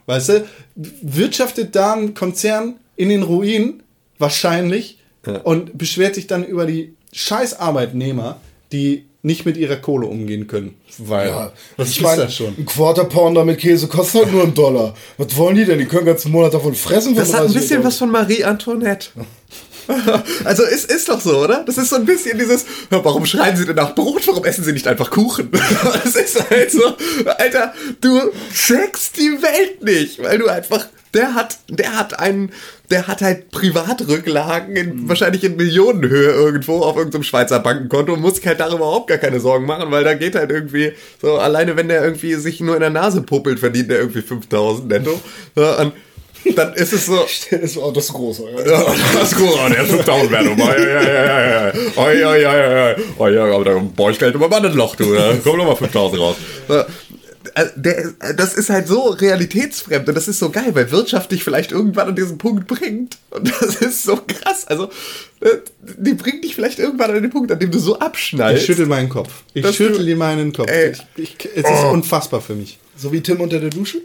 Weißt du, wirtschaftet da ein Konzern in den Ruin, wahrscheinlich, und beschwert sich dann über die scheiß Arbeitnehmer, die nicht mit ihrer Kohle umgehen können. Weil, Ja, was ich meine, ein Quarter Pounder mit Käse kostet halt nur einen Dollar. Was wollen die denn? Die können den ganzen Monat davon fressen. Das hat ein 30 bisschen was von Marie Antoinette. [laughs] [laughs] Also ist, ist doch so, oder? Das ist so ein bisschen dieses, "Ja, warum schreien sie denn nach Brot, warum essen sie nicht einfach Kuchen? [laughs] Das ist halt so, Alter, du checkst die Welt nicht, weil du einfach, der hat, der hat einen, der hat halt Privatrücklagen in, wahrscheinlich in Millionenhöhe irgendwo auf irgendeinem Schweizer Bankenkonto und muss sich halt darüber überhaupt gar keine Sorgen machen, weil da geht halt irgendwie, so alleine wenn der irgendwie sich nur in der Nase puppelt, verdient der irgendwie 5000 netto. Und dann ist es so, Das war das große. Ja. ja, das ist gut, oh, der ist 5000 wert. Oh, ja, ja, ja, ja, ja. Oh, ja, ja, ja, ja. Oh, ja, aber da boah, ich stell mal mal ein Loch, du. Da kommen noch mal 5000 raus. Äh, Der, das ist halt so realitätsfremd und das ist so geil, weil Wirtschaft dich vielleicht irgendwann an diesen Punkt bringt. Und das ist so krass. Also, äh, die bringt dich vielleicht irgendwann an den Punkt, an dem du so abschnallst. Ich schüttel meinen Kopf. Ich schüttel dir meinen Kopf. Ey. Ich, ich, es ist unfassbar für mich. So wie Tim unter der Dusche?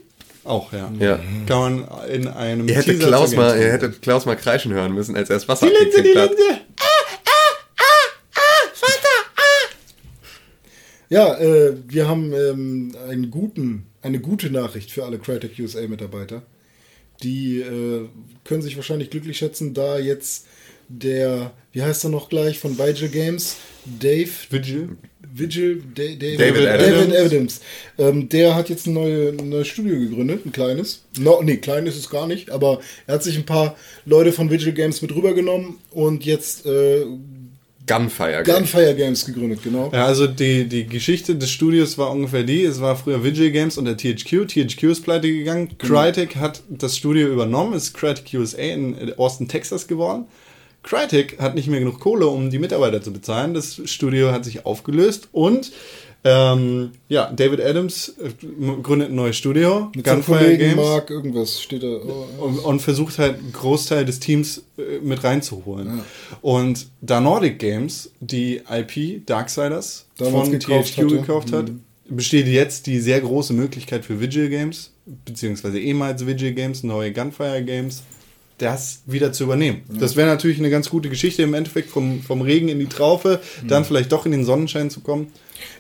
Auch, ja. Ja. Kann man in einem Ihr hättet Teaser Klaus mal, ihr hättet Klaus mal kreischen hören müssen, als er das Wasser Die Linse, die abgekriegt hat. Linse! Ja, äh, wir haben ähm, einen guten, eine gute Nachricht für alle Crytek USA Mitarbeiter. Die äh, können sich wahrscheinlich glücklich schätzen, da jetzt der, wie heißt er noch gleich, von Vigil Games, Dave Vigil? Vigil, Da- Da- David David Adams. Adams. Ähm, der hat jetzt ein, neue, neues Studio gegründet, ein kleines. No, nee, klein ist es gar nicht, aber er hat sich ein paar Leute von Vigil Games mit rübergenommen und jetzt äh, Gunfire. Games. Gunfire Games gegründet, genau. Ja, also die, die Geschichte des Studios war ungefähr die, es war früher Vigil Games und der THQ. THQ ist pleite gegangen. Crytek hat das Studio übernommen, ist Crytek USA in Austin, Texas geworden. Crytek hat nicht mehr genug Kohle, um die Mitarbeiter zu bezahlen. Das Studio hat sich aufgelöst und ähm, ja, David Adams äh, gründet ein neues Studio, Mit Gunfire Games. Mark irgendwas steht da. Oh, und, und versucht halt einen Großteil des Teams äh, mit reinzuholen. Und da Nordic Games die IP Darksiders Damals von gekauft THQ hatte. Mhm. gekauft hat, besteht jetzt die sehr große Möglichkeit für Vigil Games, beziehungsweise ehemals Vigil Games, neue Gunfire Games, das wieder zu übernehmen. Das wäre natürlich eine ganz gute Geschichte, im Endeffekt vom, vom Regen in die Traufe, Mhm. dann vielleicht doch in den Sonnenschein zu kommen.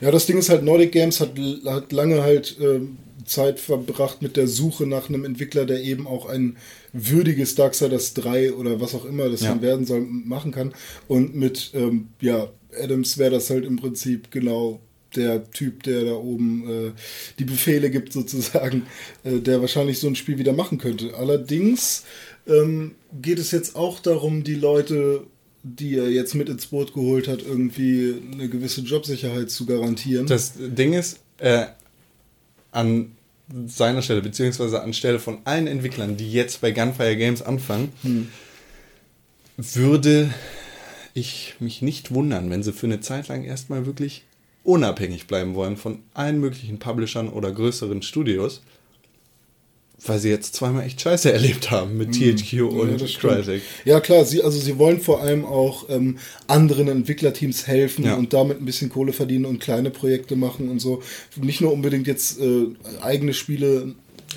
Ja, das Ding ist halt, Nordic Games hat, hat lange halt ähm, Zeit verbracht mit der Suche nach einem Entwickler, der eben auch ein würdiges Darksiders 3 oder was auch immer das Ja. dann werden soll, machen kann. Und mit, ähm, ja, Adams wäre das halt im Prinzip genau der Typ, der da oben äh, die Befehle gibt sozusagen, äh, der wahrscheinlich so ein Spiel wieder machen könnte. Allerdings ähm, geht es jetzt auch darum, die Leute, die er jetzt mit ins Boot geholt hat, irgendwie eine gewisse Jobsicherheit zu garantieren. Das Ding ist, äh, an seiner Stelle, beziehungsweise an Stelle von allen Entwicklern, die jetzt bei Gunfire Games anfangen, würde ich mich nicht wundern, wenn sie für eine Zeit lang erstmal wirklich unabhängig bleiben wollen von allen möglichen Publishern oder größeren Studios, weil sie jetzt zweimal echt Scheiße [laughs] erlebt haben mit THQ Ja, und stimmt. Crytek. Ja klar, sie, also sie wollen vor allem auch ähm, anderen Entwicklerteams helfen Ja. und damit ein bisschen Kohle verdienen und kleine Projekte machen und so. Nicht nur unbedingt jetzt äh, eigene Spiele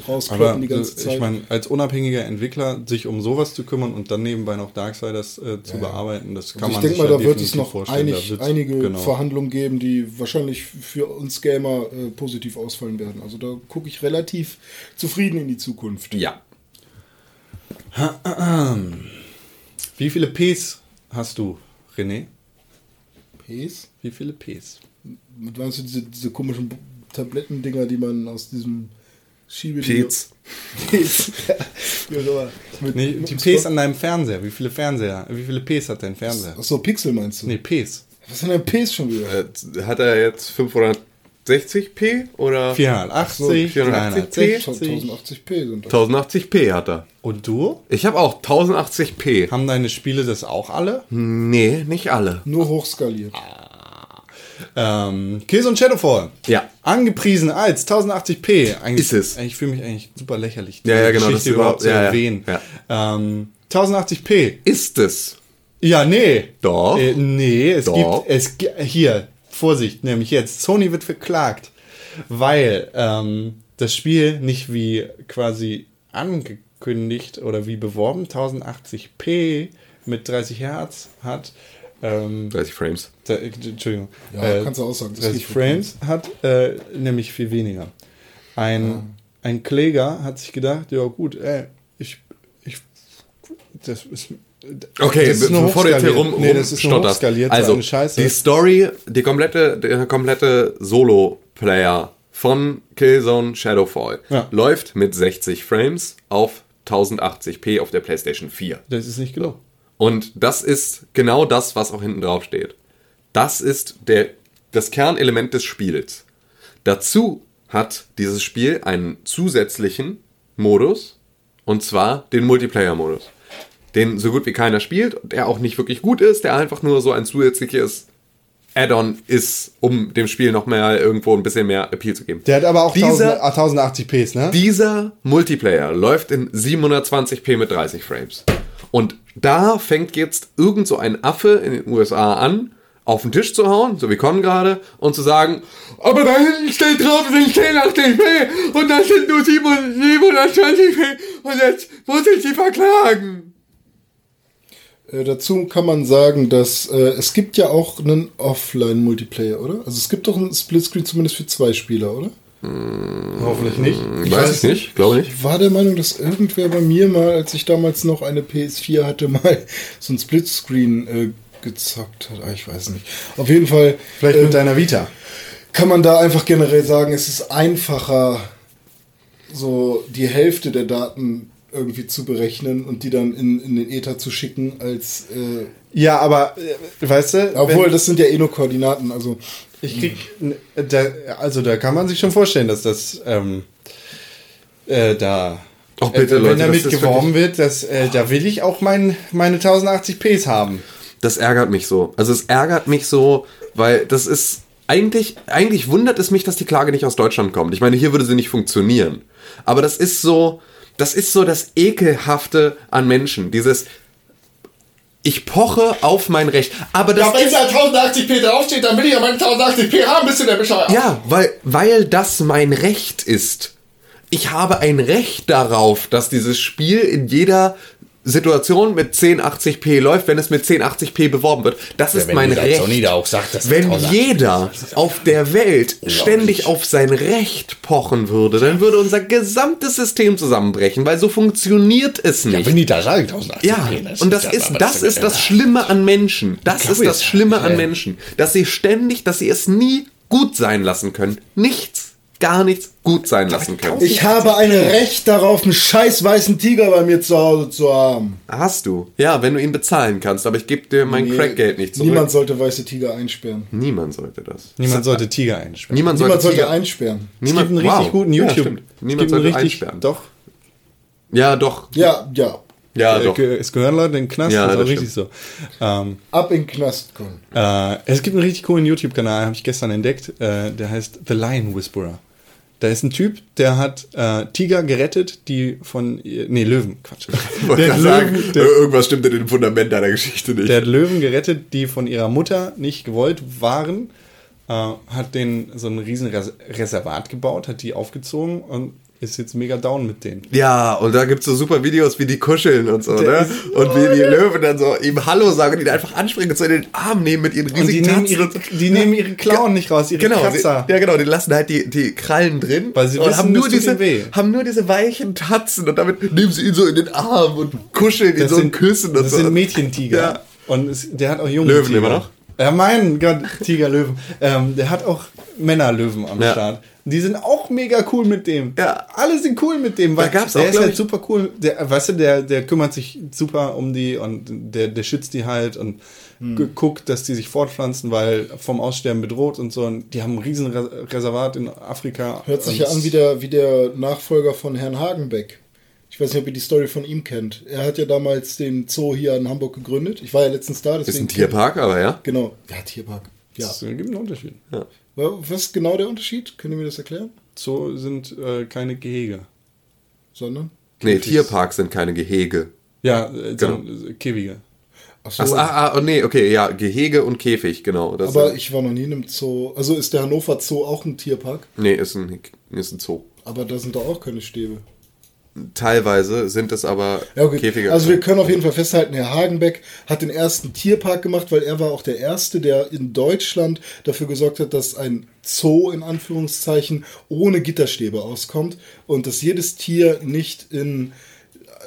rauskloppen die ganze Zeit. ich meine, als unabhängiger Entwickler sich um sowas zu kümmern und dann nebenbei noch Darksiders äh, zu bearbeiten, das kann also ich man denke sich mal, ja da wird es noch vorstellen. Einig, wird's- einige genau. Verhandlungen geben, die wahrscheinlich für uns Gamer äh, positiv ausfallen werden. Also da gucke ich relativ zufrieden in die Zukunft. Ja. [clears throat] Wie viele Ps hast du, René? Ps? Wie viele Ps? Mit meinst du diese, diese komischen Tablettendinger, die man aus diesem Schiebe... Pets. Auch immer. Mit- Nee, die Ps an deinem Fernseher. Wie viele Fernseher? Wie viele Ps hat dein Fernseher? Achso, Pixel meinst du? Nee, Ps. Was sind denn Ps schon wieder? Hat er jetzt 560p oder 480, 480p? 360. 1080p sind das. 1080p hat er? Und du? Ich habe auch 1080p. Haben deine Spiele das auch alle? Nee, nicht alle. Nur hochskaliert. Ähm, Kills und Shadowfall. Ja. Angepriesen als 1080p. Eigentlich, Ist es. Ich fühle mich eigentlich super lächerlich, Ja, ja, genau, Geschichte das überhaupt zu ja, ja, erwähnen. ja. Ähm, 1080p. Ist es? Ja, nee. Doch. Äh, nee, es Doch. gibt, es hier, Vorsicht, nämlich jetzt, Sony wird verklagt, weil ähm, das Spiel nicht wie quasi angekündigt oder wie beworben 1080p mit 30 Hertz hat. Ähm, 30 Frames. da, äh, Entschuldigung. Ja, kannst du auch sagen, das 30 geht Frames hat äh, nämlich viel weniger. Ein, ein Kläger hat sich gedacht, ja gut, ey, ich, ich das ist Okay, das ist nur bevor du jetzt hier rum, hochskaliert. nee, das ist Also, eine Scheiße. die Story, die komplette, der komplette Solo-Player von Killzone Shadowfall Ja. läuft mit 60 Frames auf 1080p auf der PlayStation 4. Das ist nicht genug. Und das ist genau das, was auch hinten drauf steht. Das ist der, das Kernelement des Spiels. Dazu hat dieses Spiel einen zusätzlichen Modus, und zwar den Multiplayer-Modus. Den so gut wie keiner spielt, der auch nicht wirklich gut ist, der einfach nur so ein zusätzliches Add-on ist, um dem Spiel noch mehr irgendwo ein bisschen mehr Appeal zu geben. Der hat aber auch Dieser- 1000, 1080p, ne? Dieser Multiplayer läuft in 720p mit 30 Frames. Und da fängt jetzt irgend so ein Affe in den USA an, auf den Tisch zu hauen, so wie Con gerade, und zu sagen, aber da hinten steht drauf, sind 1080p und das sind nur 720p und jetzt muss ich sie verklagen. Äh, dazu kann man sagen, dass äh, es gibt ja auch einen Offline-Multiplayer, oder? Also es gibt doch einen Splitscreen zumindest für zwei Spieler, oder? Hoffentlich nicht. Ich weiß es nicht, glaube nicht. Ich war der Meinung, dass irgendwer bei mir mal, als ich damals noch eine PS4 hatte, [laughs] mal so ein Splitscreen äh, gezockt hat. Ah, ich weiß nicht. Auf jeden Fall Vielleicht äh, mit deiner Vita. kann man da einfach generell sagen, es ist einfacher, so die Hälfte der Daten irgendwie zu berechnen und die dann in, in den Ether zu schicken, als äh, Ja, aber äh, weißt du, obwohl das sind ja eh nur Koordinaten, also ich krieg, n- da, also da kann man sich schon vorstellen, dass das ähm, äh, da Ach, bitte, äh, wenn Leute, damit geworben wird, dass äh, da will ich auch mein, meine 1080p's haben. Das ärgert mich so. Also es ärgert mich so, weil das ist eigentlich, eigentlich wundert es mich, dass die Klage nicht aus Deutschland kommt. Ich meine, hier würde sie nicht funktionieren. Aber das ist so, das ist so das Ekelhafte an Menschen. Dieses, ich poche auf mein Recht. Aber das ist, 1080p draufsteht, dann will ich ja meine 1080p haben, bist du der Bescheuert. ja, weil, weil das mein Recht ist. Ich habe ein Recht darauf, dass dieses Spiel in jeder Situation mit 1080p läuft, wenn es mit 1080p beworben wird. Das ist mein Recht. sagt, Wenn jeder auf der Welt ständig auf sein Recht pochen würde, dann würde unser gesamtes System zusammenbrechen, weil so funktioniert es nicht. die da sagen 1080p. Ja, und das ist, das ist das Schlimme an Menschen. Das ist das Schlimme an Menschen. Dass sie ständig, dass sie es nie gut sein lassen können. Nichts, gar nichts gut sein lassen können. Ich habe ein Recht darauf, einen scheiß weißen Tiger bei mir zu Hause zu haben. Hast du. Ja, wenn du ihn bezahlen kannst, aber ich gebe dir mein Nee, Crackgeld nicht zurück. Niemand sollte weiße Tiger einsperren. Niemand sollte das. Niemand sollte Tiger einsperren. Niemand sollte, Niemand sollte Tiger- einsperren. Es gibt einen richtig wow. guten Ja, YouTube. stimmt. es Niemand gibt einen sollte richtig, einsperren. Doch. Ja, doch. Ja, ja. Ja, Äh, doch. Es gehören Leute in den Knast, Ja, das ist auch richtig so. Ähm, Ab in den Knast kommen. äh, es gibt einen richtig coolen YouTube-Kanal, habe ich gestern entdeckt. Äh, der heißt The Lion Whisperer. Da ist ein Typ, der hat äh, Tiger gerettet, die von nee Löwen, Quatsch. [laughs] wollte Der gerade sagen, Löwen, der, irgendwas stimmt in dem Fundament deiner Geschichte nicht. der hat Löwen gerettet, die von ihrer Mutter nicht gewollt waren. Äh, hat den so ein riesen Res Reservat gebaut, hat die aufgezogen und ist jetzt mega down mit denen. Ja, und da gibt's so super Videos, wie die kuscheln und so, Der ne? Und wie die Löwen dann so ihm Hallo sagen und ihn einfach anspringen und so in den Arm nehmen mit ihren Und die riesigen nehmen, Tatzen ihre, die nehmen ihre Klauen nicht raus, ihre Genau, die, Kratzer. ja genau, die lassen halt die, die Krallen drin Weil sie wissen, haben, nur das diese, haben nur diese weichen Tatzen und damit nehmen sie ihn so in den Arm und kuscheln ihn Das so sind, und küssen und das so. sind Mädchentiger. Ja. Und es, der hat auch junge Löwen Tiger. immer noch? Ja, mein Gott, Tigerlöwen. Ähm, der hat auch Männerlöwen am Ja. Start. Die sind auch mega cool mit dem. Ja. Alle sind cool mit dem. Weil Da gab's der auch, ist glaub halt super cool. Der, weißt du, der, der kümmert sich super um die und der, der schützt die halt und Hm. gu- guckt, dass die sich fortpflanzen, weil vom Aussterben bedroht und so. Und die haben ein riesen Res- Reservat in Afrika. Hört sich ja an wie der, wie der Nachfolger von Herrn Hagenbeck. Ich weiß nicht, ob ihr die Story von ihm kennt. Er hat ja damals den Zoo hier in Hamburg gegründet. Ich war ja letztens da. ist Deswegen ein Tierpark, aber ja. Genau. Ja, Tierpark. Ja. Es gibt einen Unterschied. ja. Wa- Was ist genau der Unterschied? Könnt ihr mir das erklären? So sind äh, keine Gehege. Sondern? Nee, Tierparks sind keine Gehege. Ja, äh, Genau. äh, Käfige. Ach so. Ach, ah, ah, nee, okay, ja, Gehege und Käfig, genau. Das aber sind, ich war noch nie in einem Zoo. Also ist der Hannover Zoo auch ein Tierpark? nee, ist ein, ist ein Zoo. Aber da sind doch auch keine Stäbe. Teilweise sind es aber Ja, okay. Käfige. Also wir können auf jeden Fall festhalten, Herr Hagenbeck hat den ersten Tierpark gemacht, weil er war auch der Erste, der in Deutschland dafür gesorgt hat, dass ein Zoo in Anführungszeichen ohne Gitterstäbe auskommt und dass jedes Tier nicht in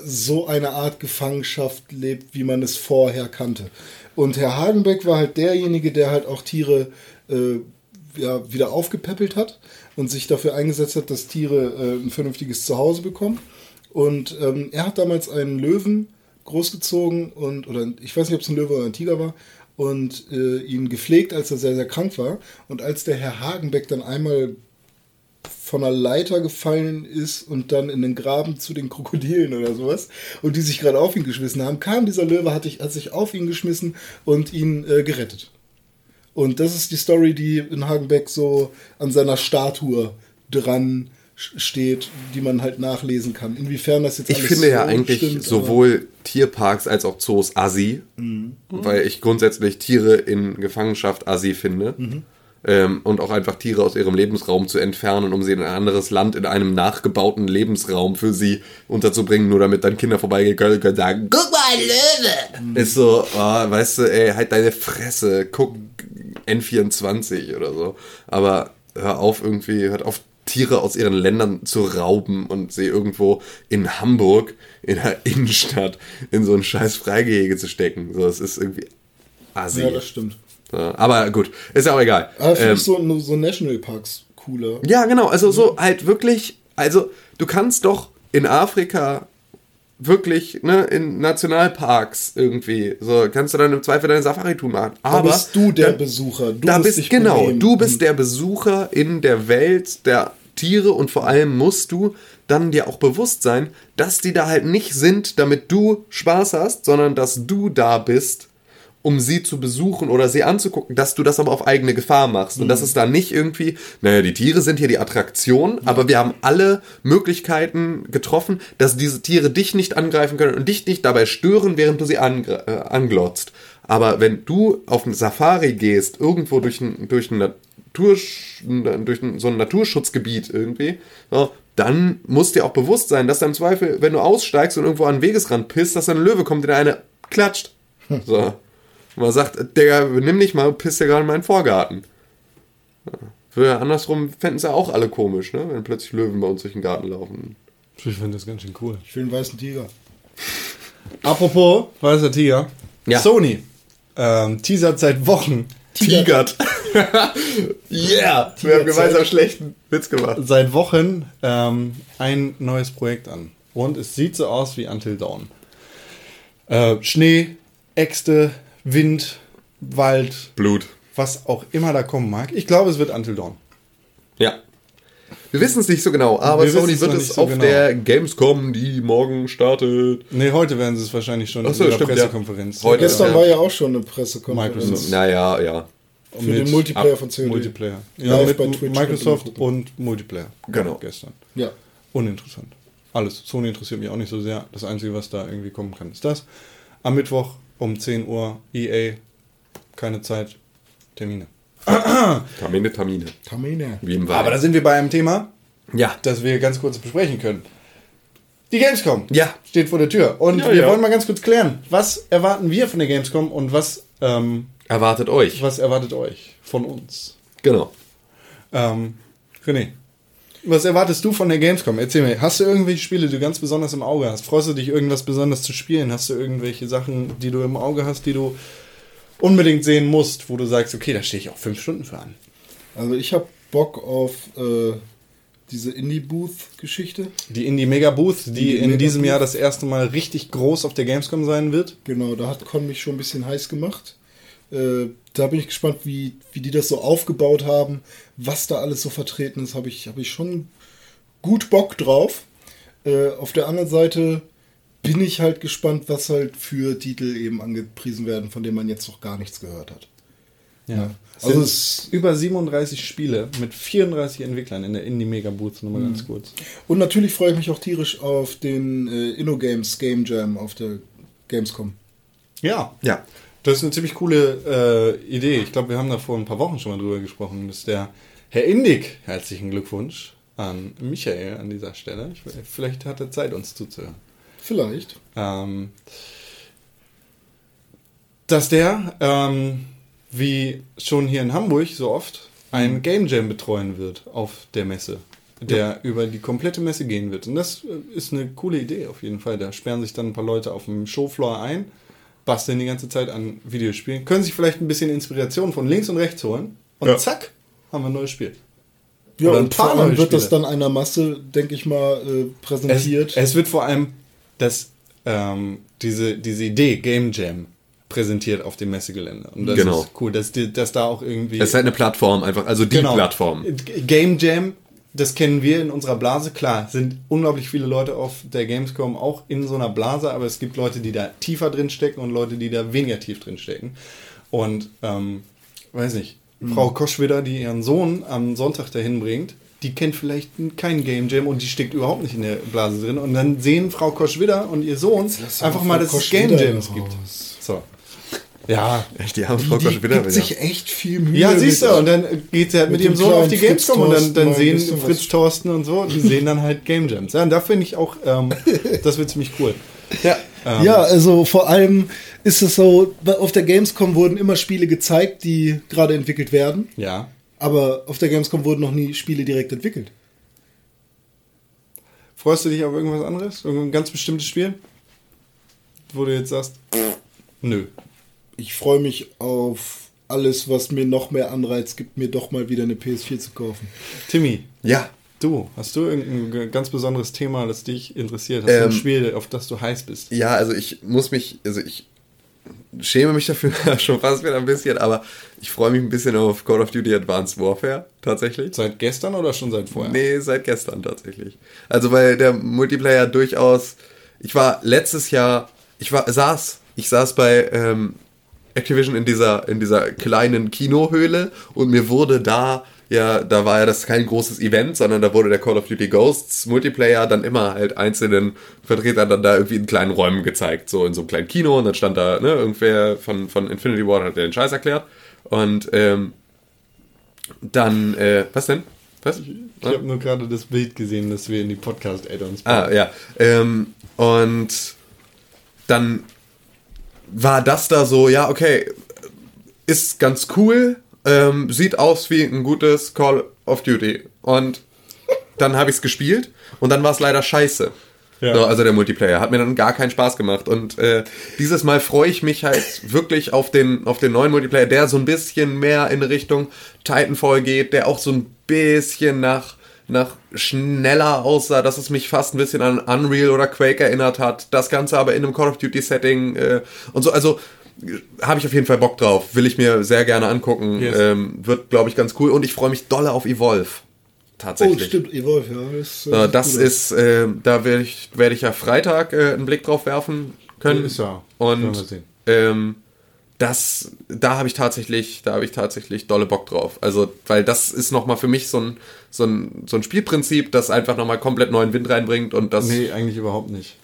so eine Art Gefangenschaft lebt, wie man es vorher kannte. Und Herr Hagenbeck war halt derjenige, der halt auch Tiere äh, ja, wieder aufgepäppelt hat und sich dafür eingesetzt hat, dass Tiere äh, ein vernünftiges Zuhause bekommen. Und ähm, er hat damals einen Löwen großgezogen und, oder ich weiß nicht, ob es ein Löwe oder ein Tiger war, und äh, ihn gepflegt, als er sehr, sehr krank war. Und als der Herr Hagenbeck dann einmal von einer Leiter gefallen ist und dann in den Graben zu den Krokodilen oder sowas und die sich gerade auf ihn geschmissen haben, kam dieser Löwe, hat, ich, hat sich auf ihn geschmissen und ihn äh, gerettet. Und das ist die Story, die in Hagenbeck so an seiner Statue dran steht, die man halt nachlesen kann. Inwiefern das jetzt Ich finde ja so eigentlich stimmt, sowohl Tierparks als auch Zoos assi, weil ich grundsätzlich Tiere in Gefangenschaft assi finde. Ähm, und auch einfach Tiere aus ihrem Lebensraum zu entfernen, um sie in ein anderes Land in einem nachgebauten Lebensraum für sie unterzubringen, nur damit dann Kinder vorbeigehen können und sagen, guck mal, Löwe! Ist so, ah, weißt du, ey, halt deine Fresse, guck N24 oder so. Aber hör auf irgendwie, hört auf Tiere aus ihren Ländern zu rauben und sie irgendwo in Hamburg, in der [laughs] Innenstadt, in so ein scheiß Freigehege zu stecken. So, es ist irgendwie assi. Ja, das stimmt. So, aber gut, ist ja auch egal. Aber finde Ähm, ich so, so Nationalparks cooler. ja, genau, also so halt wirklich, also du kannst doch in Afrika wirklich, ne, in Nationalparks irgendwie, so kannst du dann im Zweifel deine Safari-Tour machen. Da Aber bist du der dann- Besucher. Du da bist genau, benehmen. du bist der Besucher in der Welt der Tiere und vor allem musst du dann dir auch bewusst sein, dass die da halt nicht sind, damit du Spaß hast, sondern dass du da bist, um sie zu besuchen oder sie anzugucken, dass du das aber auf eigene Gefahr machst. Und das ist da nicht irgendwie, naja, die Tiere sind hier die Attraktion, aber wir haben alle Möglichkeiten getroffen, dass diese Tiere dich nicht angreifen können und dich nicht dabei stören, während du sie angr- äh, anglotzt. Aber wenn du auf ein Safari gehst, irgendwo durch ein, durch ein Natur, durch ein, so ein Naturschutzgebiet irgendwie, so, dann muss dir auch bewusst sein, dass da im Zweifel, wenn du aussteigst und irgendwo an den Wegesrand pisst, dass da ein Löwe kommt, der eine klatscht. So. Und man sagt, Digga, nimm dich mal, pisst ja gerade in meinen Vorgarten. Ja. Für andersrum fänden es ja auch alle komisch, ne? wenn plötzlich Löwen bei uns durch den Garten laufen. Ich finde das ganz schön cool. Ich will einen weißen Tiger. Apropos weißer Tiger. Ja. Sony ähm, teasert seit Wochen, Tigert. [laughs] yeah! [laughs] Wir haben gemeinsam schlechten Witz gemacht. seit Wochen ähm, ein neues Projekt an. Und es sieht so aus wie Until Dawn. Äh, Schnee, Äxte, Wind, Wald, Blut. was auch immer da kommen mag. Ich glaube, es wird Until Dawn. Ja. Wir wissen es nicht so genau, aber Wir Sony wird es so auf genau. der Gamescom, die morgen startet. Nee, heute werden sie es wahrscheinlich schon Ach so, in der stimmt, ja. Pressekonferenz. Heute. Gestern ja. war ja auch schon eine Pressekonferenz Microsoft. Naja, ja. für den Multiplayer von COD. Multiplayer. Ja, Live mit bei Twitch Microsoft mit und Multiplayer. Genau. Gestern. Ja. Uninteressant. Alles. Sony interessiert mich auch nicht so sehr. Das Einzige, was da irgendwie kommen kann, ist das. Am Mittwoch um 10 Uhr EA. Keine Zeit. Termine. Tamine, Tamine. Tamine. Wie im Wald. Aber da sind wir bei einem Thema, ja. das wir ganz kurz besprechen können. Die Gamescom Ja. steht vor der Tür. Und Ja, wir ja. wollen mal ganz kurz klären, was erwarten wir von der Gamescom und was, ähm, Erwartet euch. was erwartet euch von uns? Genau. Ähm, René, was erwartest du von der Gamescom? Erzähl mir, hast du irgendwelche Spiele, die du ganz besonders im Auge hast? Freust du dich, irgendwas besonders zu spielen? Hast du irgendwelche Sachen, die du im Auge hast, die du unbedingt sehen musst, wo du sagst, okay, da stehe ich auch fünf Stunden für an? Also ich habe Bock auf äh, diese Indie-Booth-Geschichte. Die Indie Mega Booth, die Indie in Mega diesem. Jahr das erste Mal richtig groß auf der Gamescom sein wird. Genau, da hat Con mich schon ein bisschen heiß gemacht. Äh, da bin ich gespannt, wie, wie die das so aufgebaut haben, was da alles so vertreten ist, habe ich, hab ich schon gut Bock drauf. Äh, auf der anderen Seite bin ich halt gespannt, was halt für Titel eben angepriesen werden, von denen man jetzt noch gar nichts gehört hat. Ja. Also Also es- über 37 Spiele mit 34 Entwicklern in der Indie Mega Booth, nochmal Mhm. ganz kurz. Und natürlich freue ich mich auch tierisch auf den äh, InnoGames Game Jam auf der Gamescom. Ja, Ja. Das ist eine ziemlich coole äh, Idee. Ich glaube, wir haben da vor ein paar Wochen schon mal drüber gesprochen, dass der Herr Indig, herzlichen Glückwunsch an Michael an dieser Stelle. Ich, vielleicht hat er Zeit, uns zuzuhören. Vielleicht. Ähm, dass der, ähm, wie schon hier in Hamburg so oft, ein Game Jam betreuen wird auf der Messe, der über die komplette Messe gehen wird. Und das äh, ist eine coole Idee auf jeden Fall. Da sperren sich dann ein paar Leute auf dem Showfloor ein, basteln die ganze Zeit an Videospielen, können sich vielleicht ein bisschen Inspiration von links und rechts holen und Ja. zack, haben wir ein neues Spiel. Ja, Oder und vor allem wird das dann einer Masse, denke ich mal, äh, Es, präsentiert. es wird vor allem das, ähm, diese, diese Idee Game Jam präsentiert auf dem Messegelände. Und das Genau. ist cool, dass, die, dass da auch irgendwie. Es ist halt eine Plattform einfach, also die Genau. Plattform. Game Jam, das kennen wir in unserer Blase. Klar, sind unglaublich viele Leute auf der Gamescom auch in so einer Blase, aber es gibt Leute, die da tiefer drin stecken und Leute, die da weniger tief drin stecken. Und, ähm, weiß nicht, Frau Koschweder, die ihren Sohn am Sonntag dahin bringt, die kennt vielleicht keinen Game Jam und die steckt überhaupt nicht in der Blase drin. Und dann sehen Frau Koschwidder und ihr Sohn einfach mal, dass es Game Jams gibt. So. Ja. Echt, die haben Die, Frau die Kosch wieder gibt wieder. sich echt viel Mühe. Ja, siehst du, und dann geht sie halt mit, mit ihrem dem Sohn auf die Gamescom und dann, dann sehen Fritz was. Thorsten und so, die sehen dann halt Game Jams. Ja, und da finde ich auch, ähm, [laughs] das wird ziemlich cool. Ja. Ja, also vor allem ist es so, auf der Gamescom wurden immer Spiele gezeigt, die gerade entwickelt werden, Ja. aber auf der Gamescom wurden noch nie Spiele direkt entwickelt. Freust du dich auf irgendwas anderes? Irgendein ganz bestimmtes Spiel? Wo du jetzt sagst, nö. Ich freue mich auf alles, was mir noch mehr Anreiz gibt, mir doch mal wieder eine PS4 zu kaufen. Timmy, Ja. du, hast du irgendein ganz besonderes Thema, das dich interessiert? Hast du ein Ähm, Spiel, auf das du heiß bist? Ja, also ich muss mich, also ich schäme mich dafür [laughs] schon fast wieder ein bisschen, aber ich freue mich ein bisschen auf Call of Duty Advanced Warfare, tatsächlich. Seit gestern oder schon seit vorher? Nee, seit gestern tatsächlich. Also weil der Multiplayer durchaus. Ich war letztes Jahr, ich war saß, ich saß bei ähm, Activision in dieser in dieser kleinen Kinohöhle und mir wurde da ja, da war ja das kein großes Event, sondern da wurde der Call of Duty Ghosts Multiplayer dann immer halt einzelnen Vertretern dann da irgendwie in kleinen Räumen gezeigt, so in so einem kleinen Kino und dann stand da, ne, irgendwer von, von Infinity Ward hat den Scheiß erklärt und ähm, dann, äh, was denn? Was? Ich habe nur gerade das Bild gesehen, das wir in die Podcast-Add-ons Ah, ja. Ähm, und dann war das da so, ja, okay, ist ganz cool, ähm, sieht aus wie ein gutes Call of Duty. Und dann habe ich es gespielt und dann war es leider scheiße. Ja. So, also der Multiplayer hat mir dann gar keinen Spaß gemacht und äh, dieses Mal freue ich mich halt [laughs] wirklich auf den auf den neuen Multiplayer, der so ein bisschen mehr in Richtung Titanfall geht, der auch so ein bisschen nach nach schneller aussah, dass es mich fast ein bisschen an Unreal oder Quake erinnert hat. Das Ganze aber in einem Call of Duty Setting äh, und so. Also äh, habe ich auf jeden Fall Bock drauf. Will ich mir sehr gerne angucken. Yes. Ähm, wird, glaube ich, ganz cool. Und ich freue mich dolle auf Evolve. Oh, Tatsächlich. stimmt, Evolve, ja. Das, Äh, das ist, äh, da werde ich, werd ich ja Freitag äh, einen Blick drauf werfen können. Ist ja. Und ähm, das, da habe ich tatsächlich, da habe ich tatsächlich dolle Bock drauf. Also, weil das ist nochmal für mich so ein, so ein, so ein Spielprinzip, das einfach nochmal komplett neuen Wind reinbringt und das. Nee, eigentlich überhaupt nicht.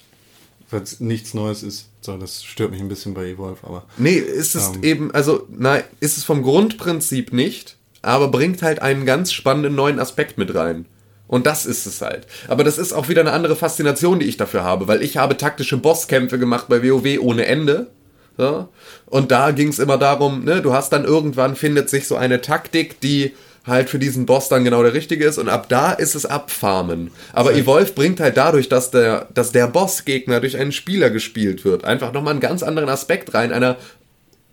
Weil es nichts Neues ist. So, das stört mich ein bisschen bei Evolve, aber. Nee, ist es Ähm. eben, also, nein, ist es vom Grundprinzip nicht, aber bringt halt einen ganz spannenden neuen Aspekt mit rein. Und das ist es halt. Aber das ist auch wieder eine andere Faszination, die ich dafür habe, weil ich habe taktische Bosskämpfe gemacht bei WoW ohne Ende. So. Und da ging es immer darum, ne, du hast dann irgendwann findet sich so eine Taktik, die halt für diesen Boss dann genau der richtige ist und ab da ist es abfarmen. Aber Evolve bringt halt dadurch, dass der, dass der Bossgegner durch einen Spieler gespielt wird, einfach nochmal einen ganz anderen Aspekt rein, einer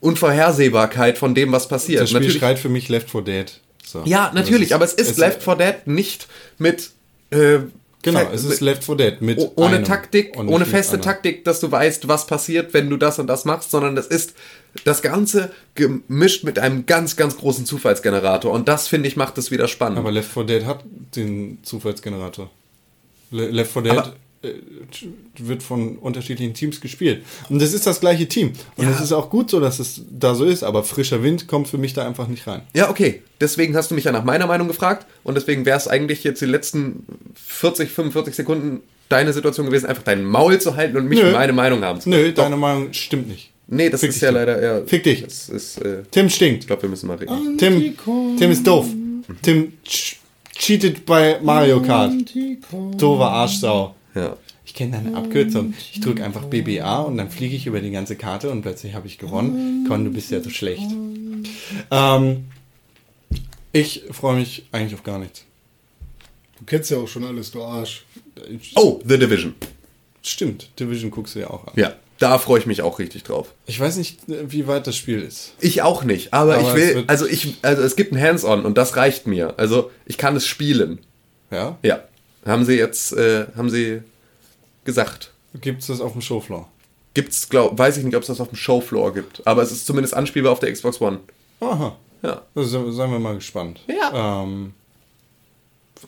Unvorhersehbarkeit von dem, was passiert. Das Spiel Natürlich- schreit für mich Left 4 Dead. So. ja, natürlich, aber es ist Left 4 Dead nicht mit äh, Genau, es ist Left 4 Dead mit. Oh- ohne Taktik, ohne feste anderen. Taktik, dass du weißt, was passiert, wenn du das und das machst, sondern das ist das Ganze gemischt mit einem ganz, ganz großen Zufallsgenerator. Und das, finde ich, macht es wieder spannend. Aber Left 4 Dead hat den Zufallsgenerator. Le Left 4 Dead Aber- wird von unterschiedlichen Teams gespielt. Und das ist das gleiche Team. Und Ja. es ist auch gut so, dass es da so ist, aber frischer Wind kommt für mich da einfach nicht rein. ja, okay. Deswegen hast du mich ja nach meiner Meinung gefragt. Und deswegen wäre es eigentlich jetzt die letzten 40, 45 Sekunden deine Situation gewesen, einfach dein Maul zu halten und mich Nö. für meine Meinung haben zu Nö, Doch. deine Meinung stimmt nicht. Nee, das Fick ist ja Tim. leider eher. Fick dich. Das ist, äh, Tim stinkt. ich glaube, wir müssen mal reden. Tim, Tim ist doof. Tim ch cheatet bei Mario Kart. Doofe Arschsau. Ja. Ich kenne deine Abkürzung. Ich drücke einfach BBA und dann fliege ich über die ganze Karte und plötzlich habe ich gewonnen. Con, du bist ja so schlecht. Ähm, ich freue mich eigentlich auf gar nichts. Du kennst ja auch schon alles, du Arsch. Oh, The Division. Stimmt, Division guckst du ja auch an. Ja, da freue ich mich auch richtig drauf. Ich weiß nicht, wie weit das Spiel ist. Ich auch nicht, aber, Aber ich es will, also ich, also es gibt ein Hands-on und das reicht mir. Also ich kann es spielen. Ja? Ja, haben sie jetzt, äh, haben sie gesagt. Gibt es das auf dem Showfloor? Gibt's, glaub, weiß ich nicht, ob es das auf dem Showfloor gibt, aber es ist zumindest anspielbar auf der Xbox One. Aha. Ja. Also, seien wir mal gespannt. Ja. Ähm,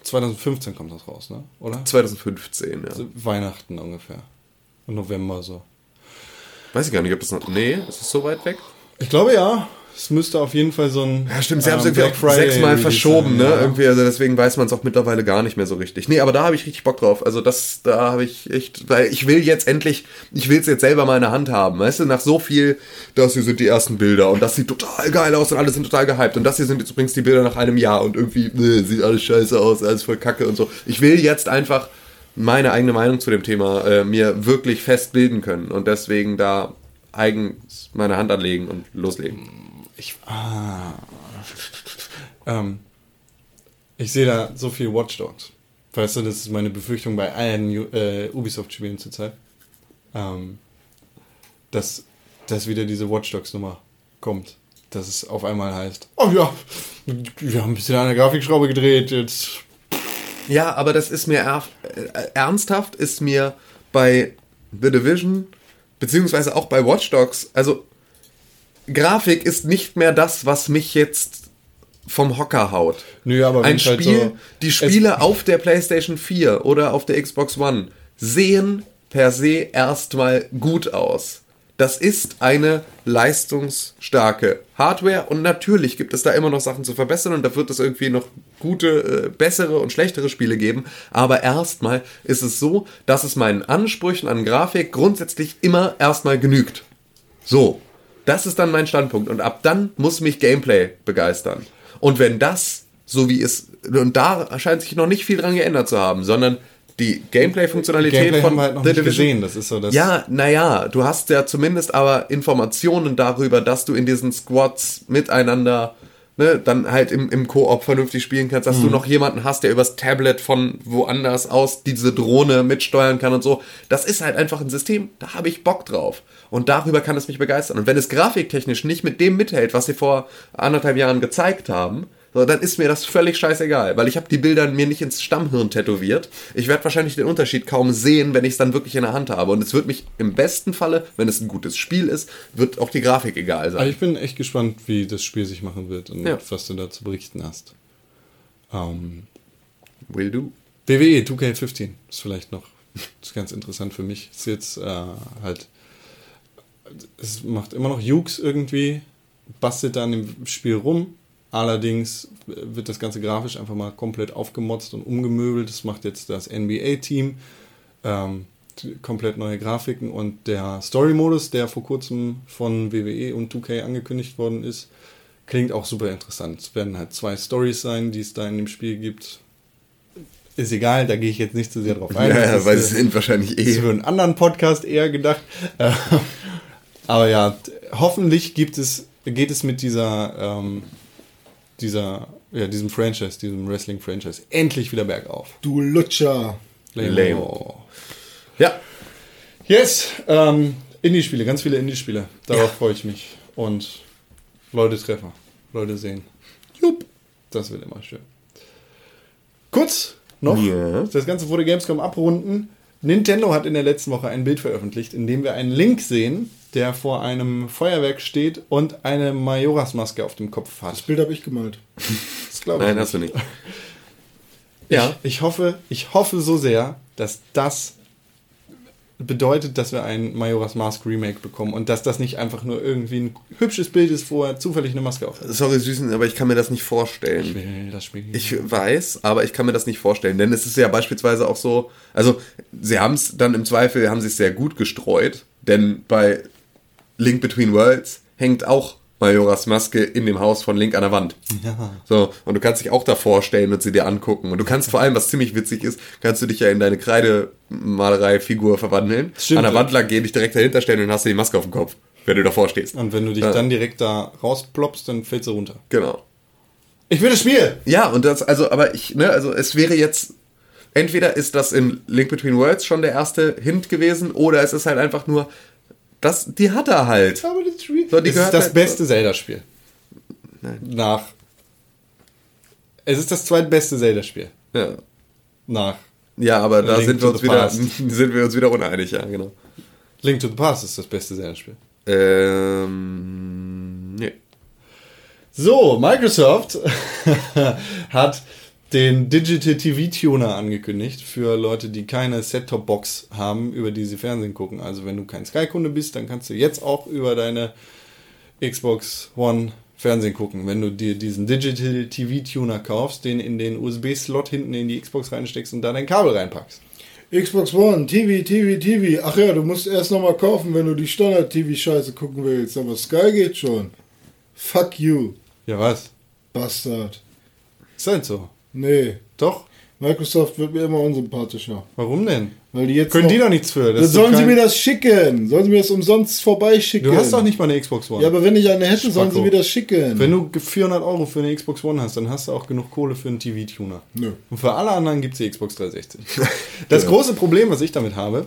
2015 kommt das raus, ne? Oder? 2015, ja. Weihnachten ungefähr. November so. Weiß ich gar nicht, ob das noch. Nee, ist es so weit weg? Ich glaube ja. Es müsste auf jeden Fall so ein. Ja, stimmt, sie haben es ähm, irgendwie auch sechsmal verschoben, sein, ne? ja. Irgendwie, also deswegen weiß man es auch mittlerweile gar nicht mehr so richtig. Nee, aber da habe ich richtig Bock drauf. Also das, da habe ich echt, weil ich will jetzt endlich, ich will es jetzt selber mal in der Hand haben. Weißt du, nach so viel, das hier sind die ersten Bilder und das sieht total geil aus und alle sind total gehypt und das hier sind jetzt übrigens die Bilder nach einem Jahr und irgendwie äh, sieht alles scheiße aus, alles voll kacke und so. Ich will jetzt einfach meine eigene Meinung zu dem Thema äh, mir wirklich fest bilden können und deswegen da eigens meine Hand anlegen und loslegen. Ich, ah, ähm, ich sehe da so viel Watch Dogs. Weißt du, das ist meine Befürchtung bei allen äh, Ubisoft-Spielen zurzeit. Ähm, dass, dass wieder diese Watch Dogs-Nummer kommt. Dass es auf einmal heißt, oh ja, wir haben ein bisschen an der Grafikschraube gedreht, jetzt Ja, aber das ist mir er, äh, ernsthaft ist mir bei The Division beziehungsweise auch bei Watch Dogs, also Grafik ist nicht mehr das, was mich jetzt vom Hocker haut. Nö, aber ein halt Spiel, so- die Spiele auf der PlayStation 4 oder auf der Xbox One sehen per se erstmal gut aus. Das ist eine leistungsstarke Hardware und natürlich gibt es da immer noch Sachen zu verbessern und da wird es irgendwie noch gute, äh, bessere und schlechtere Spiele geben. Aber erstmal ist es so, dass es meinen Ansprüchen an Grafik grundsätzlich immer erstmal genügt. So, das ist dann mein Standpunkt. Und ab dann muss mich Gameplay begeistern. Und wenn das, so wie es, und da scheint sich noch nicht viel dran geändert zu haben, sondern die Gameplay-Funktionalität Gameplay von haben wir halt noch The nicht Division. gesehen. Das ist so das. Ja, naja, du hast ja zumindest aber Informationen darüber, dass du in diesen Squads miteinander ne, dann halt im, im Koop vernünftig spielen kannst, dass Mhm. du noch jemanden hast, der übers Tablet von woanders aus diese Drohne mitsteuern kann und so. Das ist halt einfach ein System, da habe ich Bock drauf. Und darüber kann es mich begeistern. Und wenn es grafiktechnisch nicht mit dem mithält, was sie vor anderthalb Jahren gezeigt haben, so, dann ist mir das völlig scheißegal, weil ich habe die Bilder mir nicht ins Stammhirn tätowiert. Ich werde wahrscheinlich den Unterschied kaum sehen, wenn ich es dann wirklich in der Hand habe. Und es wird mich im besten Falle, wenn es ein gutes Spiel ist, wird auch die Grafik egal Aber sein. ich bin echt gespannt, wie das Spiel sich machen wird und Ja. was du da zu berichten hast. Ähm, Will do. WWE 2K15 ist vielleicht noch ist ganz interessant für mich. Ist jetzt äh, halt, es macht immer noch Jukes irgendwie, bastelt dann im Spiel rum. Allerdings wird das Ganze grafisch einfach mal komplett aufgemotzt und umgemöbelt. Das macht jetzt das NBA-Team. Ähm, komplett neue Grafiken und der Story-Modus, der vor kurzem von WWE und 2K angekündigt worden ist, klingt auch super interessant. Es werden halt zwei Stories sein, die es da in dem Spiel gibt. Ist egal, da gehe ich jetzt nicht zu sehr drauf ein. Ja, ist, weil äh, sie sind wahrscheinlich ist eh. für einen anderen Podcast eher gedacht. Aber ja, hoffentlich gibt es, geht es mit dieser, ähm, dieser, ja, diesem Franchise, diesem Wrestling-Franchise endlich wieder bergauf. Du Lutscher. Lame. Ja, Yes, ähm, Indie-Spiele, ganz viele Indie-Spiele. Darauf freue ich mich. Und Leute treffen, Leute sehen. Jupp, das wird immer schön. Kurz noch, Ja. das Ganze vor der Gamescom abrunden. Nintendo hat in der letzten Woche ein Bild veröffentlicht, in dem wir einen Link sehen, der vor einem Feuerwerk steht und eine Majoras-Maske auf dem Kopf hat. Das Bild habe ich gemalt. Das glaube ich nein, nicht. hast du nicht. Ja, Ich, ich, hoffe, ich hoffe so sehr, dass das bedeutet, dass wir ein Majora's Mask Remake bekommen und dass das nicht einfach nur irgendwie ein hübsches Bild ist, wo er zufällig eine Maske auf hat. sorry, Süßen, aber ich kann mir das nicht vorstellen. will das Spiel. Ich weiß, aber ich kann mir das nicht vorstellen, denn es ist ja beispielsweise auch so, also sie haben es dann im Zweifel, haben sie es sehr gut gestreut, denn bei Link Between Worlds hängt auch Majoras Maske in dem Haus von Link an der Wand. Ja. So, und du kannst dich auch davor stellen und sie dir angucken. Und du kannst vor allem, was ziemlich witzig ist, kannst du dich ja in deine Kreidemalerei-Figur verwandeln, Stimmt, an der. Wand lang gehen, dich direkt dahinter stellen und dann hast du die Maske auf dem Kopf, wenn du davor stehst. Und wenn du dich Ja. dann direkt da rausploppst, dann fällt sie runter. Genau. Ich will das Spiel! Ja, und das, also, aber ich, ne, also es wäre jetzt, entweder ist das in Link Between Worlds schon der erste Hint gewesen, oder es ist halt einfach nur, das, die hat er halt. Aber das. So, die es ist das halt- beste Zelda-Spiel. Nach. Es ist das zweitbeste Zelda-Spiel. Ja. Nach Ja, aber da Link sind wir uns wieder, Past. [laughs] sind wir uns wieder uneinig, ja, genau. Link to the Past ist das beste Zelda-Spiel. Ähm, nee. So, Microsoft [laughs] hat den Digital TV Tuner angekündigt für Leute, die keine Set-Top-Box haben, über die sie Fernsehen gucken. Also wenn du kein Sky-Kunde bist, dann kannst du jetzt auch über deine Xbox One Fernsehen gucken, wenn du dir diesen Digital TV Tuner kaufst, den in den USB-Slot hinten in die Xbox reinsteckst und da dein Kabel reinpackst. Xbox One, TV, TV, TV. Ach ja, du musst erst nochmal kaufen, wenn du die Standard-TV-Scheiße gucken willst. Aber Sky geht schon. Fuck you, Ja, was? Bastard. Ist halt so. Nee, Doch? Microsoft wird mir immer unsympathischer. Warum denn? Weil die jetzt Können noch, die doch nichts für. Das sollen sie mir das schicken. Sollen sie mir das umsonst vorbeischicken. Du hast doch nicht mal eine Xbox One. Ja, aber wenn ich eine hätte, sollen sie Spacko. mir das schicken. Wenn du 400 Euro für eine Xbox One hast, dann hast du auch genug Kohle für einen TV-Tuner. Nö. Und für alle anderen gibt es die Xbox 360. [laughs] Das große Problem, was ich damit habe,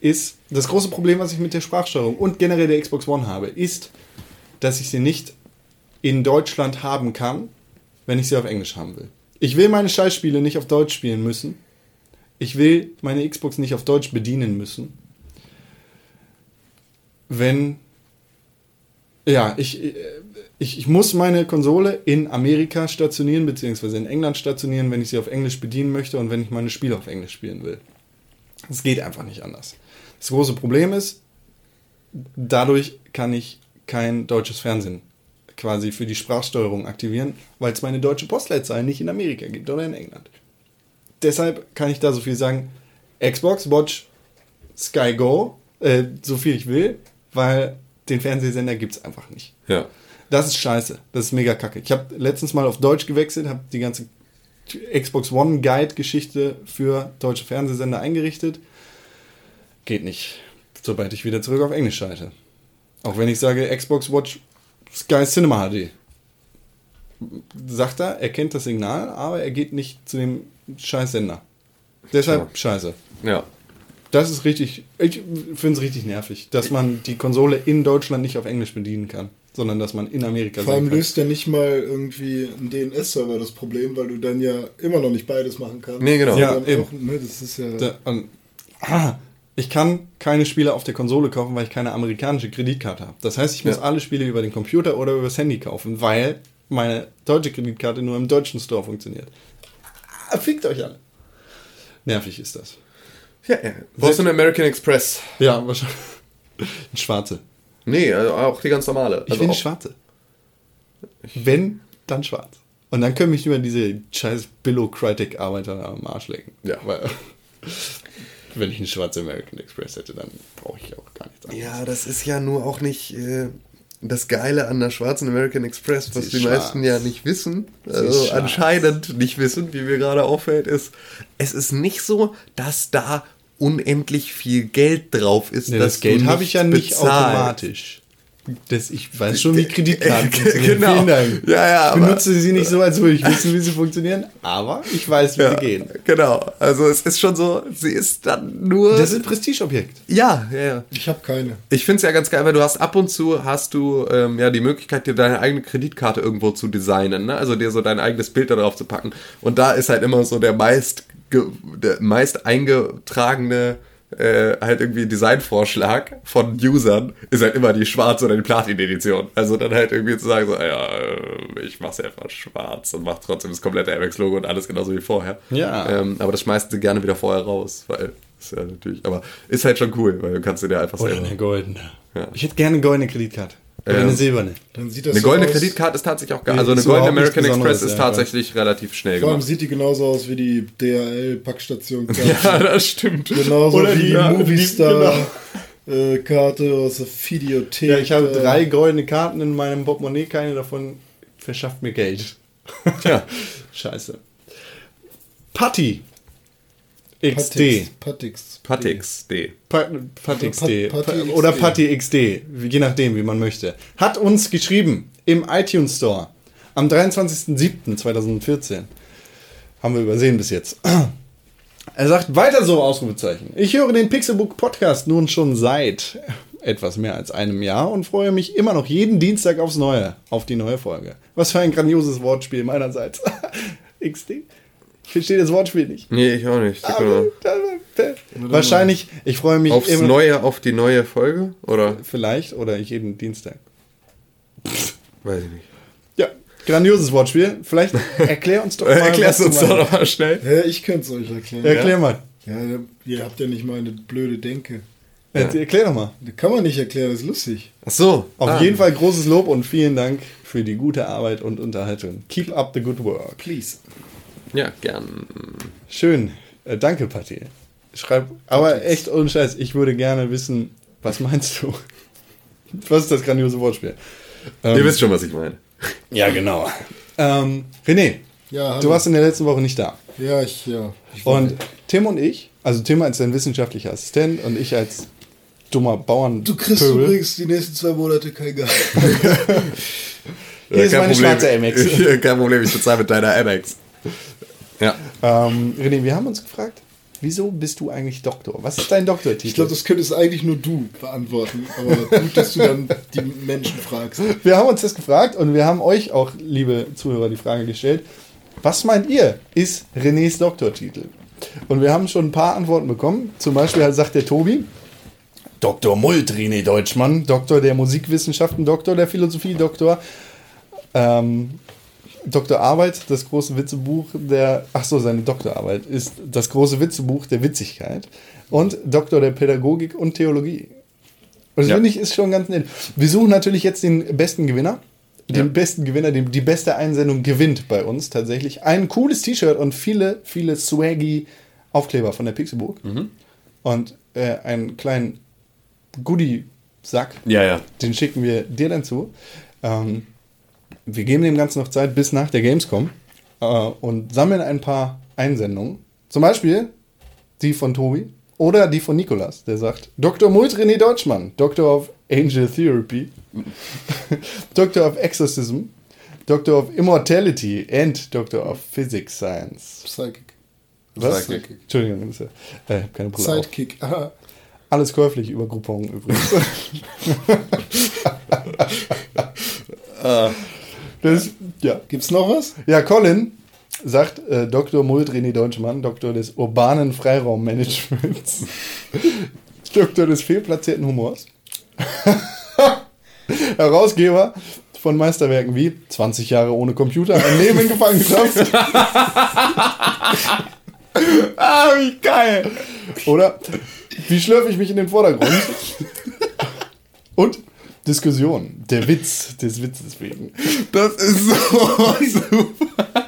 ist, das große Problem, was ich mit der Sprachsteuerung und generell der Xbox One habe, ist, dass ich sie nicht in Deutschland haben kann, wenn ich sie auf Englisch haben will. Ich will meine Scheißspiele nicht auf Deutsch spielen müssen. Ich will meine Xbox nicht auf Deutsch bedienen müssen. Wenn ja, ich, ich, ich muss meine Konsole in Amerika stationieren, beziehungsweise in England stationieren, wenn ich sie auf Englisch bedienen möchte und wenn ich meine Spiele auf Englisch spielen will. Es geht einfach nicht anders. Das große Problem ist, dadurch kann ich kein deutsches Fernsehen quasi für die Sprachsteuerung aktivieren, weil es meine deutsche Postleitzahl nicht in Amerika gibt oder in England. Deshalb kann ich da so viel sagen, Xbox, Watch, Sky Go, äh, so viel ich will, weil den Fernsehsender gibt es einfach nicht. Ja. Das ist scheiße. Das ist mega kacke. Ich habe letztens mal auf Deutsch gewechselt, habe die ganze Xbox One Guide Geschichte für deutsche Fernsehsender eingerichtet. Geht nicht, sobald ich wieder zurück auf Englisch schalte. Auch wenn ich sage Xbox Watch Sky Cinema HD. Sagt er, er kennt das Signal, aber er geht nicht zu dem scheiß Sender. Deshalb scheiße. Ja. Das ist richtig, ich finde es richtig nervig, dass man die Konsole in Deutschland nicht auf Englisch bedienen kann, sondern dass man in Amerika Vor allem löst ja nicht mal irgendwie ein DNS-Server das Problem, weil du dann ja immer noch nicht beides machen kannst. Nee, genau. Ja, eben. auch, ne, das ist ja. Da, und, ah, ich kann keine Spiele auf der Konsole kaufen, weil ich keine amerikanische Kreditkarte habe. Das heißt, ich muss Ja. alle Spiele über den Computer oder über das Handy kaufen, weil meine deutsche Kreditkarte nur im deutschen Store funktioniert. Ah, fickt euch alle. Nervig ist das. Ja, ja. Brauchst du eine American Express? Ja, wahrscheinlich. [laughs] Ein Schwarze. Nee, also auch die ganz normale. Ich Also will eine schwarze. Wenn, dann schwarz. Und dann können mich über diese scheiß Billocratic-Arbeiter am Arsch lecken. Ja. Weil, wenn ich eine schwarze American Express hätte, dann brauche ich auch gar nichts anderes. Ja, das ist ja nur auch nicht äh, das Geile an der schwarzen American Express, was die ist meisten schwarz. ja nicht wissen, also schwarz. anscheinend nicht wissen, wie mir gerade auffällt, ist, es ist nicht so, dass da unendlich viel Geld drauf ist. Nee, das Geld habe ich ja nicht bezahlst. automatisch. Das, ich weiß schon, wie Kreditkarten [laughs] funktionieren. Genau. Vielen Dank. Ja, ja, ich benutze sie nicht so, als würde ich wissen, wie sie funktionieren, aber ich weiß, wie Ja, sie gehen. Genau, also es ist schon so, sie ist dann nur... Das ist ein Prestigeobjekt. ja, ja, ja. Ich habe keine. Ich finde es ja ganz geil, weil du hast ab und zu hast du ähm, ja die Möglichkeit, dir deine eigene Kreditkarte irgendwo zu designen, ne? Also dir so dein eigenes Bild da drauf zu packen. Und da ist halt immer so der meist der meist eingetragene äh, halt irgendwie Designvorschlag von Usern ist halt immer die schwarze oder die Platin-Edition. Also dann halt irgendwie zu sagen, so, ja, äh, ich mach's einfach schwarz und mach trotzdem das komplette Amex-Logo und alles genauso wie vorher. Ja. Ähm, aber das schmeißen sie gerne wieder vorher raus, weil ist ja natürlich, aber ist halt schon cool, weil du kannst dir ja einfach Oder selber. eine goldene. Ja. Ich hätte gerne eine goldene Kreditkarte. Oder Ähm, eine silberne. Dann sieht das Eine so goldene aus, Kreditkarte ist tatsächlich auch geil. Nee, Also eine goldene American Express ist ja, tatsächlich relativ schnell Vor allem gemacht. sieht die genauso aus wie die DHL-Packstation. [laughs] Ja, das stimmt. Genauso Oder wie die- die ja, Movistar-Karte aus der Videothek. Ja, ich habe äh, drei goldene Karten in meinem Portemonnaie, keine davon verschafft mir Geld. Ja. [laughs] Scheiße. Patti. XD. Patix. Patix. Patix D. Pa- Patti Oder XD. Pat- Patti XD. Oder Patti XD. Je nachdem, wie man möchte. Hat uns geschrieben im iTunes Store am 23.07.2014. Haben wir übersehen bis jetzt. [clears throat] Er sagt weiter so, Ausrufezeichen. Ich höre den Pixelbook Podcast nun schon seit etwas mehr als einem Jahr und freue mich immer noch jeden Dienstag aufs Neue, auf die neue Folge. Was für ein grandioses Wortspiel meinerseits. [laughs] XD? Ich verstehe das Wortspiel nicht. Nee, ich auch nicht. Aber, wahrscheinlich, ich freue mich Aufs immer neue, auf die neue Folge? Oder? Vielleicht oder jeden Dienstag. Weiß ich nicht. Ja, grandioses Wortspiel. Vielleicht erklär uns doch [laughs] mal. Erklärst was uns doch noch mal schnell. Ja, ich könnte es euch erklären. Erklär mal. Ja, ihr habt ja nicht meine blöde Denke. Jetzt Erklär doch mal. Das kann man nicht erklären, das ist lustig. Ach so. Auf Ah. jeden Fall großes Lob und vielen Dank für die gute Arbeit und Unterhaltung. Keep up the good work. Please. Ja, gern. Schön. Äh, danke, Patti. Schreib, aber echt ohne Scheiß, ich würde gerne wissen, was meinst du? [laughs] Was ist das grandiose Wortspiel? Ähm, Ihr wisst schon, was ich meine. ja, genau. Ähm, René, Ja, du warst in der letzten Woche nicht da. Ja, ich, ja. Ich Und Tim und ich, also Tim als dein wissenschaftlicher Assistent und ich als dummer Bauern. du kriegst Pöbel. übrigens die nächsten zwei Monate kein Gehalt. [laughs] Hier ist meine schwarze Amex. [laughs] Kein Problem, ich bezahle mit deiner Amex. Ja. Ähm, René, wir haben uns gefragt, wieso bist du eigentlich Doktor? Was ist dein Doktortitel? Ich glaube, das könntest eigentlich nur du beantworten. Aber gut, dass du dann die Menschen fragst. Wir haben uns das gefragt und wir haben euch auch, liebe Zuhörer, die Frage gestellt. Was meint ihr, ist Renés Doktortitel? Und wir haben schon ein paar Antworten bekommen. Zum Beispiel sagt der Tobi, Dr. Mult, René Deutschmann, Doktor der Musikwissenschaften, Doktor der Philosophie, Doktor, ähm, Doktor Arbeit, das große Witzebuch der, ach so, seine Doktorarbeit ist das große Witzebuch der Witzigkeit und Doktor der Pädagogik und Theologie. Und das Ja. finde ich ist schon ganz nett. Wir suchen natürlich jetzt den besten Gewinner. Den Ja. besten Gewinner, den, die beste Einsendung gewinnt bei uns tatsächlich. Ein cooles T-Shirt und viele, viele swaggy Aufkleber von der Pixelburg. Und äh, einen kleinen Goodie-Sack. Ja, ja. Den schicken wir dir dann zu. Ähm, wir geben dem Ganzen noch Zeit bis nach der Gamescom äh, und sammeln ein paar Einsendungen. Zum Beispiel die von Tobi oder die von Nikolas, der sagt: Dr. Mult René Deutschmann, Doctor of Angel Therapy, [laughs] Doctor of Exorcism, Doctor of Immortality and Doctor of Physics Science. Psychic. Was? Sidekick. Entschuldigung, ja- äh, keine Brille auf. Sidekick. Aha. Alles käuflich über Groupon übrigens. [laughs] [laughs] das, ja. Gibt's noch was? ja, Colin sagt äh, Dr. Mult René Deutschmann, Doktor des urbanen Freiraummanagements, [laughs] Doktor des fehlplatzierten Humors, [laughs] Herausgeber von Meisterwerken wie 20 Jahre ohne Computer, ein Leben in Gefangenschaft. [laughs] ah, wie geil! Oder wie schlürfe ich mich in den Vordergrund? Und Diskussion, der Witz des Witzes wegen. Das ist so super.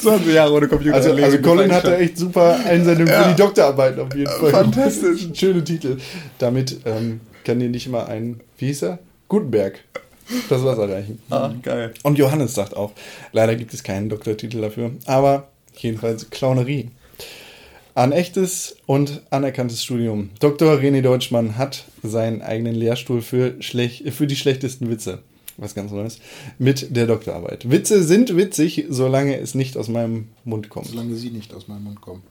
20 Jahre ohne Computer. Also, also in Colin Gefangenschaft. hatte echt super Einsendung für die Doktorarbeiten auf jeden Fall. Fantastisch. [laughs] Schöne Titel. Damit ähm, kann dir nicht mal ein, wie hieß er? Gutenberg. Das was erreichen. Ah, geil. Und Johannes sagt auch, leider gibt es keinen Doktortitel dafür, aber jedenfalls Clownerie. Ein echtes und anerkanntes Studium. Dr. René Deutschmann hat seinen eigenen Lehrstuhl für, schlech für die schlechtesten Witze. Was ganz Neues. Mit der Doktorarbeit. Witze sind witzig, solange es nicht aus meinem Mund kommt. Solange sie nicht aus meinem Mund kommen.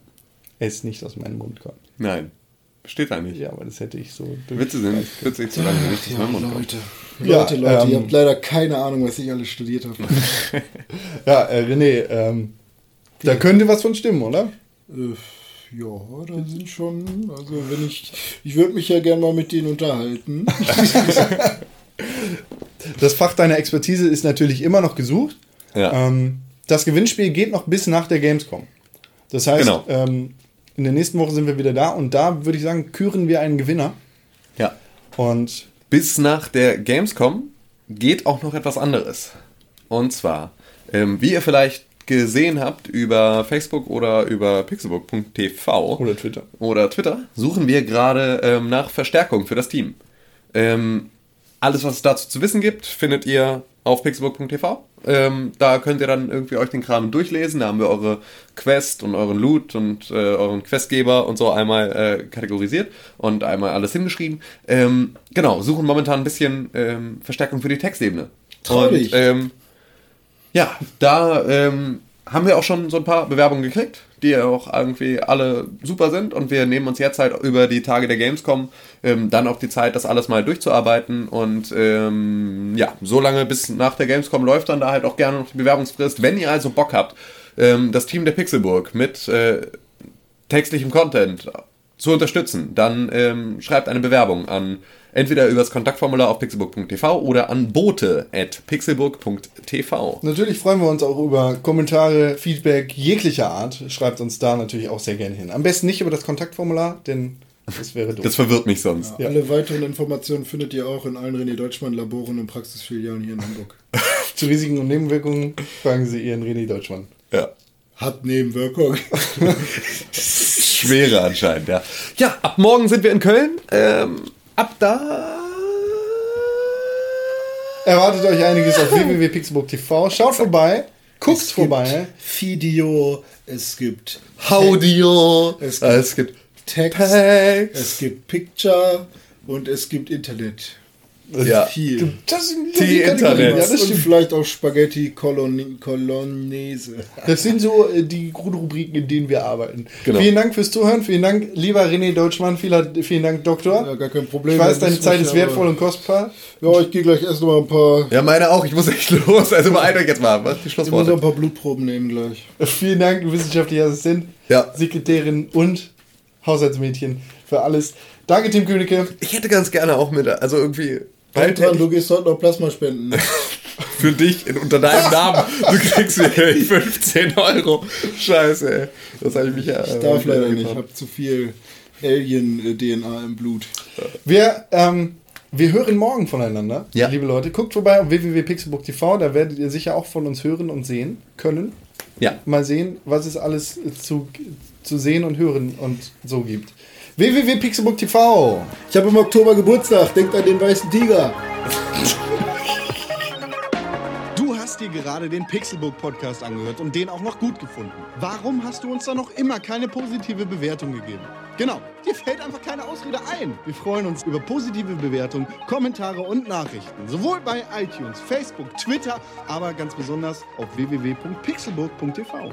Es nicht aus meinem Mund kommt. Nein. Steht da nicht. Ja, aber das hätte ich so. Witze sind witzig, solange sie nicht aus meinem Mund kommen. Leute. Ja, Leute, Leute, ähm, ihr habt leider keine Ahnung, was ich alles studiert habe. [laughs] Ja, äh, René, ähm, da könnte was von stimmen, oder? Äh, ja, da sind schon, also wenn ich, ich würde mich ja gerne mal mit denen unterhalten. [laughs] Das Fach deiner Expertise ist natürlich immer noch gesucht. Ja. Ähm, das Gewinnspiel geht noch bis nach der Gamescom. Das heißt, Genau. ähm, in der nächsten Woche sind wir wieder da und da würde ich sagen, küren wir einen Gewinner. ja. Und Bis nach der Gamescom geht auch noch etwas anderes. Und zwar, ähm, wie ihr vielleicht gesehen habt über Facebook oder über pixelbook.tv Oder Twitter. oder Twitter, suchen wir gerade ähm, nach Verstärkung für das Team. Ähm, alles, was es dazu zu wissen gibt, findet ihr auf pixelbook.tv. Ähm, da könnt ihr dann irgendwie euch den Kram durchlesen. Da haben wir eure Quest und euren Loot und äh, euren Questgeber und so einmal äh, kategorisiert und einmal alles hingeschrieben. Ähm, genau, suchen momentan ein bisschen ähm, Verstärkung für die Textebene. Traurig. Und ähm, ja, da ähm, haben wir auch schon so ein paar Bewerbungen gekriegt, die auch irgendwie alle super sind. Und wir nehmen uns jetzt halt über die Tage der Gamescom ähm, dann auch die Zeit, das alles mal durchzuarbeiten. Und ähm, ja, so lange bis nach der Gamescom läuft dann da halt auch gerne noch die Bewerbungsfrist. Wenn ihr also Bock habt, ähm, das Team der Pixelburg mit äh, textlichem Content zu unterstützen, dann ähm, schreibt eine Bewerbung an entweder über das Kontaktformular auf pixelburg.tv oder an bote at pixelburg.tv. natürlich freuen wir uns auch über Kommentare, Feedback jeglicher Art. Schreibt uns da natürlich auch sehr gerne hin. Am besten nicht über das Kontaktformular, denn Das wäre doof. Das verwirrt mich sonst. Alle weiteren Informationen findet ihr auch in allen René Deutschmann Laboren und Praxisfilialen hier in Hamburg. [laughs] Zu Risiken und Nebenwirkungen fragen Sie Ihren René Deutschmann. Ja. Hat Nebenwirkungen. [laughs] Schwere anscheinend, ja. Ja, ab morgen sind wir in Köln. Ähm, ab da. Erwartet euch einiges auf www.pixelbook.tv. Schaut vorbei. Guckt Es vorbei. gibt Video, es gibt Audio. Es Es gibt gibt, Text, Text. es gibt Picture und es gibt Internet. Ja. Viel. Das sind Die Kategorien. Internet. Ja, das und stimmt. vielleicht auch Spaghetti Colon Colonnese. Das sind so äh, die Grundrubriken, in denen wir arbeiten. Genau. Vielen Dank fürs Zuhören. Vielen Dank, lieber René Deutschmann. Vielen, vielen Dank, Doktor. Ja, gar kein Problem. ich weiß, Das deine ist Zeit ist wertvoll und kostbar. Ja, ich gehe gleich erst noch mal ein paar. Ja, meine auch. Ich muss echt los. Also beeilt euch jetzt mal. Was die Ich muss noch Schlussworte? ein paar Blutproben nehmen gleich. [laughs] Vielen Dank, wissenschaftlicher Assistent, Ja. Sekretärin und Haushaltsmädchen für alles. Danke, Tim Königke. Ich hätte ganz gerne auch mit, also irgendwie. Bald dran, du gehst heute noch Plasma spenden. [laughs] für dich in, unter deinem Namen. Du kriegst hier [laughs] 15 Euro. Scheiße, ey. Das habe ich mich ja. Ich darf leider nicht, ich habe zu viel Alien-DNA im Blut. Wir, ähm, wir hören morgen voneinander, Ja. liebe Leute. Guckt vorbei auf www.pixelbook.tv, da werdet ihr sicher auch von uns hören und sehen können. Ja. Mal sehen, was es alles zu, zu sehen und hören und so gibt. www.pixelbook.tv Ich habe im Oktober Geburtstag, denkt an den weißen Tiger. Du hast dir gerade den Pixelbook Podcast angehört und den auch noch gut gefunden. Warum hast du uns da noch immer keine positive Bewertung gegeben? Genau, dir fällt einfach keine Ausrede ein. Wir freuen uns über positive Bewertungen, Kommentare und Nachrichten. Sowohl bei iTunes, Facebook, Twitter, aber ganz besonders auf www.pixelburg.tv.